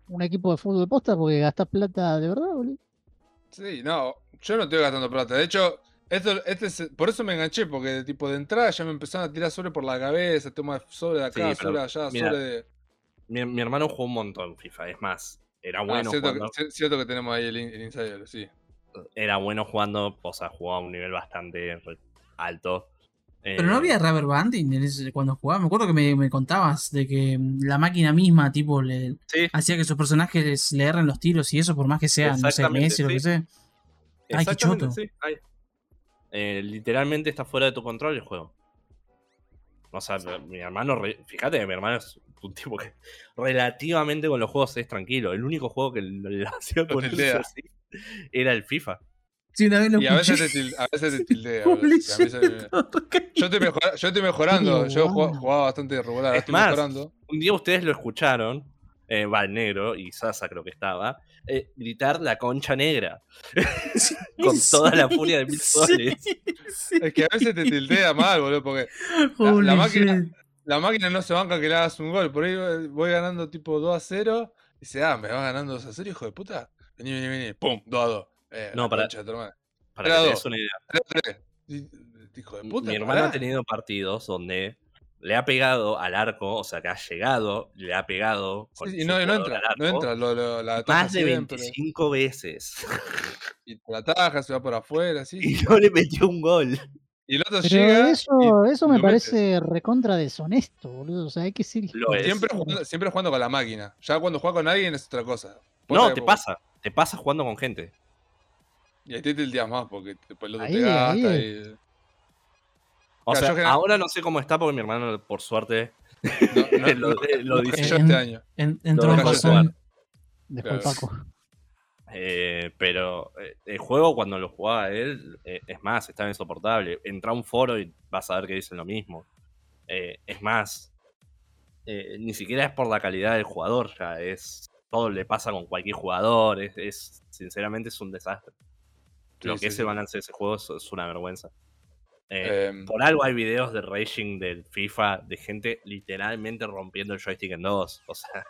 un equipo de fútbol posta porque gastas plata de verdad, boludo. Sí, no, yo no estoy gastando plata. De hecho, esto, este es- por eso me enganché, porque de tipo de entrada ya me empezaron a tirar sobre por la cabeza, toma sobre de acá, Sí, sobre de allá, mira, sobre de. Mi, mi hermano jugó un montón FIFA, es más, era Ah, bueno cierto, jugando. que, ci- cierto que tenemos ahí el, el insider, sí. Era bueno jugando, o sea, jugaba a un nivel bastante alto. Pero no Eh, había rubber banding en ese- cuando jugaba. Me acuerdo que me, me contabas de que mm, la máquina misma, tipo, le Sí, hacía que sus personajes le erren los tiros y eso, por más que sea, no sé, Messi o lo que sí. sea. Ay, qué choto. sí. Eh, literalmente está fuera de tu control el juego. O sea, mi hermano, re- fíjate que mi hermano es un tipo que relativamente con los juegos es tranquilo. El único juego que le le hacía tildea. así era el FIFA. Sí, una vez lo Y a veces escuché. te, til- a veces te tildea. Yo estoy, mejora- yo estoy mejorando. Yo jugaba, jugaba bastante regular, Es estoy más, mejorando. Un día ustedes lo escucharon eh, va el negro y Sasa creo que estaba, eh, gritar la concha negra con toda la furia de mil soles. Es que a veces te tiltea mal, boludo, porque la máquina- la máquina no se banca que le hagas un gol. Por ahí voy- voy ganando tipo 2 a 0. Y dice, ah, me vas ganando 2 a 0, hijo de puta. Vení, vení, vení. Pum, 2 a 2. Eh, No, para- concha. Para que te des una idea. 3 a 3. Hijo de puta. Mi hermano ha tenido partidos donde le ha pegado al arco, o sea, que ha llegado, le ha pegado. Sí, con sí, y no, no entra, al no arco entra. Lo, lo- la ataja Más de siempre, 25 veces. Y te la ataja, se va por afuera, sí. y no le metió un gol. Y el otro Pero llega. eso, y eso me parece recontra deshonesto, boludo. O sea, hay que ser. Siempre jugando, siempre jugando con la máquina. Ya cuando juega con alguien es otra cosa. No, te pasa. Te pasa jugando con gente. Y ahí te tildeas más porque después el otro te Ahí, ahí gasta. Y... O Claro, sea, general- ahora no sé cómo está porque mi hermano, por suerte, No, no, lo, lo dice. este año. En- entró en dejó de razón. Dejó el Claro. Paco. Eh, pero eh, el juego cuando lo jugaba él, eh, es más, estaba insoportable. Entra a un foro y vas a ver que dicen lo mismo. Eh, es más, eh, ni siquiera es por la calidad del jugador, ya es todo le pasa con cualquier jugador, es, es- sinceramente es un desastre. Sí, lo que sí, es el balance de ese juego es, es una vergüenza. Eh, Em, por algo hay videos de raging del FIFA de gente literalmente rompiendo el joystick en dos. O sea,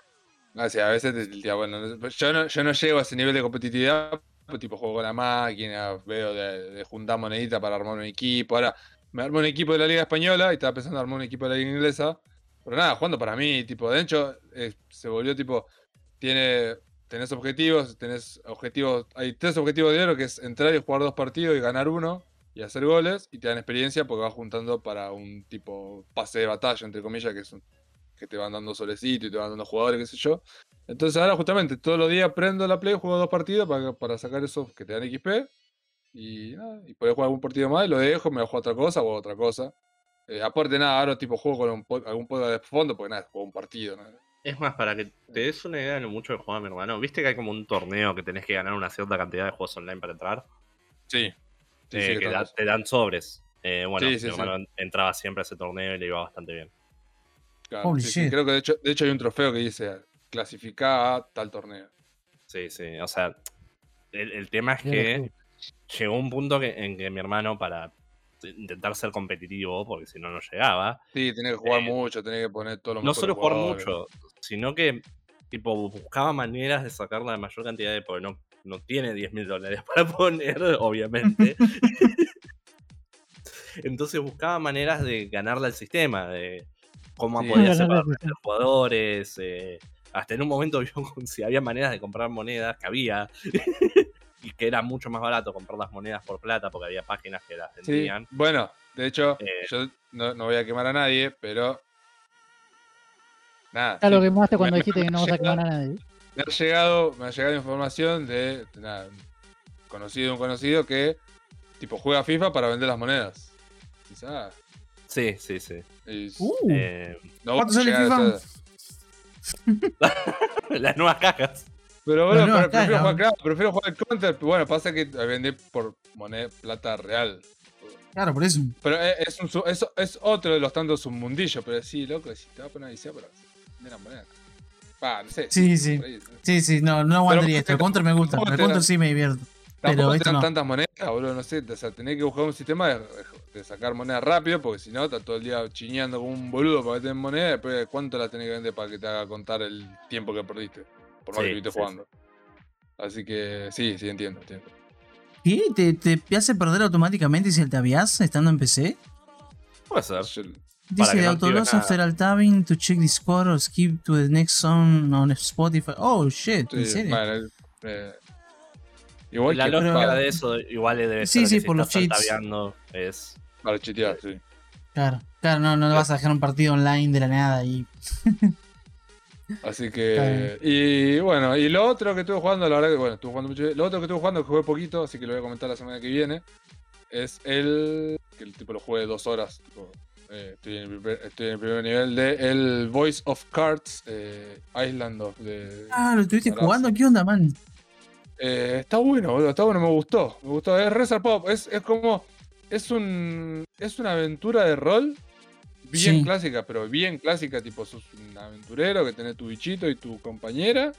Ah, sí, a veces te. Bueno, no- yo no, yo no llego a ese nivel de competitividad. pues, tipo, juego con la máquina, veo de, de juntar monedita para armar un equipo. Ahora, me armo un equipo de la Liga Española y estaba pensando en armar un equipo de la Liga Inglesa. Pero nada, jugando para mí, tipo, de hecho, eh, se volvió tipo, tiene, tenés objetivos, tenés objetivos, hay tres objetivos oro que es entrar y jugar dos partidos y ganar uno y hacer goles y te dan experiencia porque vas juntando para un tipo pase de batalla, entre comillas, que es un, que te van dando solecito y te van dando jugadores, qué sé yo. Entonces ahora justamente todos los días prendo la play, juego dos partidos para, para sacar esos que te dan XP y nada, y poder jugar algún partido más y lo dejo, me jugar otra cosa o otra cosa. Eh, aparte nada, ahora tipo juego con un algún podcast de fondo porque nada, juego un partido. ¿no? Es más, para que te des una idea de lo mucho que juega mi hermano, ¿viste que hay como un torneo que tenés que ganar una cierta cantidad de juegos online para entrar? Sí. Sí, Eh, sí, que da- te dan sobres. Eh, bueno, Sí, mi hermano entraba siempre a ese torneo y le iba bastante bien. Claro, Holy sí, sí, shit. Creo que de hecho, de hecho hay un trofeo que dice clasifica a tal torneo. Sí, sí, o sea, el, el tema es que llegó un punto que- en que mi hermano, para intentar ser competitivo, porque si no, no llegaba, Sí, tenés que jugar Eh, mucho, tenés que poner todo lo no solo jugar mucho, sino que tipo buscaba maneras de sacar la mayor cantidad de porque no, no tiene 10 mil dólares para poner, obviamente. Entonces buscaba maneras de ganarle al sistema, de cómo Sí. podía hacer para sistema. jugadores. eh, hasta en un momento vio si había maneras de comprar monedas, que había. Y que era mucho más barato comprar las monedas por plata porque había páginas que las Sí, vendían. bueno, de hecho, Eh, yo no, no voy a quemar a nadie, pero. Nada. Ya lo sí, quemaste cuando me- dijiste que no vas a quemar a nadie. Me ha llegado, me ha llegado información de nada, conocido de un conocido que tipo juega FIFA para vender las monedas. Quizá. Sí, sí, sí. Uh, Eh, no ¿Cuánto voy a sale llegar a FIFA? las nuevas cajas. Pero bueno, pre- prefiero jugar, claro, prefiero jugar el counter. pero Bueno, pasa que vende por moneda plata real. claro, por eso. Pero es, es un es, es otro de los tantos submundillos. Pero sí, loco, si te vas a poner a decir para vender las monedas. Va, no sé. Sí, sí. ahí, ¿no? Sí, sí, no, no aguantaría esto. El counter me gusta. El te counter sí me divierto. Tampoco Pero te dan no. tantas monedas, boludo, no sé. O sea, tenés que buscar un sistema de, de sacar monedas rápido, porque si no, estás todo el día chiñando como un boludo para que te den monedas. Después, ¿cuánto las tenés que vender para que te haga contar el tiempo que perdiste? Por más Sí, que estuviste sí, jugando. Así que sí, sí, entiendo, entiendo. ¿Qué? ¿Te, ¿Te hace perder automáticamente si te avias estando en PC? Puede ser. Dice de no autoloss after alt tabbing to check the score or skip to the next song on Spotify. Oh shit, ¿en sí, serio? bueno, eh, igual la que lógica pero- de eso igual debe Sí, ser sí, que si por los cheats. es para chitear, sí. Claro, claro, no, no vas a dejar un partido online de la nada y. Así que. Y bueno, y lo otro que estuve jugando, la verdad que bueno, estuve jugando mucho. Lo otro que estuve jugando, que jugué poquito, así que lo voy a comentar la semana que viene. Es el. Que el tipo lo jugué dos horas. tipo, eh, estoy, en el primer, estoy en el primer nivel de el Voice of Cards eh, Island of de. Ah, lo estuviste jugando, ¿qué onda, man? Eh, está bueno, boludo, está bueno, me gustó. Me gustó. Es Reza Pop, es, es como. Es un. Es una aventura de rol bien Sí. clásica, pero bien clásica, tipo sos un aventurero que tenés tu bichito y tu compañera.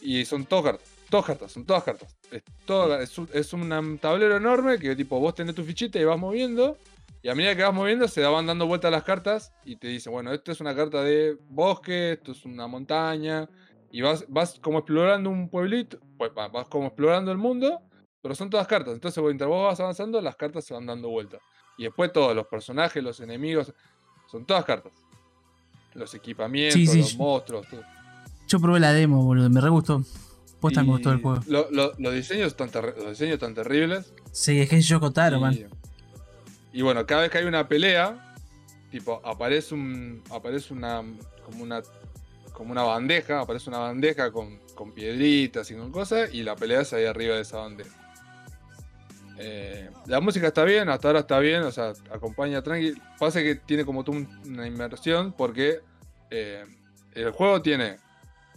Y son todas cartas. Todas cartas, son todas cartas. Es, todo- es, un, es un tablero enorme que tipo vos tenés tu fichita y vas moviendo. Y a medida que vas moviendo se van dando vueltas las cartas y te dicen, bueno, esto es una carta de bosque, esto es una montaña. Y vas, vas como explorando un pueblito, pues, va- vas como explorando el mundo, pero son todas cartas. Entonces mientras vos vas avanzando, las cartas se van dando vueltas. Y después todos los personajes, los enemigos, son todas cartas. Los equipamientos, Sí, sí, los yo- monstruos, todo. Yo probé la demo, boludo. Me re gustó. Posta me gustó el Y juego. lo- lo- los, diseños los están terribles. Sí, es que es Yoko Taro, man. y, y bueno, cada vez que hay una pelea, tipo, aparece un. aparece una. como una. como una bandeja, aparece una bandeja con, con piedritas y con cosas, y la pelea es ahí arriba de esa bandeja. Eh, la música está bien, hasta ahora está bien, o sea, acompaña tranqui. Pasa que tiene como tú un- una inmersión porque eh, el juego tiene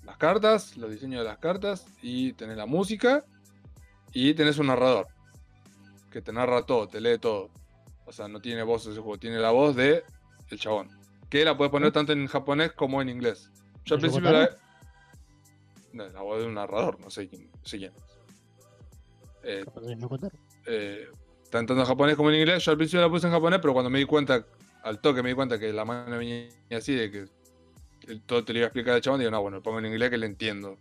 las cartas, los diseños de las cartas, y tenés la música, y tenés un narrador que te narra todo, te lee todo. O sea, no tiene voz ese juego, tiene la voz de el chabón. Que la puedes poner tanto en japonés como en inglés. Yo al ¿De principio la... No, la voz de un narrador, no sé quién, no sé quién es. Eh, Eh, tanto en japonés como en inglés. Yo al principio la puse en japonés, pero cuando me di cuenta, al toque me di cuenta que la mano venía así, de que el- todo te lo iba a explicar el chabón, digo, no, bueno, lo pongo en inglés que le entiendo.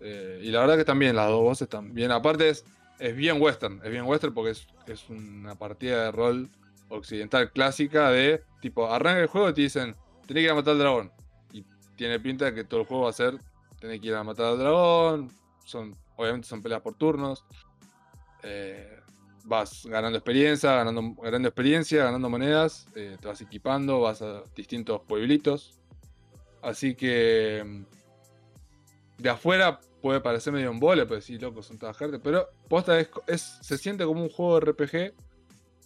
Eh, y la verdad que también las dos voces están bien. Aparte es, es bien western, es bien western porque es, es una partida de rol occidental clásica de tipo, arranca el juego y te dicen, tenés que ir a matar al dragón. Y tiene pinta de que todo el juego va a ser, tenés que ir a matar al dragón. Son, obviamente son peleas por turnos. Eh, vas ganando experiencia, ganando, experiencia, ganando monedas, eh, te vas equipando, vas a distintos pueblitos. Así que mm, de afuera puede parecer medio un vole, pues sí, loco, son todas cartas, pero posta es, es- se siente como un juego RPG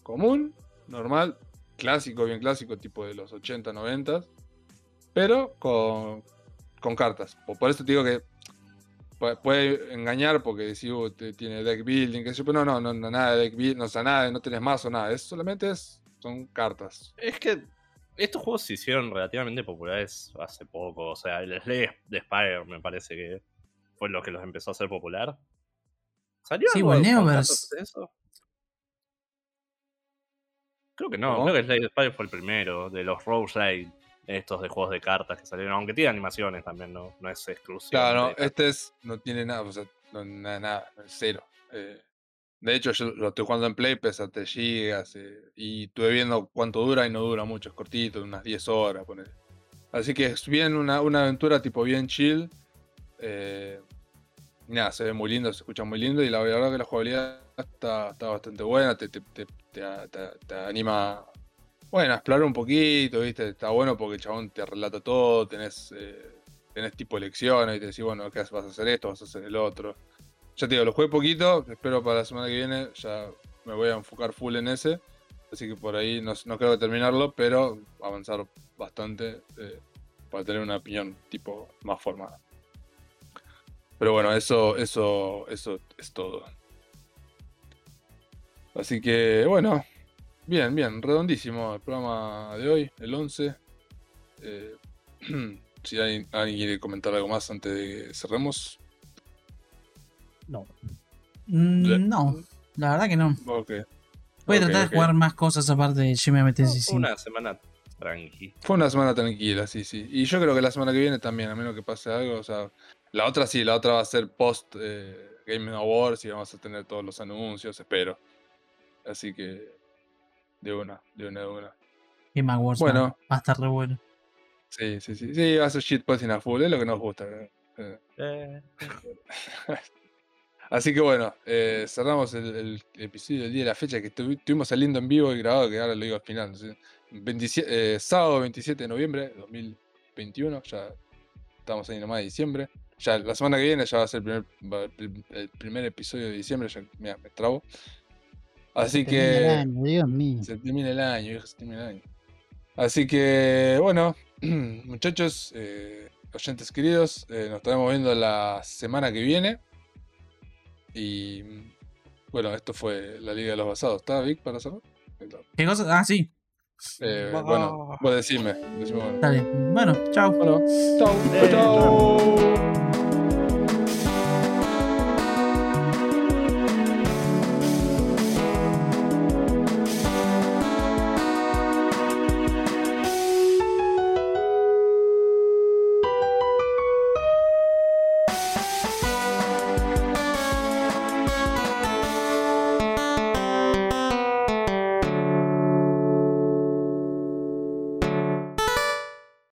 común, normal, clásico, bien clásico, tipo de los 80, 90, pero con, con cartas. Por eso te digo que puede, puede engañar porque si tiene deck building, que pero no, no, no, nada de deck building, no, o sea, nada, no tenés más o nada, es solamente es, son cartas. Es que estos juegos se hicieron relativamente populares hace poco. O sea, el Slay de Spire me parece que fue lo que los empezó a hacer popular. ¿Salió Sí, algo el Neoverse. eso? Creo que no, ¿Cómo? creo que Slay the Spire fue el primero de los roguelike, estos de juegos de cartas que salieron, aunque tiene animaciones también, no, no es exclusivo. Claro, no, este es, no tiene nada, o sea, no, nada, nada, cero. Eh, de hecho, yo lo estoy jugando en Play, pesa 3 gigas, eh, y estuve viendo cuánto dura y no dura mucho, es cortito, unas 10 horas, ponele. Así que es bien una, una aventura tipo bien chill. eh, nada, se ve muy lindo, se escucha muy lindo, y la verdad que la jugabilidad está, está bastante buena, te, te, te, te- te- te anima bueno, explorar un poquito, ¿viste? Está bueno porque el chabón te relata todo, tenés, eh, tipo lecciones y te decís, bueno, ¿qué vas a hacer esto, vas a hacer el otro. Ya te digo, lo jugué poquito, espero para la semana que viene ya me voy a enfocar full en ese. Así que por ahí no, no creo terminarlo, pero avanzar bastante eh, para tener una opinión tipo más formada. Pero bueno, eso, eso, eso es todo. Así que bueno, Bien, bien, redondísimo el programa de hoy, el 11. Eh, si alguien, alguien quiere comentar algo más antes de que cerremos. No. Mm, No, la verdad que no. Ok. Voy a tratar de jugar más cosas aparte de Megami Tensei Fue 5. una semana tranqui. Fue una semana tranquila, sí, sí. Y yo creo que la semana que viene también, a menos que pase algo. O sea, la otra sí, la otra va a ser post eh, Game Awards y vamos a tener todos los anuncios, espero. Así que, de una, de una, de una. Game Awards Bueno. va, va a estar re bueno. Sí, sí, sí. Sí, va a ser shitposting a full, es lo que nos gusta. eh. Así que bueno, eh, cerramos el, el episodio del día de la fecha que estuvi- estuvimos saliendo en vivo y grabado, que ahora lo digo al final. ¿sí? 27 eh, sábado 27 de noviembre de 2021, ya estamos ahí nomás de diciembre. Ya la semana que viene ya va a ser el primer, el, episodio de diciembre, ya me trabo. Así Termina el que año, Dios mío. se termina el año, viejo, se termina el año. Así que, bueno, muchachos, eh, oyentes queridos, eh, nos estaremos viendo la semana que viene. Y bueno, esto fue la Liga de los Basados. ¿Está Vic para cerrar? ¿Qué cosa? Ah, sí. Eh, bueno, vos decime. decime bueno. Dale. Bueno, chao. Bueno, chau, Eh, chau.